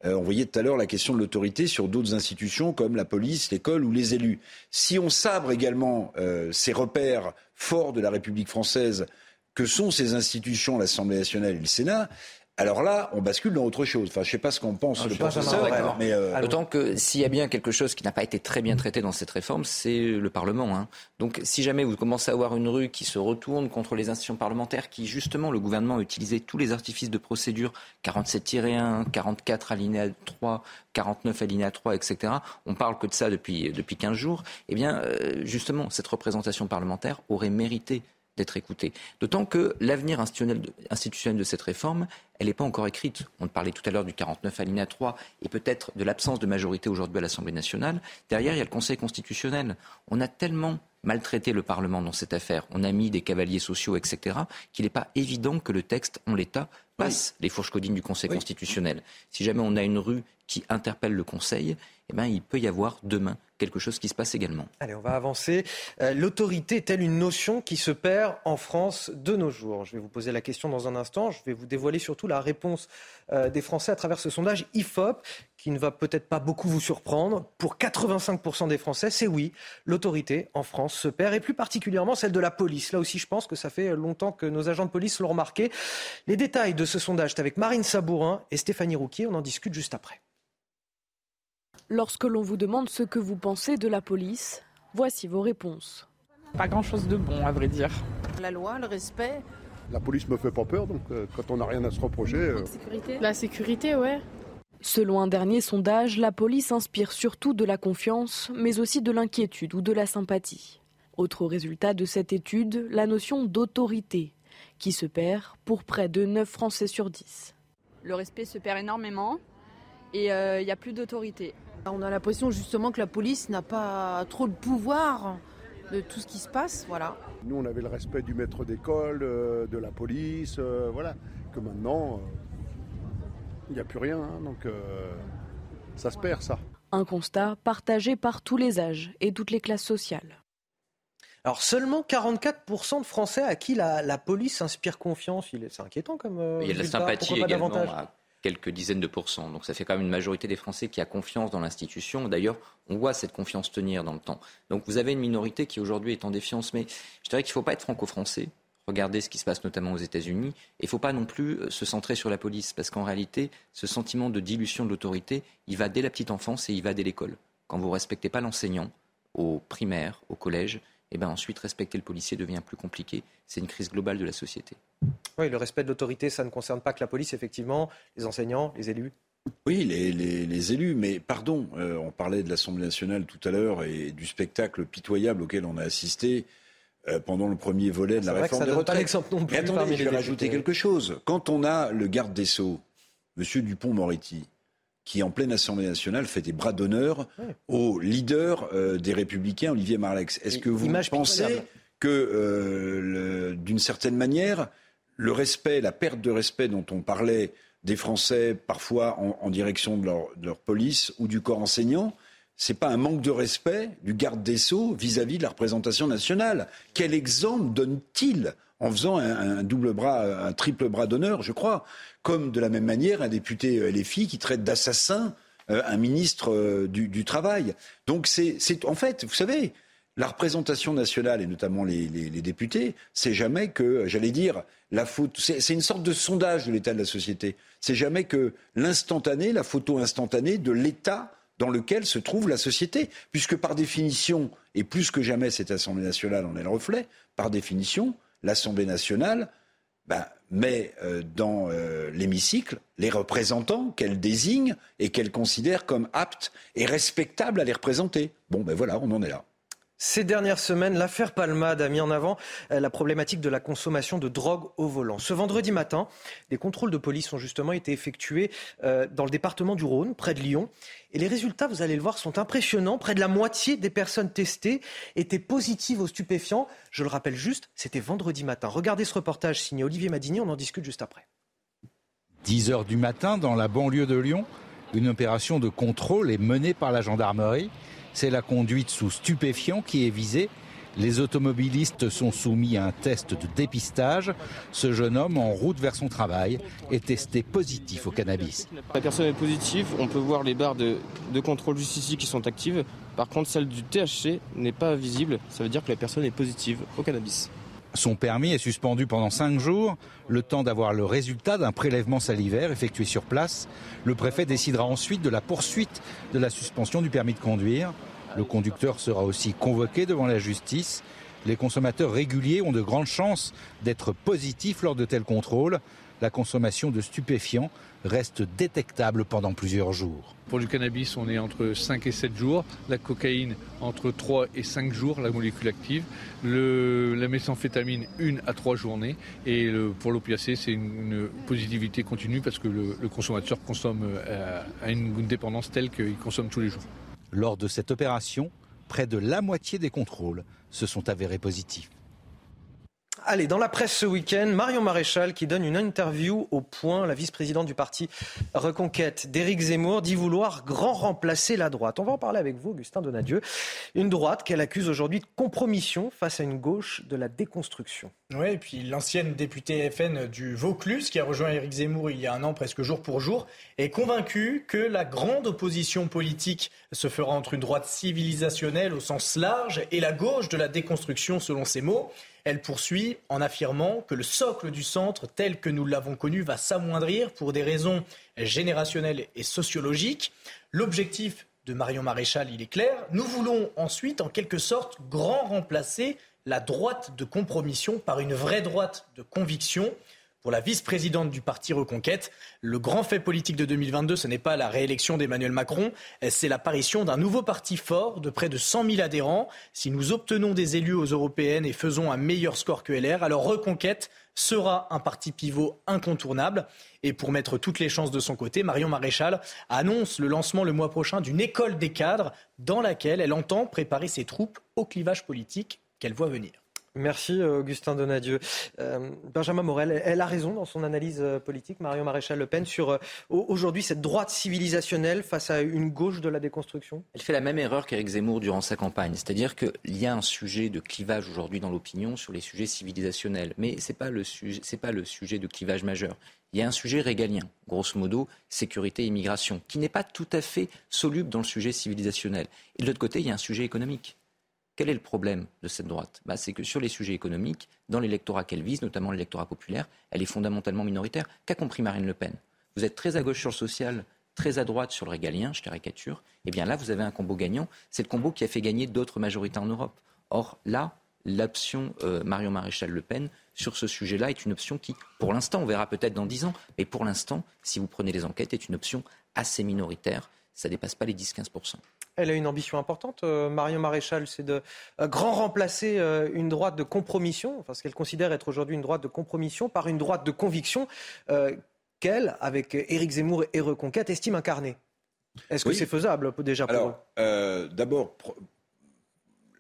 Euh, on voyait tout à l'heure la question de l'autorité sur d'autres institutions comme la police, l'école ou les élus. Si on sabre également euh, ces repères forts de la République française que sont ces institutions, l'Assemblée nationale et le Sénat, alors là, on bascule dans autre chose. Enfin, je ne sais pas ce qu'on pense, ah, le professeur, mais euh... d'autant que s'il y a bien quelque chose qui n'a pas été très bien traité dans cette réforme, c'est le Parlement. Hein. Donc, si jamais vous commencez à avoir une rue qui se retourne contre les institutions parlementaires, qui justement le gouvernement a utilisé tous les artifices de procédure 47-1, 44 alinéa 3, 49 alinéa 3, etc. On parle que de ça depuis depuis 15 jours. Eh bien, euh, justement, cette représentation parlementaire aurait mérité d'être écouté. D'autant que l'avenir institutionnel de cette réforme, elle n'est pas encore écrite. On parlait tout à l'heure du 49 alinéa 3 et peut-être de l'absence de majorité aujourd'hui à l'Assemblée nationale. Derrière, il y a le Conseil constitutionnel. On a tellement maltraité le Parlement dans cette affaire, on a mis des cavaliers sociaux, etc., qu'il n'est pas évident que le texte, en l'état, passe les fourches codines du Conseil constitutionnel. Si jamais on a une rue qui interpelle le Conseil, eh ben, il peut y avoir demain quelque chose qui se passe également. Allez, on va avancer. Euh, l'autorité est-elle une notion qui se perd en France de nos jours? Je vais vous poser la question dans un instant. Je vais vous dévoiler surtout la réponse euh, des Français à travers ce sondage IFOP qui ne va peut-être pas beaucoup vous surprendre. Pour 85% des Français, c'est oui, l'autorité en France se perd, et plus particulièrement celle de la police. Là aussi, je pense que ça fait longtemps que nos agents de police l'ont remarqué. Les détails de ce sondage, c'est avec Marine Sabourin et Stéphanie Rouquier. On en discute juste après. Lorsque l'on vous demande ce que vous pensez de la police, voici vos réponses. Pas grand-chose de bon, à vrai dire. La loi, le respect. La police me fait pas peur, donc euh, quand on n'a rien à se reprocher. Euh, la sécurité La sécurité, ouais. Selon un dernier sondage, la police inspire surtout de la confiance, mais aussi de l'inquiétude ou de la sympathie. Autre résultat de cette étude, la notion d'autorité, qui se perd pour près de 9 Français sur 10. Le respect se perd énormément et euh, il n'y a plus d'autorité. On a l'impression justement que la police n'a pas trop de pouvoir de tout ce qui se passe, voilà. Nous, on avait le respect du maître d'école, euh, de la police, euh, voilà. Que maintenant, il n'y a plus rien, hein, donc ça se perd, ça. Un constat partagé par tous les âges et toutes les classes sociales. Alors seulement 44% de Français à qui la, police inspire confiance. C'est inquiétant comme. il y a de la sympathie également quelques dizaines de pourcents. Donc ça fait quand même une majorité des Français qui a confiance dans l'institution. D'ailleurs, on voit cette confiance tenir dans le temps. Donc vous avez une minorité qui aujourd'hui est en défiance. Mais je dirais qu'il ne faut pas être franco-français. Regardez ce qui se passe notamment aux États-Unis. Et il ne faut pas non plus euh, se centrer sur la police, parce qu'en réalité, ce sentiment de dilution de l'autorité, il va dès la petite enfance et il va dès l'école. Quand vous ne respectez pas l'enseignant, aux primaires, au collège, et ben ensuite respecter le policier devient plus compliqué. C'est une crise globale de la société. Oui, le respect de l'autorité, ça ne concerne pas que la police, effectivement, les enseignants, les élus. Oui, les, élus, mais pardon, euh, on parlait de l'Assemblée nationale tout à l'heure et du spectacle pitoyable auquel on a assisté euh, pendant le premier volet de la réforme des retraites. mais attendez, je vais rajouter quelque chose. Quand on a le garde des Sceaux, M. Dupont-Moretti, qui, en pleine Assemblée nationale, fait des bras d'honneur au leader euh, des Républicains, Olivier Marlex. Est-ce que vous pensez que, euh, d'une certaine manière, le respect, la perte de respect dont on parlait des Français, parfois en, direction de leur, police ou du corps enseignant, c'est pas un manque de respect du garde des Sceaux vis-à-vis de la représentation nationale? Quel exemple donne-t-il en faisant un, double bras, un triple bras d'honneur, je crois, comme de la même manière un député euh, LFI qui traite d'assassin euh, un ministre euh, du, Travail. Donc c'est, en fait, vous savez, la représentation nationale et notamment les, députés, c'est jamais que, j'allais dire, la faute. C'est, une sorte de sondage de l'état de la société. C'est jamais que l'instantané, la photo instantanée de l'état dans lequel se trouve la société, puisque par définition, et plus que jamais cette Assemblée nationale en est le reflet, par définition, l'Assemblée nationale ben, met euh, dans euh, l'hémicycle les représentants qu'elle désigne et qu'elle considère comme aptes et respectables à les représenter. Bon, ben voilà, on en est là. Ces dernières semaines, l'affaire Palmade a mis en avant euh, la problématique de la consommation de drogue au volant. Ce vendredi matin, des contrôles de police ont justement été effectués euh, dans le département du Rhône, près de Lyon. Et les résultats, vous allez le voir, sont impressionnants. Près de la moitié des personnes testées étaient positives aux stupéfiants. Je le rappelle juste, c'était vendredi matin. Regardez ce reportage signé Olivier Madini, on en discute juste après. 10 heures du matin, dans la banlieue de Lyon, une opération de contrôle est menée par la gendarmerie. C'est la conduite sous stupéfiants qui est visée. Les automobilistes sont soumis à un test de dépistage. Ce jeune homme, en route vers son travail, est testé positif au cannabis. La personne est positive, on peut voir les barres de, contrôle juste ici qui sont actives. Par contre, celle du THC n'est pas visible. Ça veut dire que la personne est positive au cannabis. Son permis est suspendu pendant cinq jours, le temps d'avoir le résultat d'un prélèvement salivaire effectué sur place. Le préfet décidera ensuite de la poursuite de la suspension du permis de conduire. Le conducteur sera aussi convoqué devant la justice. Les consommateurs réguliers ont de grandes chances d'être positifs lors de tels contrôles. La consommation de stupéfiants reste détectable pendant plusieurs jours. Pour le cannabis, on est entre 5 et 7 jours. La cocaïne, entre 3 et 5 jours, la molécule active. la méthamphétamine, 1 à 3 journées. Et pour l'opiacé, c'est une, positivité continue parce que le, consommateur consomme euh, à une dépendance telle qu'il consomme tous les jours. Lors de cette opération, près de la moitié des contrôles se sont avérés positifs. Allez, dans la presse ce week-end, Marion Maréchal qui donne une interview au point, la vice-présidente du parti Reconquête d'Éric Zemmour, dit vouloir grand remplacer la droite. On va en parler avec vous, Augustin Donadieu. Une droite qu'elle accuse aujourd'hui de compromission face à une gauche de la déconstruction. Oui, et puis l'ancienne députée FN du Vaucluse, qui a rejoint Éric Zemmour il y a un an, presque jour pour jour, est convaincue que la grande opposition politique se fera entre une droite civilisationnelle au sens large et la gauche de la déconstruction, selon ses mots. Elle poursuit en affirmant que le socle du centre, tel que nous l'avons connu, va s'amoindrir pour des raisons générationnelles et sociologiques. L'objectif de Marion Maréchal, il est clair. Nous voulons ensuite, en quelque sorte, grand remplacer la droite de compromission par une vraie droite de conviction pour la vice-présidente du parti Reconquête. Le grand fait politique de 2022, ce n'est pas la réélection d'Emmanuel Macron, c'est l'apparition d'un nouveau parti fort de près de 100 000 adhérents. Si nous obtenons des élus aux européennes et faisons un meilleur score que LR, alors Reconquête sera un parti pivot incontournable. Et pour mettre toutes les chances de son côté, Marion Maréchal annonce le lancement le mois prochain d'une école des cadres dans laquelle elle entend préparer ses troupes au clivage politique qu'elle voit venir. Merci euh, Augustin Donadieu. Euh, Benjamin Morel, elle a raison dans son analyse euh, politique, Marion Maréchal Le Pen, sur aujourd'hui cette droite civilisationnelle face à une gauche de la déconstruction? Elle fait la même erreur qu'Éric Zemmour durant sa campagne. C'est-à-dire qu'il y a un sujet de clivage aujourd'hui dans l'opinion sur les sujets civilisationnels. Mais ce n'est pas, le sujet, pas le sujet de clivage majeur. Il y a un sujet régalien, grosso modo, sécurité et immigration, qui n'est pas tout à fait soluble dans le sujet civilisationnel. Et de l'autre côté, il y a un sujet économique. Quel est le problème de cette droite? Bah, C'est que sur les sujets économiques, dans l'électorat qu'elle vise, notamment l'électorat populaire, elle est fondamentalement minoritaire. Qu'a compris Marine Le Pen? Vous êtes très à gauche sur le social, très à droite sur le régalien, je caricature, eh bien là, vous avez un combo gagnant. C'est le combo qui a fait gagner d'autres majorités en Europe. Or, là, l'option euh, Marion Maréchal Le Pen sur ce sujet-là est une option qui, pour l'instant, on verra peut-être dans 10 ans, mais pour l'instant, si vous prenez les enquêtes, est une option assez minoritaire. Ça ne dépasse pas les 10-15%. Elle a une ambition importante, euh, Marion Maréchal, c'est de euh, grand remplacer une droite de compromission, enfin ce qu'elle considère être aujourd'hui une droite de compromission, par une droite de conviction qu'elle, avec Éric Zemmour et Reconquête, estime incarner. Est-ce que c'est faisable déjà pour Alors, D'abord,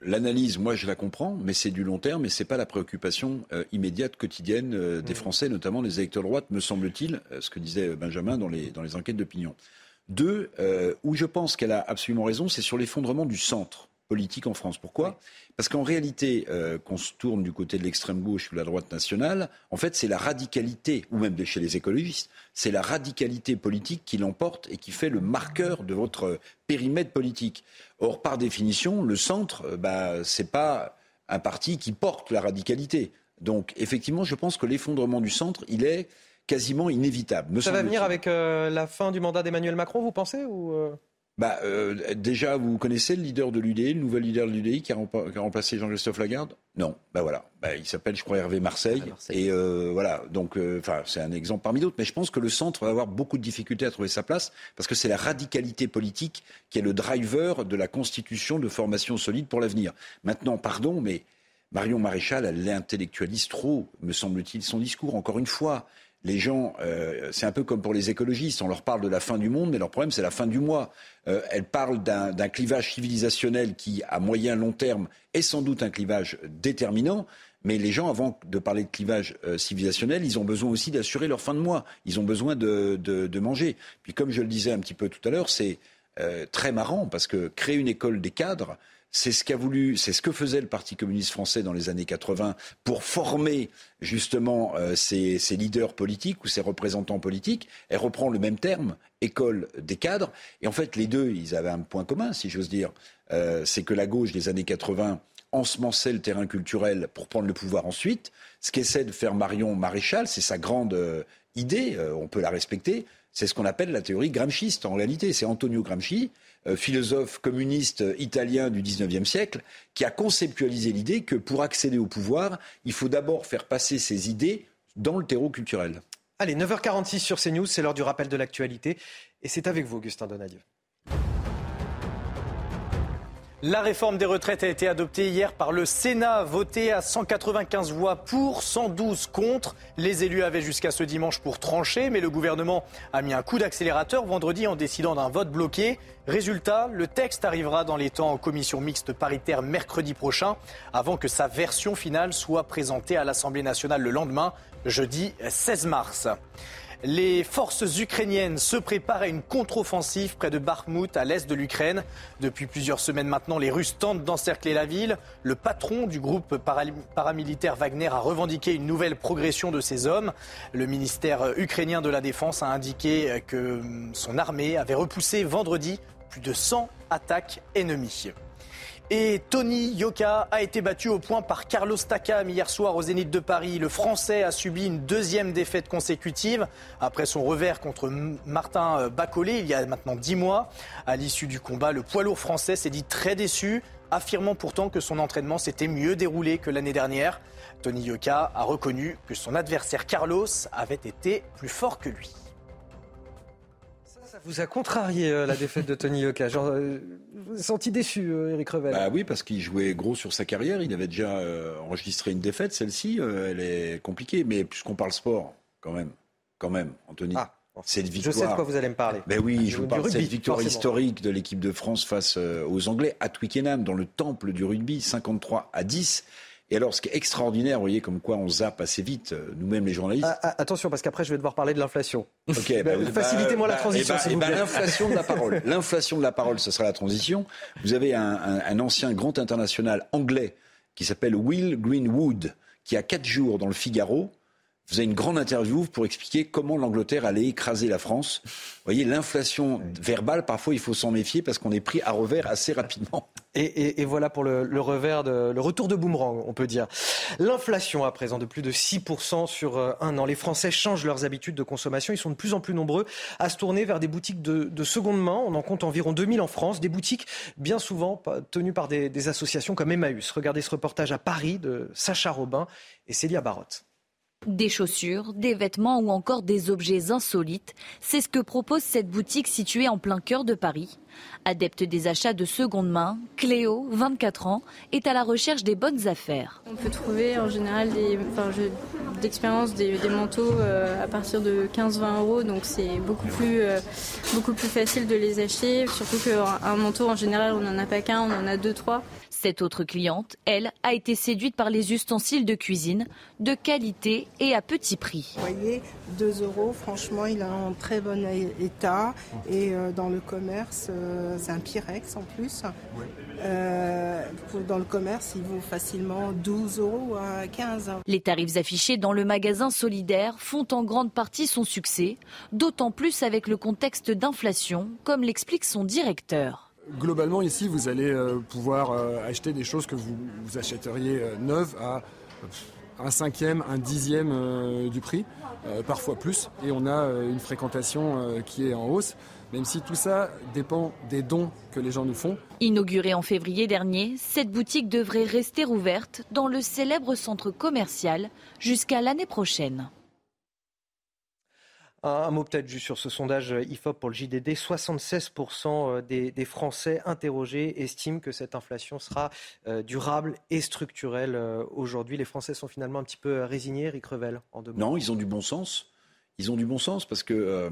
L'analyse, moi, je la comprends, mais c'est du long terme et c'est pas la préoccupation euh, immédiate, quotidienne euh, des mmh. Français, notamment des électeurs de droite, me semble-t-il, euh, ce que disait Benjamin dans les, dans les enquêtes d'opinion. Deux, où je pense qu'elle a absolument raison, c'est sur l'effondrement du centre politique en France. Pourquoi? Parce qu'en réalité, euh, qu'on se tourne du côté de l'extrême gauche ou de la droite nationale, en fait, c'est la radicalité, ou même de chez les écologistes, c'est la radicalité politique qui l'emporte et qui fait le marqueur de votre périmètre politique. Or, par définition, le centre, euh, bah, c'est pas un parti qui porte la radicalité. Donc, effectivement, je pense que l'effondrement du centre, il est quasiment inévitable. Ça va venir avec euh, la fin du mandat d'Emmanuel Macron, vous pensez ou bah, euh, déjà, vous connaissez le leader de l'UDI, le nouvel leader de l'UDI qui, a remplacé Jean-Christophe Lagarde? Non. Bah voilà. Bah, il s'appelle, je crois, Hervé Marseille. Et euh, voilà. Donc, euh, enfin, c'est un exemple parmi d'autres. Mais je pense que le centre va avoir beaucoup de difficultés à trouver sa place parce que c'est la radicalité politique qui est le driver de la constitution de formations solides pour l'avenir. Maintenant, pardon, mais Marion Maréchal, elle l'intellectualise trop, me semble-t-il, son discours. Encore une fois, les gens, euh, c'est un peu comme pour les écologistes, on leur parle de la fin du monde, mais leur problème c'est la fin du mois. Euh, elle parle d'un clivage civilisationnel qui, à moyen long terme, est sans doute un clivage déterminant. Mais les gens, avant de parler de clivage euh, civilisationnel, ils ont besoin aussi d'assurer leur fin de mois. Ils ont besoin de, de, manger. Puis comme je le disais un petit peu tout à l'heure, c'est très marrant parce que créer une école des cadres, c'est ce qu'a voulu, c'est ce que faisait le Parti communiste français dans les années 80 pour former justement euh, ses, leaders politiques ou ses représentants politiques. Elle reprend le même terme, école des cadres. Et en fait, les deux, ils avaient un point commun, si j'ose dire. Euh, c'est que la gauche des années 80 ensemençait le terrain culturel pour prendre le pouvoir ensuite. Ce qu'essaie de faire Marion Maréchal, c'est sa grande euh, idée, on peut la respecter, c'est ce qu'on appelle la théorie gramsciste. En réalité, c'est Antonio Gramsci euh, philosophe communiste italien du XIXe siècle, qui a conceptualisé l'idée que pour accéder au pouvoir, il faut d'abord faire passer ses idées dans le terreau culturel. Allez, 9h46 sur CNews, c'est l'heure du rappel de l'actualité. Et c'est avec vous, Augustin Donadieu. La réforme des retraites a été adoptée hier par le Sénat, votée à 195 voix pour, 112 contre. Les élus avaient jusqu'à ce dimanche pour trancher, mais le gouvernement a mis un coup d'accélérateur vendredi en décidant d'un vote bloqué. Résultat, le texte arrivera dans les temps en commission mixte paritaire mercredi prochain, avant que sa version finale soit présentée à l'Assemblée nationale le lendemain, jeudi 16 mars. Les forces ukrainiennes se préparent à une contre-offensive près de Bakhmut, à l'est de l'Ukraine. Depuis plusieurs semaines maintenant, les Russes tentent d'encercler la ville. Le patron du groupe paramilitaire Wagner a revendiqué une nouvelle progression de ses hommes. Le ministère ukrainien de la Défense a indiqué que son armée avait repoussé vendredi plus de 100 attaques ennemies. Et Tony Yoka a été battu au point par Carlos Takam hier soir au Zénith de Paris. Le Français a subi une deuxième défaite consécutive après son revers contre Martin Bacolé il y a maintenant dix mois. À l'issue du combat, le poids lourd français s'est dit très déçu, affirmant pourtant que son entraînement s'était mieux déroulé que l'année dernière. Tony Yoka a reconnu que son adversaire Carlos avait été plus fort que lui vous a contrarié euh, la défaite de Tony Yoka. Genre, euh, senti déçu, Eric euh, Revel Bah oui, parce qu'il jouait gros sur sa carrière. Il avait déjà enregistré une défaite. Celle-ci, elle est compliquée. Mais puisqu'on parle sport, quand même, quand même, Anthony. Ah. Cette victoire. Je sais de quoi vous allez me parler. Ben oui, je vous parle de cette victoire historique de l'équipe de France face aux Anglais à Twickenham, dans le temple du rugby, 53 à 10. Et alors, ce qui est extraordinaire, vous voyez, comme quoi on zappe assez vite, euh, nous-mêmes les journalistes. Ah, ah, attention, parce qu'après, je vais devoir parler de l'inflation. Ok, bah, bah, facilitez-moi la bah, transition. Eh ben, eh l'inflation de la parole. L'inflation de la parole, ce sera la transition. Vous avez un, ancien grand international anglais qui s'appelle Will Greenwood, qui a quatre jours dans le Figaro faisait une grande interview pour expliquer comment l'Angleterre allait écraser la France. Vous voyez, l'inflation verbale, parfois, il faut s'en méfier parce qu'on est pris à revers assez rapidement. Et, voilà pour le, revers, de, le retour de boomerang, on peut dire. L'inflation à présent de plus de 6% sur euh, un an. Les Français changent leurs habitudes de consommation. Ils sont de plus en plus nombreux à se tourner vers des boutiques de, seconde main. On en compte environ 2000 en France. Des boutiques bien souvent tenues par des, des associations comme Emmaüs. Regardez ce reportage à Paris de Sacha Robin et Célia Barotte. Des chaussures, des vêtements ou encore des objets insolites, c'est ce que propose cette boutique située en plein cœur de Paris. Adepte des achats de seconde main, Cléo, 24 ans, est à la recherche des bonnes affaires. On peut trouver en général des, enfin, d'expérience des, manteaux euh, à partir de 15-20 euros, donc c'est beaucoup plus, euh, beaucoup plus facile de les acheter, surtout qu'un manteau en général on n'en a pas qu'un, on en a deux, trois. Cette autre cliente, elle, a été séduite par les ustensiles de cuisine de qualité et à petit prix. Vous voyez, 2 euros, franchement, il est en très bon état. Et euh, dans le commerce, euh, c'est un Pyrex en plus. Euh, dans le commerce, il vaut facilement 12 euros à 15. Les tarifs affichés dans le magasin solidaire font en grande partie son succès, d'autant plus avec le contexte d'inflation, comme l'explique son directeur. Globalement, ici, vous allez euh, pouvoir euh, acheter des choses que vous, achèteriez euh, neuves à un cinquième, un dixième du prix, parfois plus. Et on a une fréquentation qui est en hausse, même si tout ça dépend des dons que les gens nous font. Inaugurée en février dernier, cette boutique devrait rester ouverte dans le célèbre centre commercial jusqu'à l'année prochaine. Un, mot peut-être juste sur ce sondage IFOP pour le JDD. 76% euh, des, Français interrogés estiment que cette inflation sera euh, durable et structurelle euh, aujourd'hui. Les Français sont finalement un petit peu résignés, Eric Revel, en deux Non, ils ont du bon sens. Ils ont du bon sens parce que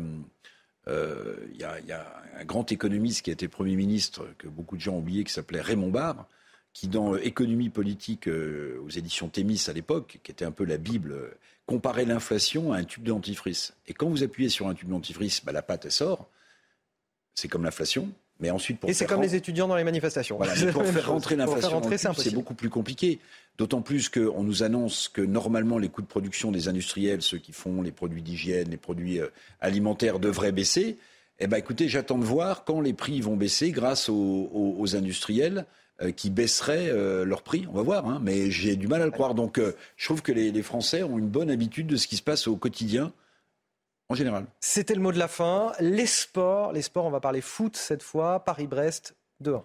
il y, a un grand économiste qui a été Premier ministre, que beaucoup de gens ont oublié, qui s'appelait Raymond Barre, qui dans Économie politique aux éditions Thémis à l'époque, qui était un peu la Bible comparer l'inflation à un tube dentifrice. Et quand vous appuyez sur un tube dentifrice, bah, la pâte, elle sort. C'est comme l'inflation. Mais ensuite, pour Et c'est comme les étudiants dans les manifestations. pour faire rentrer l'inflation c'est beaucoup plus compliqué. D'autant plus qu'on nous annonce que normalement les coûts de production des industriels, ceux qui font les produits d'hygiène, les produits euh, alimentaires, devraient baisser. Eh ben, écoutez, j'attends de voir quand les prix vont baisser grâce aux industriels qui baisseraient euh, leur prix. On va voir, hein, mais j'ai du mal à le croire. Donc euh, je trouve que les, Français ont une bonne habitude de ce qui se passe au quotidien. En général. C'était le mot de la fin. Les sports, les sports, on va parler foot cette fois. Paris-Brest 2-1.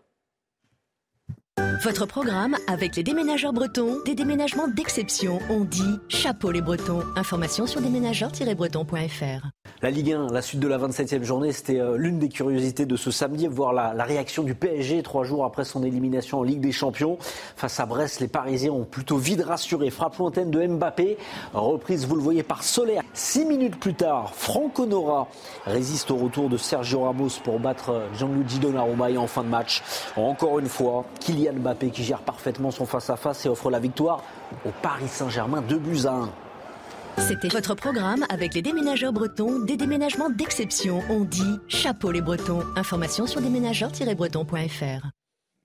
Votre programme avec les déménageurs bretons, des déménagements d'exception. On dit chapeau les bretons. Information sur déménageurs-bretons.fr. La Ligue 1, la suite de la 27e journée, c'était euh, l'une des curiosités de ce samedi, voir la, réaction du PSG trois jours après son élimination en Ligue des Champions. Face à Brest, les Parisiens ont plutôt vite rassuré. Frappe lointaine de Mbappé, reprise, vous le voyez, par Soler. Six minutes plus tard, Franco Nora résiste au retour de Sergio Ramos pour battre Gianluigi Donnarumma en fin de match. Encore une fois, Kylian Mbappé qui gère parfaitement son face-à-face et offre la victoire au Paris Saint-Germain 2 buts à 1. C'était votre programme avec les déménageurs bretons, des déménagements d'exception. On dit chapeau les bretons. Information sur déménageurs-bretons.fr.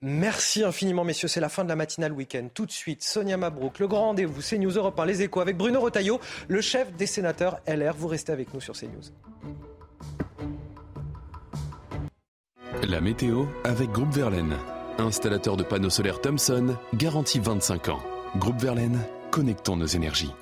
Merci infiniment, messieurs. C'est la fin de la matinale week-end. Tout de suite, Sonia Mabrouk, le grand rendez-vous CNews Europe 1, les échos avec Bruno Retailleau, le chef des sénateurs LR. Vous restez avec nous sur CNews. La météo avec Groupe Verlaine. Installateur de panneaux solaires Thomson, garantie 25 ans. Groupe Verlaine, connectons nos énergies.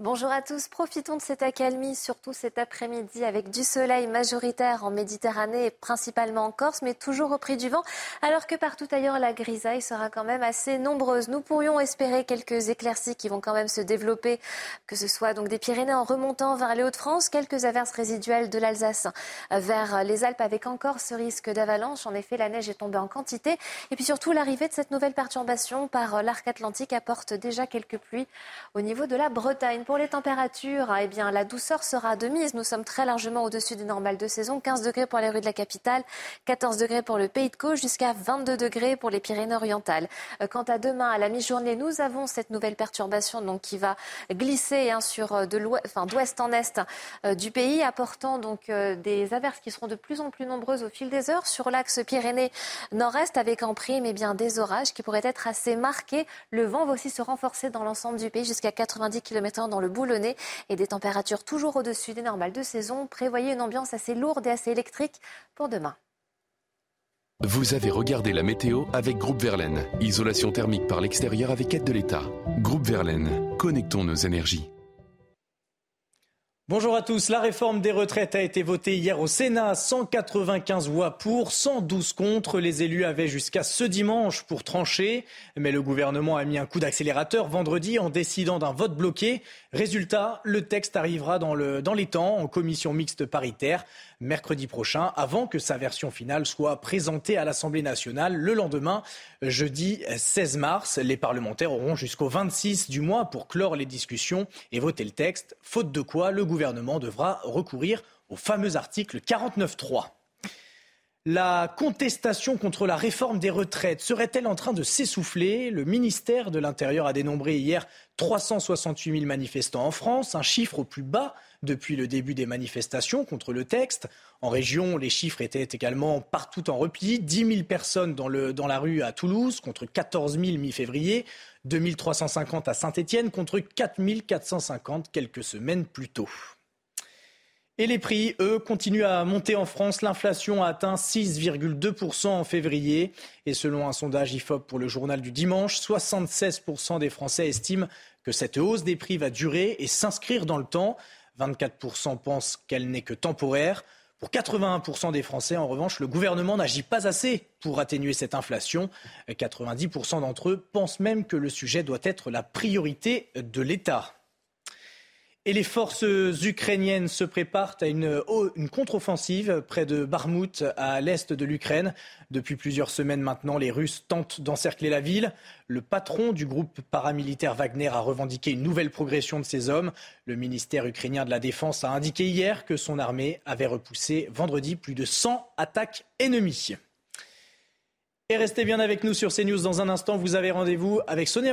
Bonjour à tous, profitons de cette accalmie, surtout cet après-midi, avec du soleil majoritaire en Méditerranée et principalement en Corse, mais toujours au prix du vent, alors que partout ailleurs la grisaille sera quand même assez nombreuse. Nous pourrions espérer quelques éclaircies qui vont quand même se développer, que ce soit donc des Pyrénées en remontant vers les Hauts-de-France, quelques averses résiduelles de l'Alsace vers les Alpes avec encore ce risque d'avalanche. En effet, la neige est tombée en quantité. Et puis surtout, l'arrivée de cette nouvelle perturbation par l'arc atlantique apporte déjà quelques pluies au niveau de la Bretagne. Les températures, eh bien, la douceur sera de mise. Nous sommes très largement au-dessus des normales de saison. 15 degrés pour les rues de la capitale, 14 degrés pour le Pays de Caux, jusqu'à 22 degrés pour les Pyrénées-Orientales. Euh, quant à demain, à la mi-journée, nous avons cette nouvelle perturbation donc, qui va glisser hein, sur euh, de d'ouest en est euh, du pays, apportant donc des averses qui seront de plus en plus nombreuses au fil des heures sur l'axe Pyrénées-Nord-Est, avec en prime eh bien, des orages qui pourraient être assez marqués. Le vent va aussi se renforcer dans l'ensemble du pays jusqu'à 90 km/h dans le boulonnais et des températures toujours au-dessus des normales de saison. Prévoyez une ambiance assez lourde et assez électrique pour demain. Vous avez regardé la météo avec Groupe Verlaine. Isolation thermique par l'extérieur avec aide de l'État. Groupe Verlaine, connectons nos énergies. Bonjour à tous. La réforme des retraites a été votée hier au Sénat. 195 voix pour, 112 contre. Les élus avaient jusqu'à ce dimanche pour trancher. Mais le gouvernement a mis un coup d'accélérateur vendredi en décidant d'un vote bloqué. Résultat, le texte arrivera dans, le, dans les temps en commission mixte paritaire mercredi prochain avant que sa version finale soit présentée à l'Assemblée nationale le lendemain, jeudi 16 mars. Les parlementaires auront jusqu'au 26 du mois pour clore les discussions et voter le texte, faute de quoi le gouvernement devra recourir au fameux article 49.3. La contestation contre la réforme des retraites serait-elle en train de s'essouffler? Le ministère de l'Intérieur a dénombré hier 368 000 manifestants en France, un chiffre au plus bas depuis le début des manifestations contre le texte. En région, les chiffres étaient également partout en repli. 10 000 personnes dans, la rue à Toulouse contre 14 000 mi-février, 2 350 à Saint-Étienne contre 4 450 quelques semaines plus tôt. Et les prix, eux, continuent à monter en France. L'inflation a atteint 6,2% en février. Et selon un sondage IFOP pour le journal du dimanche, 76% des Français estiment que cette hausse des prix va durer et s'inscrire dans le temps. 24% pensent qu'elle n'est que temporaire. Pour 81% des Français, en revanche, le gouvernement n'agit pas assez pour atténuer cette inflation. 90% d'entre eux pensent même que le sujet doit être la priorité de l'État. Et les forces ukrainiennes se préparent à une, contre-offensive près de Barmout, à l'est de l'Ukraine. Depuis plusieurs semaines maintenant, les Russes tentent d'encercler la ville. Le patron du groupe paramilitaire Wagner a revendiqué une nouvelle progression de ses hommes. Le ministère ukrainien de la Défense a indiqué hier que son armée avait repoussé vendredi plus de 100 attaques ennemies. Et restez bien avec nous sur CNews. Dans un instant, vous avez rendez-vous avec Sonia